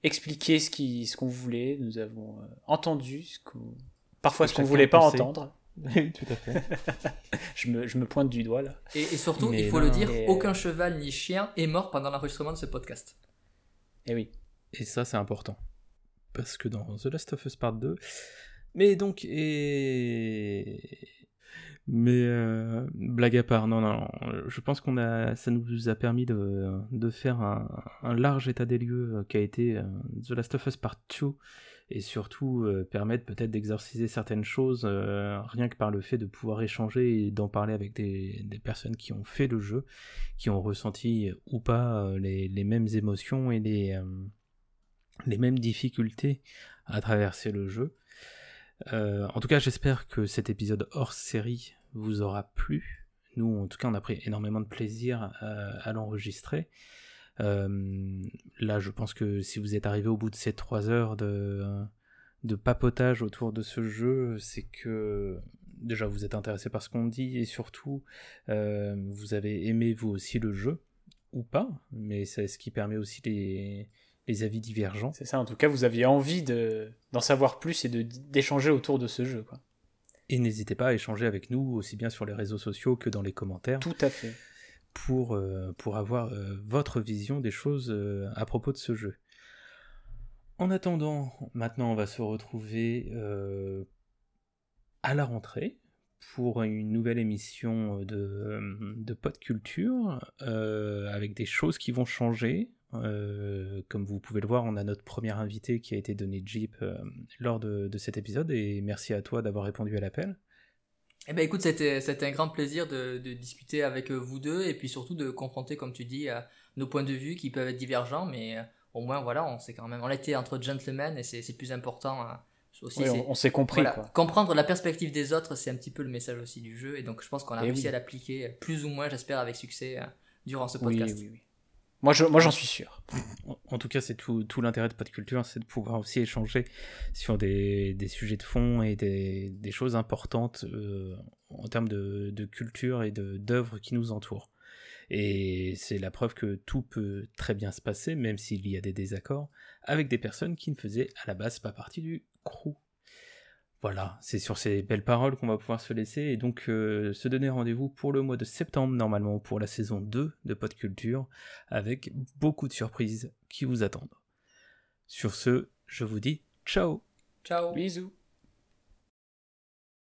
expliqué ce qu'on voulait, nous avons euh, entendu ce qu'on- parfois ce qu'on voulait pas pensait. entendre. <laughs> Oui, tout à fait. <laughs> Je me, je me pointe du doigt là. Et, et surtout, Mais il faut non, le dire, aucun cheval ni chien est mort pendant l'enregistrement de ce podcast. Et oui. Et ça, c'est important. Parce que dans The Last of Us Part 2. Mais donc, et. Mais euh, blague à part, non, non, je pense qu'on a, ça nous a permis de, faire un, large état des lieux euh, qui a été euh, The Last of Us Part 2 et surtout permettre peut-être d'exorciser certaines choses rien que par le fait de pouvoir échanger et d'en parler avec des, personnes qui ont fait le jeu, qui ont ressenti ou pas les, mêmes émotions et les mêmes difficultés à traverser le jeu. Euh, en tout cas, j'espère que cet épisode hors série vous aura plu. Nous, en tout cas, on a pris énormément de plaisir euh, à l'enregistrer. Euh, là, je pense que si vous êtes arrivé au bout de ces trois heures de, de papotage autour de ce jeu, c'est que déjà vous êtes intéressé par ce qu'on dit et surtout vous avez aimé vous aussi le jeu ou pas, mais c'est ce qui permet aussi les, les avis divergents. C'est ça, en tout cas, vous aviez envie d'en savoir plus et d'échanger autour de ce jeu. Quoi. Et n'hésitez pas à échanger avec nous, aussi bien sur les réseaux sociaux que dans les commentaires. Tout à fait. Pour, euh, pour avoir euh, votre vision des choses euh, à propos de ce jeu. En attendant, maintenant on va se retrouver à la rentrée pour une nouvelle émission de, de Pod Culture avec des choses qui vont changer, euh, comme vous pouvez le voir, on a notre premier invité qui a été donné Jeep euh, lors de, cet épisode et merci à toi d'avoir répondu à l'appel. Eh ben écoute, c'était, c'était un grand plaisir de, discuter avec euh, vous deux et puis surtout de confronter, comme tu dis, nos points de vue qui peuvent être divergents, mais au moins voilà, on s'est quand même, on a été entre gentlemen et c'est, plus important. Hein. Aussi, on, s'est compris. Comprendre la perspective des autres, c'est un petit peu le message aussi du jeu et donc je pense qu'on a réussi à l'appliquer plus ou moins, j'espère, avec succès durant ce podcast. Oui, oui, oui. Moi, je, moi, j'en suis sûr. En, tout cas, c'est tout, tout l'intérêt de Pas Culture, c'est de pouvoir aussi échanger sur des, des sujets de fond et des, des choses importantes euh, en termes de, de, culture et d'œuvres qui nous entourent. Et c'est la preuve que tout peut très bien se passer, même s'il y a des désaccords, avec des personnes qui ne faisaient à la base pas partie du crew. Voilà, c'est sur ces belles paroles qu'on va pouvoir se laisser et donc euh, se donner rendez-vous pour le mois de septembre normalement pour la saison 2 de Pod Culture avec beaucoup de surprises qui vous attendent. Sur ce, je vous dis ciao. Ciao. Bisous